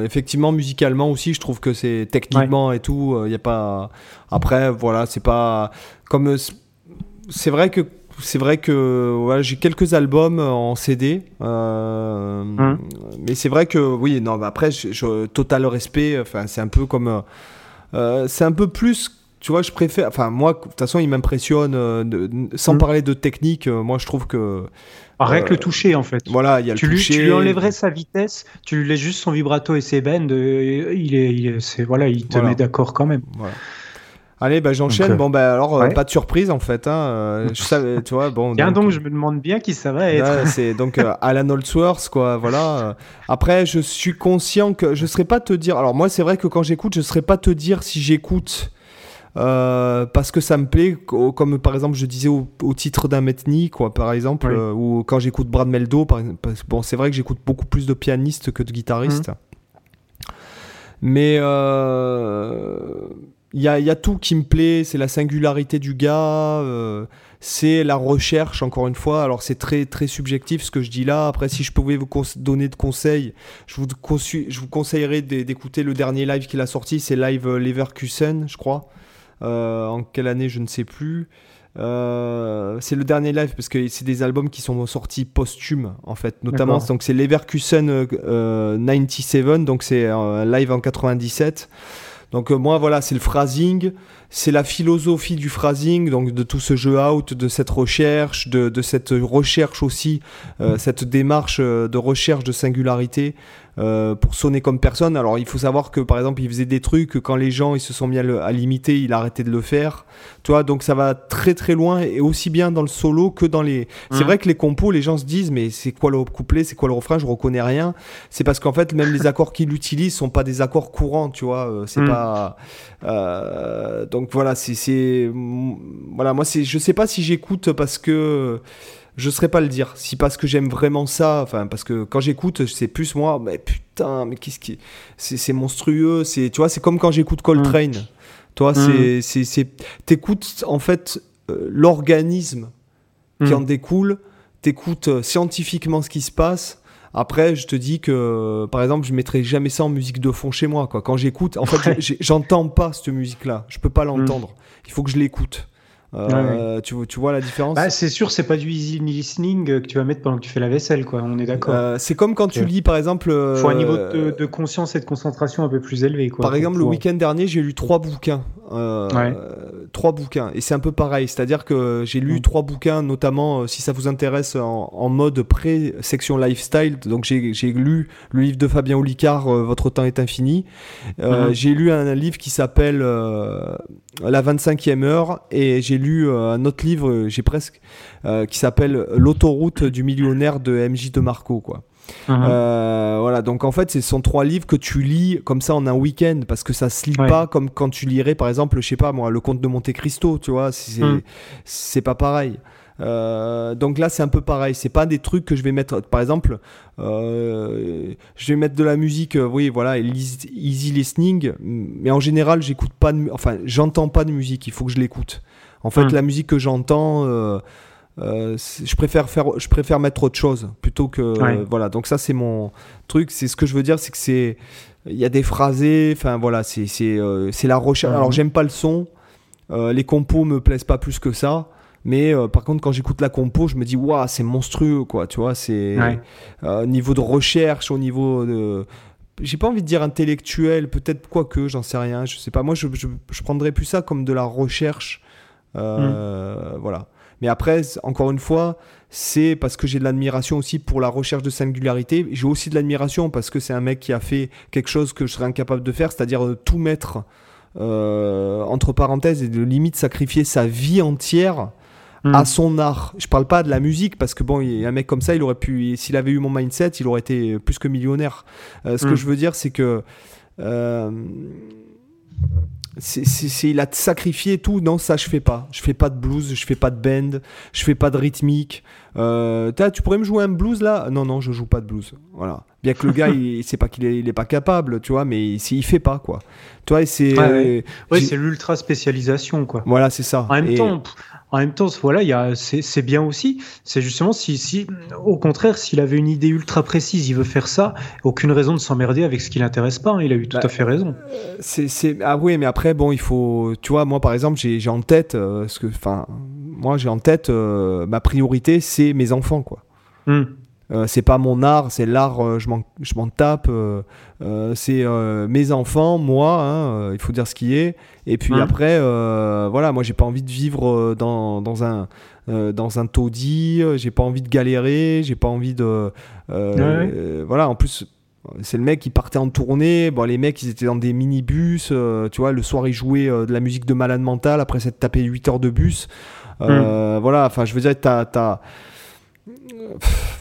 effectivement musicalement aussi, je trouve que c'est techniquement et tout, il y a pas. Après, voilà, c'est pas. Comme. C'est vrai que c'est vrai que j'ai quelques albums en CD, euh, hum. mais c'est vrai que oui, non, bah après, je, total respect. Enfin, c'est un peu comme, euh, euh, c'est un peu plus, tu vois, je préfère. Enfin, moi, de toute façon, il m'impressionne. sans hum. parler de technique, moi, je trouve que Rien que le toucher, en fait. Voilà, il y a tu le toucher. tu lui enlèverais sa vitesse, tu lui laisses juste son vibrato et ses bends, il est, c'est voilà, il te met d'accord quand même. Voilà. Allez, bah, j'enchaîne. Euh, bon, bah, alors, euh, pas de surprise en fait. Hein. Euh, je savais, tu vois, bon. Tiens donc, je me demande bien qui ça va être. c'est donc Alan Holdsworth, quoi. Voilà. Après, je suis conscient que je ne saurais pas te dire. Alors, moi, c'est vrai que quand j'écoute, je ne saurais pas te dire si j'écoute. parce que ça me plaît, comme par exemple je disais au, titre d'un Metni, quoi, par exemple, ou quand j'écoute Brad Meldo, par, bon, c'est vrai que j'écoute beaucoup plus de pianistes que de guitaristes. Mmh. Mais il y a, tout qui me plaît, c'est la singularité du gars, euh, c'est la recherche, encore une fois. Alors c'est très, très subjectif ce que je dis là. Après, si je pouvais vous donner de conseils, je vous, je vous conseillerais d'écouter le dernier live qu'il a sorti, c'est Live Leverkusen, je crois. Euh, en quelle année, je ne sais plus. Euh, c'est le dernier live parce que c'est des albums qui sont sortis posthumes en fait notamment donc c'est Leverkusen 97 donc c'est un live en 97 donc euh, moi voilà, c'est le phrasing, c'est la philosophie du phrasing, donc de tout ce jeu out, de cette recherche, de, cette recherche aussi, euh, cette démarche euh, de recherche de singularité. Euh, pour sonner comme personne. Alors il faut savoir que par exemple il faisait des trucs quand les gens ils se sont mis à, l'imiter, il arrêtait de le faire. Tu vois, donc ça va très très loin et aussi bien dans le solo que dans les. C'est vrai que les compos, les gens se disent mais c'est quoi le couplet, c'est quoi le refrain, je reconnais rien. C'est parce qu'en fait même les accords qu'il utilise sont pas des accords courants, tu vois. Euh, c'est pas. Euh, donc voilà, c'est voilà moi c'est je sais pas si j'écoute parce que je saurais pas le dire. Si parce que j'aime vraiment ça, enfin parce que quand j'écoute, c'est plus moi, mais putain, mais qu'est-ce qui, c'est monstrueux. C'est, tu vois, c'est comme quand j'écoute Coltrane. Mmh. Toi, mmh. c'est, c'est, t'écoutes en fait euh, l'organisme qui mmh. en découle. T'écoutes euh, scientifiquement ce qui se passe. Après, je te dis que, par exemple, je mettrai jamais ça en musique de fond chez moi. Quoi. Quand j'écoute, en fait, <laughs> j'entends pas cette musique-là. Je peux pas l'entendre. Il faut que je l'écoute. Euh, tu, tu, vois la différence bah, C'est sûr, c'est pas du easy listening que tu vas mettre pendant que tu fais la vaisselle, quoi. On est d'accord. Euh, c'est comme quand tu lis, par exemple. Il faut un niveau de, conscience et de concentration un peu plus élevé, quoi. Par exemple, le week-end dernier, j'ai lu trois bouquins. Euh, trois bouquins. Et c'est un peu pareil. C'est-à-dire que j'ai lu mm. trois bouquins, notamment, si ça vous intéresse, en, mode pré-section lifestyle. Donc, j'ai lu le livre de Fabien Olicard, Votre temps est infini. Mm-hmm. J'ai lu un, un livre qui s'appelle La 25e heure. Et j'ai lu euh, un autre livre, j'ai presque, euh, qui s'appelle L'autoroute du millionnaire de MJ de Marco, quoi. Uh-huh. voilà, donc en fait, ce sont trois livres que tu lis comme ça en un week-end parce que ça se lit pas comme quand tu lirais, par exemple, je sais pas moi, Le Comte de Monte Cristo, tu vois, c'est mm. pas pareil. Euh, donc là, c'est un peu pareil. C'est pas des trucs que je vais mettre. Par exemple, euh, je vais mettre de la musique, euh, oui, voilà, easy listening. Mais en général, j'écoute pas de, enfin, j'entends pas de musique. Il faut que je l'écoute. En fait, hmm. la musique que j'entends, je préfère faire, je préfère mettre autre chose plutôt que, voilà. Donc ça, c'est mon truc. C'est ce que je veux dire, c'est que c'est, il y a des phrasés. Enfin voilà, c'est, c'est, c'est la recherche. Alors j'aime pas le son. les compos me plaisent pas plus que ça. Mais euh, par contre, quand j'écoute la compo, je me dis, waouh, c'est monstrueux, quoi. Tu vois, c'est euh, au niveau de recherche, au niveau de. J'ai pas envie de dire intellectuel, peut-être quoi que, j'en sais rien, je sais pas. Moi, je, je, prendrais plus ça comme de la recherche. Euh, mm. Voilà. Mais après, encore une fois, c'est parce que j'ai de l'admiration aussi pour la recherche de singularité. J'ai aussi de l'admiration parce que c'est un mec qui a fait quelque chose que je serais incapable de faire, c'est-à-dire tout mettre entre parenthèses et de limite sacrifier sa vie entière à hmm. son art. Je parle pas de la musique parce que bon, un mec comme ça, il aurait pu, s'il avait eu mon mindset, il aurait été plus que millionnaire. Euh, ce que hmm. je veux dire, c'est que euh, c'est, il a sacrifié tout. Non, ça je fais pas. Je fais pas de blues, je fais pas de band, je fais pas de rythmique. Euh, tu pourrais me jouer un blues là? Non, non, je joue pas de blues. Voilà. Bien que le gars, <laughs> il, c'est pas qu'il est, il est pas capable, tu vois, mais il, il fait pas quoi. Tu vois, c'est. Ouais, c'est l'ultra spécialisation quoi. Voilà, c'est ça. En même temps, en même temps, voilà, c'est bien aussi. C'est justement si, si, au contraire, s'il avait une idée ultra précise, il veut faire ça, aucune raison de s'emmerder avec ce qui l'intéresse pas. Hein, il a eu tout bah, à fait raison. Euh, c'est ah oui, mais après, bon, il faut, tu vois, moi par exemple, j'ai en tête, euh, ce que, enfin, moi j'ai en tête, euh, ma priorité, c'est mes enfants, quoi. Hmm. Euh, c'est pas mon art, c'est l'art, euh, je m'en tape. Euh, c'est mes enfants, moi, hein, il faut dire ce qui est. Et puis après, voilà, moi j'ai pas envie de vivre dans, dans un dans un taudis, j'ai pas envie de galérer, j'ai pas envie de. voilà, en plus. C'est le mec qui partait en tournée. Bon, les mecs, ils étaient dans des minibus. tu vois, le soir, ils jouaient de la musique de malade mental après s'être tapé 8 heures de bus. Hmm. Voilà, enfin, je veux dire, t'as.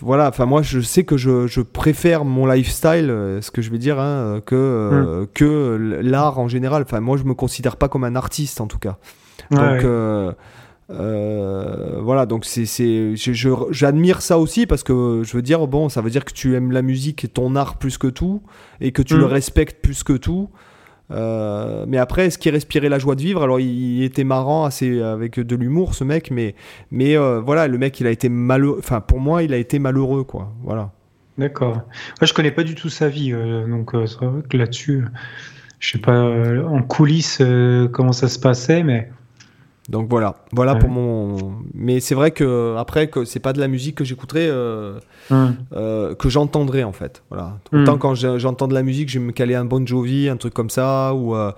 Voilà, enfin moi je sais que je, préfère mon lifestyle, euh, ce que je vais dire, hein, que, euh, mm. que l'art en général. Enfin moi je me considère pas comme un artiste en tout cas. donc euh, voilà, donc c'est, j'admire ça aussi parce que je veux dire, bon, ça veut dire que tu aimes la musique et ton art plus que tout et que tu le mm. respectes plus que tout. Euh, mais après, est-ce qu'il respirait la joie de vivre Alors, il, était marrant, assez avec de l'humour, ce mec, mais, mais euh, voilà, le mec, il a été malheureux. Enfin, pour moi, il a été malheureux, quoi. Voilà. D'accord. Moi, je connais pas du tout sa vie, euh, donc c'est vrai que là-dessus, je sais pas en coulisses comment ça se passait, mais. Donc voilà, voilà pour mon. Mais c'est vrai que après que c'est pas de la musique que j'écouterais, euh, hum. euh, que j'entendrais en fait. Voilà. Hum. Autant quand j'entends de la musique, je vais me caler un Bon Jovi, un truc comme ça, ou euh,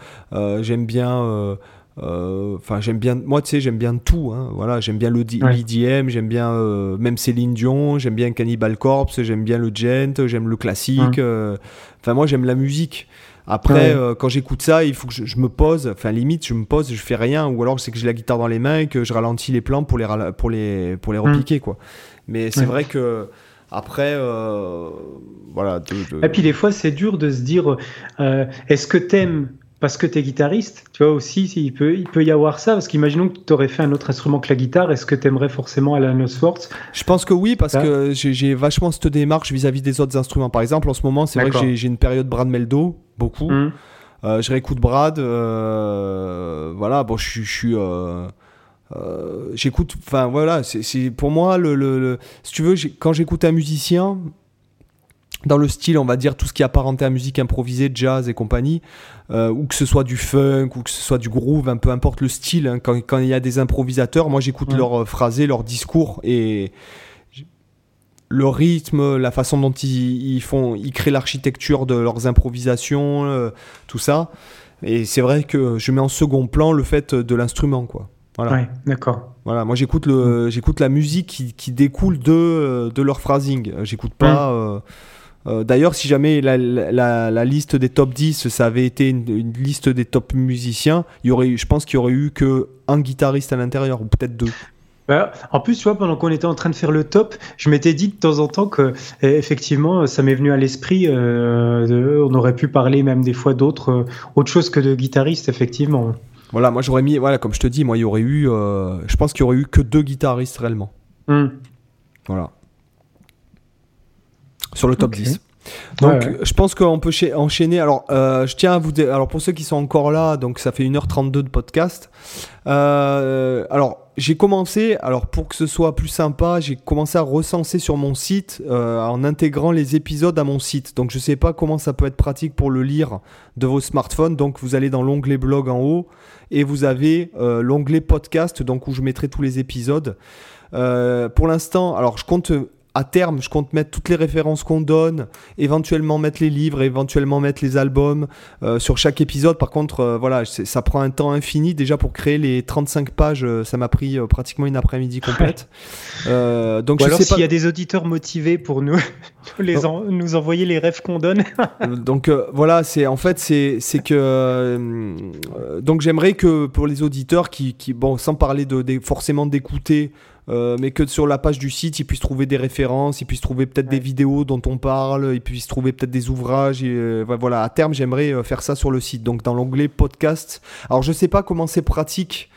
j'aime bien. Enfin, j'aime bien. Moi, tu sais, j'aime bien tout. Hein, voilà, j'aime bien le l'EDM, j'aime bien même Céline Dion, j'aime bien Cannibal Corpse, j'aime bien le gent, j'aime le classique. Hum. Enfin, moi, j'aime la musique. Après, euh, quand j'écoute ça, il faut que je, me pose. Enfin, limite, je me pose, je fais rien. Ou alors, c'est que j'ai la guitare dans les mains et que je ralentis les plans pour les, pour les, pour les hmm. repiquer, quoi. Mais c'est vrai que. Après, euh, voilà. Et puis, des fois, c'est dur de se dire euh, est-ce que t'aimes parce que tu es guitariste, tu vois aussi, il peut, il peut y avoir ça, parce qu'imaginons que tu aurais fait un autre instrument que la guitare, est-ce que tu aimerais forcément aller à Je pense que oui, parce que j'ai vachement cette démarche vis-à-vis des autres instruments. Par exemple, en ce moment, c'est vrai que j'ai une période Brad Meldo, beaucoup. Euh, je réécoute Brad, euh, voilà, bon, je suis. Euh, j'écoute, enfin voilà, c'est pour moi, le, le, si tu veux, quand j'écoute un musicien, dans le style, on va dire, tout ce qui est apparenté à musique improvisée, jazz et compagnie, euh, ou que ce soit du funk, ou que ce soit du groove, un peu importe le style, hein, quand, il y a des improvisateurs, moi j'écoute leurs leur phrasé, leur discours, et le rythme, la façon dont ils, font, ils créent l'architecture de leurs improvisations, euh, tout ça. Et c'est vrai que je mets en second plan le fait de l'instrument, quoi. Voilà. Ouais, d'accord. Voilà, moi j'écoute le, j'écoute la musique qui, qui, découle de, de leur phrasing. J'écoute pas. Euh, euh, d'ailleurs, si jamais la, liste des top 10, ça avait été une, liste des top musiciens, il y aurait, je pense qu'il y aurait eu que un guitariste à l'intérieur, ou peut-être deux. Bah, en plus, tu vois, pendant qu'on était en train de faire le top, je m'étais dit de temps en temps que, effectivement, ça m'est venu à l'esprit. on aurait pu parler même des fois d'autres, autre chose que de guitaristes, effectivement. Voilà, moi j'aurais mis, voilà, comme je te dis, moi il y aurait eu, je pense qu'il y aurait eu que deux guitaristes réellement. Hmm. Voilà. Sur le top 10. Donc, je pense qu'on peut enchaîner. Alors, euh, je tiens à vous. Alors, pour ceux qui sont encore là, donc ça fait 1h32 de podcast. Euh, alors, j'ai commencé. Alors, pour que ce soit plus sympa, j'ai commencé à recenser sur mon site euh, en intégrant les épisodes à mon site. Donc, je sais pas comment ça peut être pratique pour le lire de vos smartphones. Donc, vous allez dans l'onglet blog en haut et vous avez l'onglet podcast, donc où je mettrai tous les épisodes. pour l'instant, alors je compte à terme, je compte mettre toutes les références qu'on donne, éventuellement mettre les livres, éventuellement mettre les albums euh, sur chaque épisode. Par contre, euh, voilà, ça prend un temps infini. Déjà pour créer les 35 pages, euh, ça m'a pris pratiquement une après-midi complète. donc Ou alors s'il y a des auditeurs motivés pour nous, <laughs> les nous envoyer les rêves qu'on donne. <laughs> donc voilà, c'est en fait c'est que donc j'aimerais que pour les auditeurs qui, qui bon sans parler de forcément d'écouter euh, mais que sur la page du site, ils puissent trouver des références, ils puissent trouver peut-être des vidéos dont on parle, ils puissent trouver peut-être des ouvrages. Et, euh, voilà, à terme, j'aimerais euh, faire ça sur le site. Donc dans l'onglet podcast. Alors je sais pas comment c'est pratique.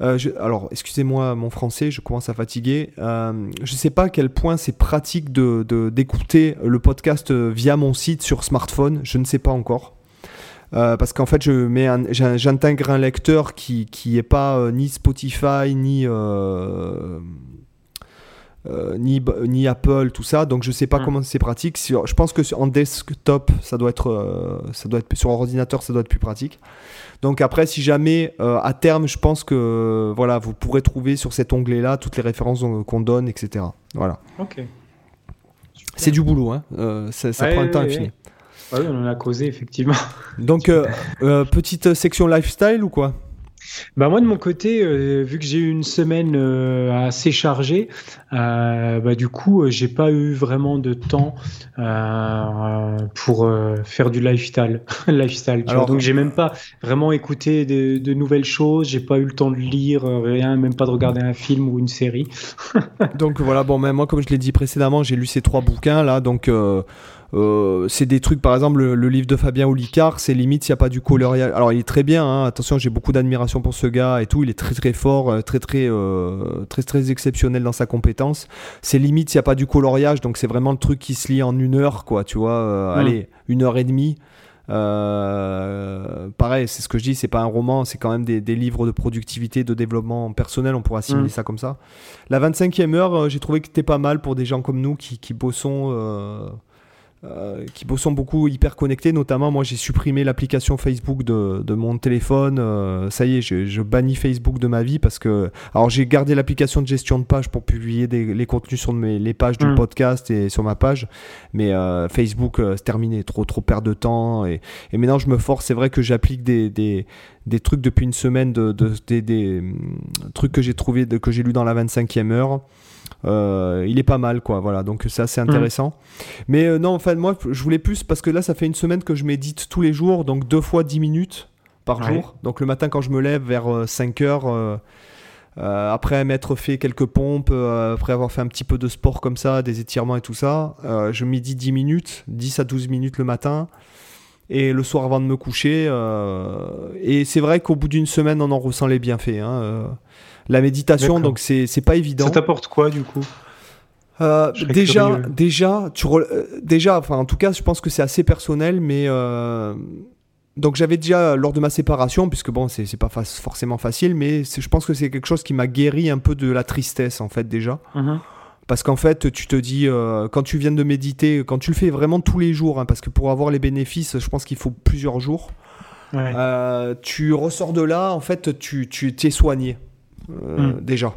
alors, excusez-moi mon français, je commence à fatiguer. Euh, je sais pas à quel point c'est pratique de, d'écouter le podcast via mon site sur smartphone. Je ne sais pas encore. Euh, parce qu'en fait, je mets j'intègre un lecteur qui qui est pas euh, ni Spotify ni euh, ni, ni Apple, tout ça. Donc je sais pas mm. comment c'est pratique. je pense que en desktop, ça doit être ça doit être sur ordinateur, ça doit être plus pratique. Donc après, si jamais à terme, je pense que voilà, vous pourrez trouver sur cet onglet-là toutes les références qu'on donne, etc. Voilà. Ok. C'est du boulot, hein. ça, prend un temps infini. Ah oui, on en a causé, effectivement. <laughs> Donc, euh, euh, petite section lifestyle ou quoi? Bah moi de mon côté, euh, vu que j'ai eu une semaine assez chargée, bah du coup j'ai pas eu vraiment de temps pour faire du lifestyle, <laughs> lifestyle. Alors, donc j'ai même pas vraiment écouté de, de nouvelles choses, j'ai pas eu le temps de lire rien, même pas de regarder un film ou une série. <laughs> donc voilà, bon, même moi comme je l'ai dit précédemment, j'ai lu ces trois bouquins là, donc euh, c'est des trucs, par exemple, le, livre de Fabien Olicard, c'est limite s'il n'y a pas du coloriage. Alors, il est très bien, hein, attention, j'ai beaucoup d'admiration pour ce gars et tout. Il est très très fort, euh, très très, euh, très, très, exceptionnel dans sa compétence. C'est limite s'il n'y a pas du coloriage, donc c'est vraiment le truc qui se lit en une heure, quoi, tu vois. Mm. Allez, une heure et demie. pareil, c'est ce que je dis, c'est pas un roman, c'est quand même des, livres de productivité, de développement personnel, on pourrait assimiler mm. ça comme ça. La 25e heure, j'ai trouvé que c'était pas mal pour des gens comme nous qui, qui bossons euh, qui sont beaucoup hyper connectés. Notamment, moi, j'ai supprimé l'application Facebook de, de, mon téléphone. Euh, ça y est, je, je, bannis Facebook de ma vie parce que. Alors, j'ai gardé l'application de gestion de page pour publier des, les contenus sur mes, les pages du mm. podcast et sur ma page. Mais euh, Facebook, c'est terminé. Trop, trop perdre de temps. Et, et maintenant, je me force. C'est vrai que j'applique des, des, des, trucs depuis une semaine, de, de des, des, hum, trucs que j'ai trouvé, que j'ai lu dans la 25e heure. Euh, il est pas mal, quoi. Voilà, donc c'est assez intéressant. Mais euh, non, enfin, moi, je voulais plus parce que là, ça fait une semaine que je médite tous les jours, donc deux fois 10 minutes par jour. Donc le matin, quand je me lève vers 5 euh, heures. après m'être fait quelques pompes, après avoir fait un petit peu de sport comme ça, des étirements et tout ça, je médite 10 minutes, 10 à 12 minutes le matin et le soir avant de me coucher. et c'est vrai qu'au bout d'une semaine, on en ressent les bienfaits. Hein, la méditation, donc c'est pas évident. Ça t'apporte quoi du coup? Euh, déjà, déjà, tu euh, déjà, enfin, en tout cas, je pense que c'est assez personnel, mais euh, donc j'avais déjà lors de ma séparation, puisque bon, c'est pas forcément facile, mais je pense que c'est quelque chose qui m'a guéri un peu de la tristesse en fait déjà. Mhm. Parce qu'en fait, tu te dis, quand tu viens de méditer, quand tu le fais vraiment tous les jours, hein, parce que pour avoir les bénéfices, je pense qu'il faut plusieurs jours. tu ressors de là, en fait, tu t'es soigné. Euh, hmm. déjà.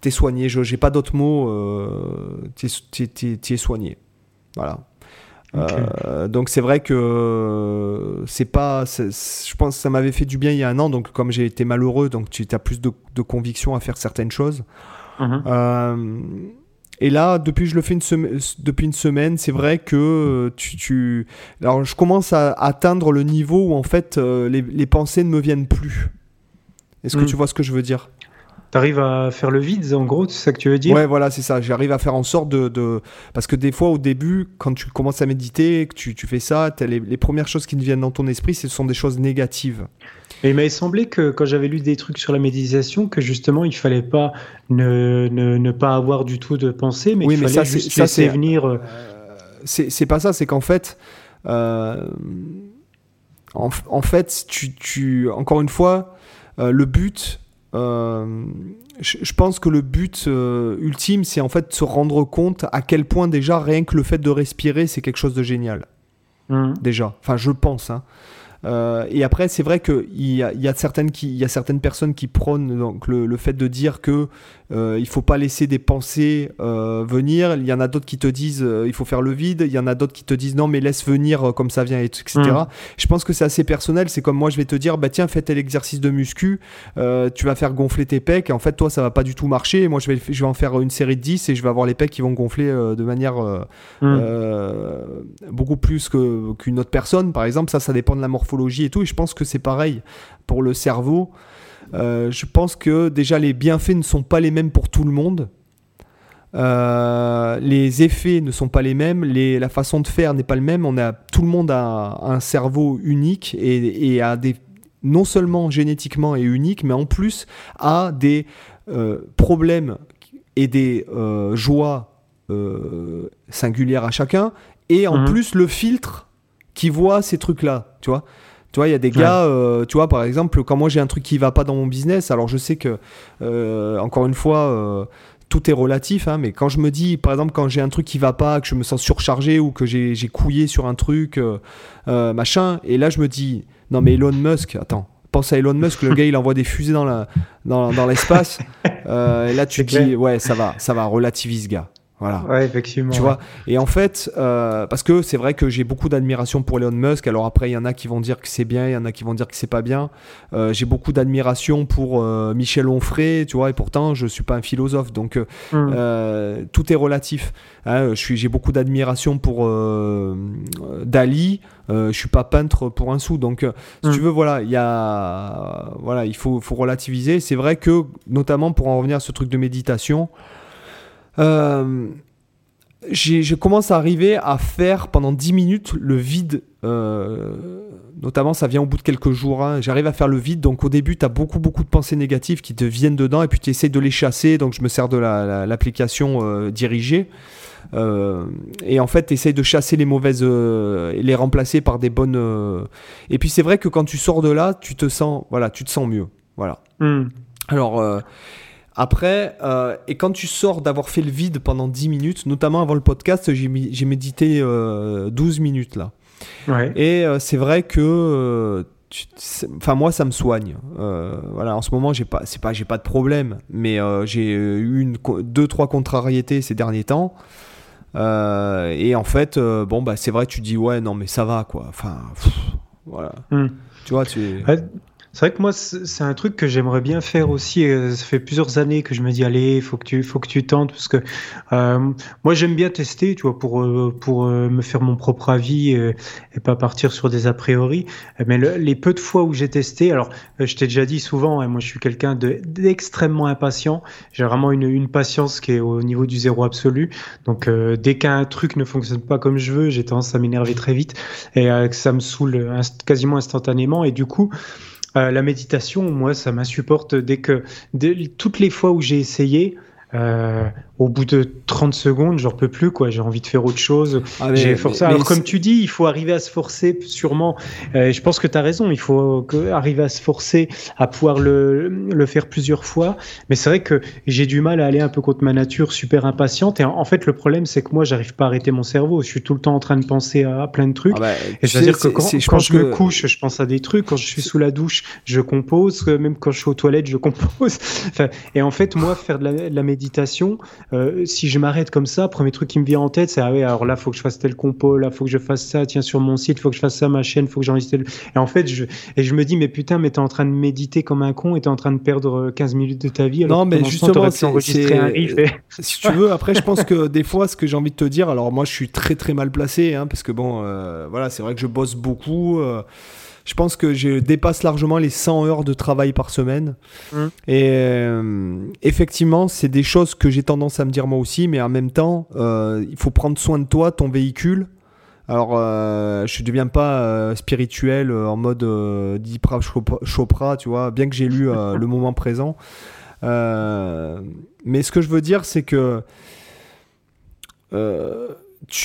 T'es soigné, je n'ai pas d'autres mots, euh, t'es soigné. Voilà. Euh, donc c'est vrai que c'est pas, je pense que ça m'avait fait du bien il y a un an, donc comme j'ai été malheureux, donc tu as plus de, conviction à faire certaines choses. Mhm. Euh, et là, depuis je le fais une depuis une semaine, c'est vrai que tu, tu, alors je commence à atteindre le niveau où en fait les, les pensées ne me viennent plus. Est-ce que hmm. tu vois ce que je veux dire? T'arrives à faire le vide, en gros, c'est ça que tu veux dire? Ouais, voilà, c'est ça. J'arrive à faire en sorte de, Parce que des fois, au début, quand tu commences à méditer, que tu, tu fais ça, les, les, premières choses qui te viennent dans ton esprit, ce sont des choses négatives. Et il m'avait semblé que quand j'avais lu des trucs sur la méditation, que justement, il fallait pas ne, ne, ne pas avoir du tout de pensée, mais oui, qu'il fallait ça, juste ça, laisser venir... Euh, c'est pas ça, c'est qu'en fait... Euh, en, en, fait, tu, tu, encore une fois, euh, le but, euh, je, pense que le but euh, ultime, c'est en fait de se rendre compte à quel point déjà rien que le fait de respirer, c'est quelque chose de génial. Mmh. Déjà, enfin je pense. Hein. Euh, et après, c'est vrai qu'il y a, y, a certaines qui, y a certaines personnes qui prônent donc, le, le fait de dire que euh, il faut pas laisser des pensées euh, venir. Il y en a d'autres qui te disent euh, il faut faire le vide. Il y en a d'autres qui te disent non mais laisse venir comme ça vient etc. Mm. Je pense que c'est assez personnel. C'est comme moi je vais te dire bah tiens fais tel exercice de muscu. tu vas faire gonfler tes pecs. Et en fait toi ça va pas du tout marcher. Et moi je vais je vais en faire une série de 10 et je vais avoir les pecs qui vont gonfler de manière mm. beaucoup plus que qu'une autre personne par exemple. Ça ça dépend de la morphologie et tout. Et je pense que c'est pareil pour le cerveau. Euh, je pense que déjà les bienfaits ne sont pas les mêmes pour tout le monde. Euh, les effets ne sont pas les mêmes, la façon de faire n'est pas le même. On a, tout le monde a un cerveau unique et, a des, non seulement génétiquement et unique, mais en plus a des euh, problèmes et des joies singulières à chacun, et en mhm. plus le filtre qui voit ces trucs-là, tu vois. Tu vois, il y a des gars, euh, tu vois, par exemple, quand moi j'ai un truc qui va pas dans mon business, alors je sais que, euh, encore une fois, euh, tout est relatif, hein, mais quand je me dis, par exemple, quand j'ai un truc qui va pas, que je me sens surchargé ou que j'ai couillé sur un truc, machin, et là je me dis, non mais Elon Musk, attends, pense à Elon Musk, le gars il envoie des fusées dans l'espace, dans, <laughs> et là tu te dis, ouais, ça va, ça va, relativise, gars. Voilà. Ouais, effectivement. Tu vois Et en fait, euh, parce que c'est vrai que j'ai beaucoup d'admiration pour Elon Musk. Alors après, il y en a qui vont dire que c'est bien, il y en a qui vont dire que c'est pas bien. Euh, j'ai beaucoup d'admiration pour euh, Michel Onfray, tu vois, et pourtant, je suis pas un philosophe. Donc, mm. tout est relatif. Hein, j'ai beaucoup d'admiration pour Dali. je suis pas peintre pour un sou. Donc, si mm. tu veux, voilà, il y a, voilà, il faut, faut relativiser. C'est vrai que, notamment pour en revenir à ce truc de méditation, euh, je commence à arriver à faire pendant 10 minutes le vide. Euh, notamment, ça vient au bout de quelques jours. Hein. J'arrive à faire le vide. Donc, au début, tu as beaucoup, beaucoup de pensées négatives qui te viennent dedans et puis tu essaies de les chasser. Donc, je me sers de l'application la, euh, dirigée. Euh, et en fait, tu essayes de chasser les mauvaises et les remplacer par des bonnes. Et puis, c'est vrai que quand tu sors de là, tu te sens, voilà, tu te sens mieux. Voilà. Hmm. Alors. Après, euh, et quand tu sors d'avoir fait le vide pendant 10 minutes, notamment avant le podcast, j'ai médité 12 euh, minutes là. Et euh, c'est vrai que, enfin moi ça me soigne. voilà, en ce moment j'ai pas, c'est pas, j'ai pas de problème, mais j'ai eu une, deux, trois contrariétés ces derniers temps. et en fait, bon bah c'est vrai, tu dis ouais non mais ça va quoi. Enfin, voilà. Hmm. Tu vois, tu. C'est vrai que moi, c'est un truc que j'aimerais bien faire aussi. Ça fait plusieurs années que je me dis, allez, faut que tu, faut que tu tentes, parce que euh, moi, j'aime bien tester, tu vois, pour euh, pour euh, me faire mon propre avis et pas partir sur des a priori. Mais les peu de fois où j'ai testé, alors, je t'ai déjà dit souvent, hein, moi, je suis quelqu'un d'extrêmement impatient. J'ai vraiment une, une patience qui est au niveau du zéro absolu. Donc, dès qu'un truc ne fonctionne pas comme je veux, j'ai tendance à m'énerver très vite et que ça me saoule quasiment instantanément. Et du coup, euh, la méditation, moi, ça m'insupporte dès que toutes les fois où j'ai essayé, euh, au bout de 30 secondes, j'en peux plus, quoi. J'ai envie de faire autre chose. Ah, j'ai forcé. Alors, comme tu dis, il faut arriver à se forcer, sûrement. Euh, je pense que tu as raison. Il faut arriver à se forcer à pouvoir le, le faire plusieurs fois. Mais c'est vrai que j'ai du mal à aller un peu contre ma nature super impatiente. Et en, fait, le problème, c'est que moi, j'arrive pas à arrêter mon cerveau. Je suis tout le temps en train de penser à, plein de trucs. Ah bah, et je veux dire que quand, je, quand je me couche, je pense à des trucs. Quand je suis sous la douche, je compose. Même quand je suis aux toilettes, je compose. <laughs> enfin, et en fait, moi, faire de la, de la méditation, euh, si je m'arrête comme ça, premier truc qui me vient en tête, c'est ah oui, alors là, faut que je fasse tel compo, là, faut que je fasse ça, tiens, sur mon site, faut que je fasse ça, ma chaîne, faut que j'enregistre. Et en fait, je, et je me dis, mais putain, mais t'es en train de méditer comme un con et t'es en train de perdre 15 minutes de ta vie. Alors non, mais justement, c'est enregistrer un riff. Si tu veux, après, je pense que des fois, ce que j'ai envie de te dire, alors moi, je suis très très mal placé, hein, parce que bon, euh, voilà, c'est vrai que je bosse beaucoup. Euh, je pense que je dépasse largement les 100 heures de travail par semaine. Mmh. Et euh, effectivement, c'est des choses que j'ai tendance à me dire moi aussi, mais en même temps, euh, il faut prendre soin de toi, ton véhicule. Alors, euh, je ne deviens pas spirituel en mode Dipra Chopra, tu vois, bien que j'ai lu Le Moment Présent. mais ce que je veux dire, c'est que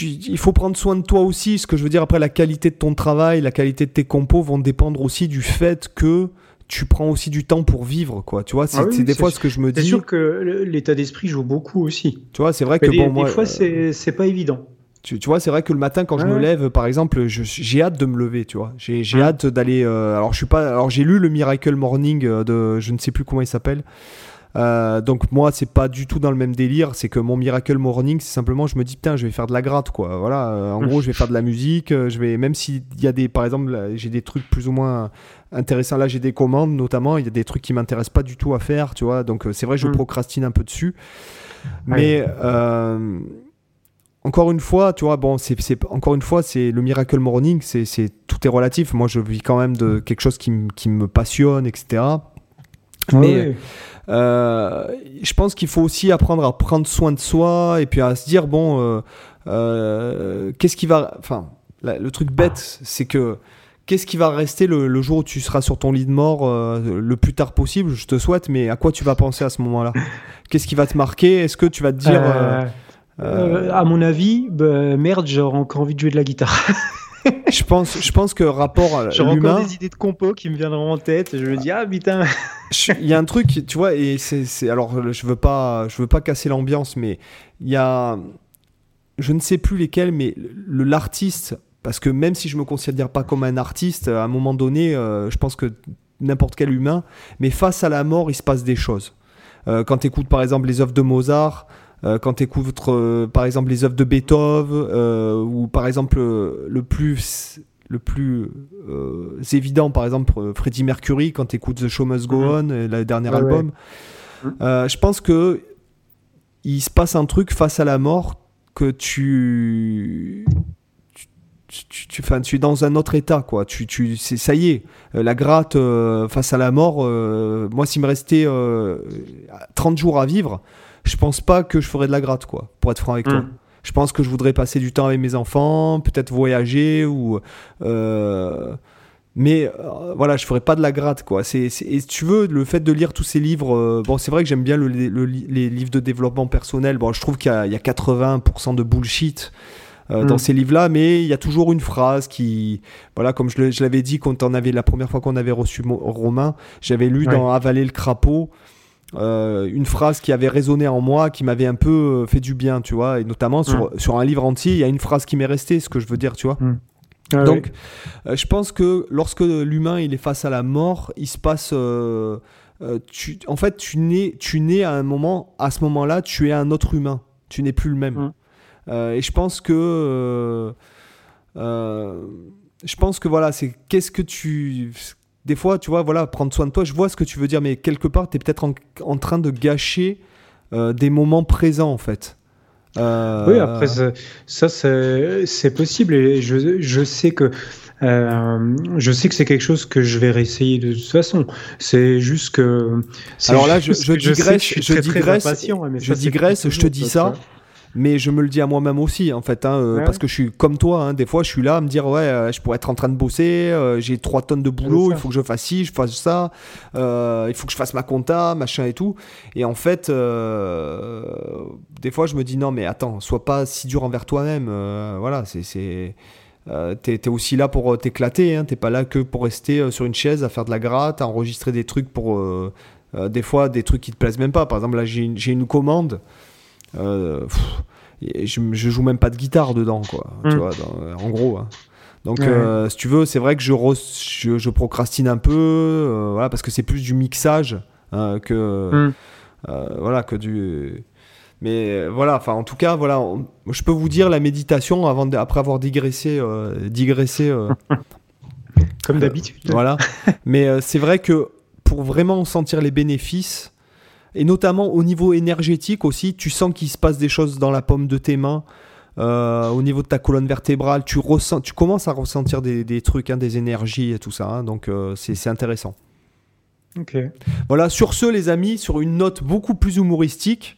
il faut prendre soin de toi aussi. Ce que je veux dire, après, la qualité de ton travail, la qualité de tes compos vont dépendre aussi du fait que tu prends aussi du temps pour vivre, quoi. Tu vois, c'est ah des fois ce que je me dis. C'est sûr que l'état d'esprit joue beaucoup aussi. Tu vois, c'est vrai que bon, moi. Des fois, euh, c'est pas évident. Tu, tu, vois, c'est vrai que le matin, quand je me lève, par exemple, j'ai hâte de me lever, tu vois. J'ai hâte d'aller. Euh, alors, je suis pas. Alors, j'ai lu le Miracle Morning euh, de. Je ne sais plus comment il s'appelle. Euh, donc moi c'est pas du tout dans le même délire, c'est que mon Miracle Morning c'est simplement je me dis putain je vais faire de la gratte quoi. Voilà, euh, en gros je vais faire de la musique, euh, je vais même s'il y a des par exemple j'ai des trucs plus ou moins intéressants là, j'ai des commandes notamment, il y a des trucs qui m'intéressent pas du tout à faire, tu vois. Donc c'est vrai je mm. procrastine un peu dessus. Mais encore une fois, tu vois, bon, c'est encore une fois, c'est le Miracle Morning, c'est tout est relatif. Moi, je vis quand même de quelque chose qui, qui me passionne, etc. Mais euh, je pense qu'il faut aussi apprendre à prendre soin de soi et puis à se dire bon, euh, euh, qu'est-ce qui va. Enfin, le truc bête, c'est que qu'est-ce qui va rester le, jour où tu seras sur ton lit de mort le plus tard possible Je te souhaite, mais à quoi tu vas penser à ce moment-là? Qu'est-ce qui va te marquer? Est-ce que tu vas te dire. à mon avis, bah, merde, j'aurais encore envie de jouer de la guitare. <laughs> je pense, je pense que rapport à J'ai encore des idées de compo qui me viendront en tête. je me dis ah putain. Il y a un truc, tu vois, et c'est, alors je veux pas, je veux pas casser l'ambiance, mais il y a, je ne sais plus lesquels, mais l'artiste, parce que même si je me considère pas comme un artiste, à un moment donné, euh, je pense que n'importe quel humain, mais face à la mort, il se passe des choses. Euh, quand tu écoutes par exemple les œuvres de Mozart, quand tu écoutes euh, par exemple les œuvres de Beethoven euh, ou par exemple le plus le plus évident par exemple Freddie Mercury quand tu écoutes The Show Must Go mhm. On le dernier album mhm. je pense que il se passe un truc face à la mort que tu tu, tu, tu, es dans un autre état, quoi. Tu, tu, ça y est, la gratte face à la mort. moi, s'il me restait 30 jours à vivre, je pense pas que je ferais de la gratte, quoi, pour être franc avec toi. Hmm. Je pense que je voudrais passer du temps avec mes enfants, peut-être voyager ou. Euh, mais euh, voilà, je ferais pas de la gratte, quoi. C'est, et si tu veux, le fait de lire tous ces livres, euh, bon, c'est vrai que j'aime bien les livres de développement personnel. Bon, je trouve qu'il y a, 80% de bullshit. dans hmm. ces livres-là, mais il y a toujours une phrase qui, voilà, comme je, l'avais dit quand on avait la première fois qu'on avait reçu Romain, j'avais lu dans Avaler le crapaud. Euh, une phrase qui avait résonné en moi, qui m'avait un peu euh, fait du bien, tu vois, et notamment sur, mm. sur un livre entier, il y a une phrase qui m'est restée, ce que je veux dire, tu vois. Mm. Ah Donc, euh, je pense que lorsque l'humain il est face à la mort, il se passe, tu, en fait, tu nais, tu nais à un moment, à ce moment-là, tu es un autre humain, tu n'es plus le même. Mm. et je pense que, je pense que voilà, c'est qu'est-ce que tu, des fois, tu vois, voilà, prendre soin de toi, je vois ce que tu veux dire, mais quelque part, tu es peut-être en, train de gâcher euh, des moments présents, en fait. Euh, oui, après, ça, c'est possible, et je, je sais que. Euh, je sais que c'est quelque chose que je vais réessayer de toute façon. C'est juste que. Alors là, je, je, digresse, je, digresse, je digresse, je te dis ça mais je me le dis à moi-même aussi en fait hein, euh, parce que je suis comme toi hein, des fois je suis là à me dire ouais euh, je pourrais être en train de bosser euh, j'ai trois tonnes de boulot il faut que je fasse ci je fasse ça il faut que je fasse ma compta machin et tout. Et en fait des fois je me dis non mais attends sois pas si dur envers toi-même voilà c'est c'est t'es aussi là pour t'éclater hein, t'es pas là que pour rester sur une chaise à faire de la gratte à enregistrer des trucs pour des fois des trucs qui te plaisent même pas. Par exemple là j'ai une commande euh, je, je, joue même pas de guitare dedans, quoi. Tu mm. vois, en gros. Hein. Donc, euh, si tu veux, c'est vrai que je, je, procrastine un peu, euh, voilà, parce que c'est plus du mixage hein, que, mm. voilà, que du. Mais voilà, enfin, en tout cas, voilà, je peux vous dire la méditation avant, après avoir digressé, digressé. Comme d'habitude. voilà. <laughs> Mais c'est vrai que pour vraiment sentir les bénéfices, et notamment au niveau énergétique aussi, tu sens qu'il se passe des choses dans la paume de tes mains. au niveau de ta colonne vertébrale, tu, ressens, tu commences à ressentir des, des trucs, hein, des énergies et tout ça. Hein. donc c'est intéressant. Ok. Voilà, sur ce, les amis, sur une note beaucoup plus humoristique,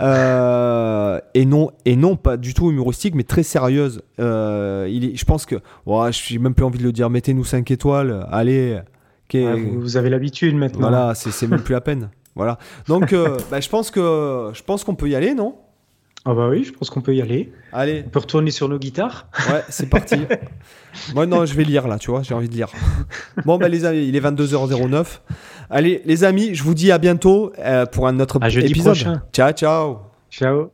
euh, et, non, et non pas du tout humoristique, mais très sérieuse. Euh, il est, je pense que, je n'ai même plus envie de le dire, mettez-nous 5 étoiles, allez. vous, avez l'habitude maintenant. Voilà, c'est même plus la peine. <laughs> Voilà. Donc, euh, <laughs> bah, je pense que je pense qu'on peut y aller, non? Ah bah oui, je pense qu'on peut y aller. Allez. On peut retourner sur nos guitares. Ouais, c'est parti. <laughs> Moi non, je vais lire là, tu vois, j'ai envie de lire. Bon bah les amis, il est 22h09. Allez les amis, je vous dis à bientôt euh, pour un autre à jeudi épisode. Prochain. Ciao ciao. Ciao.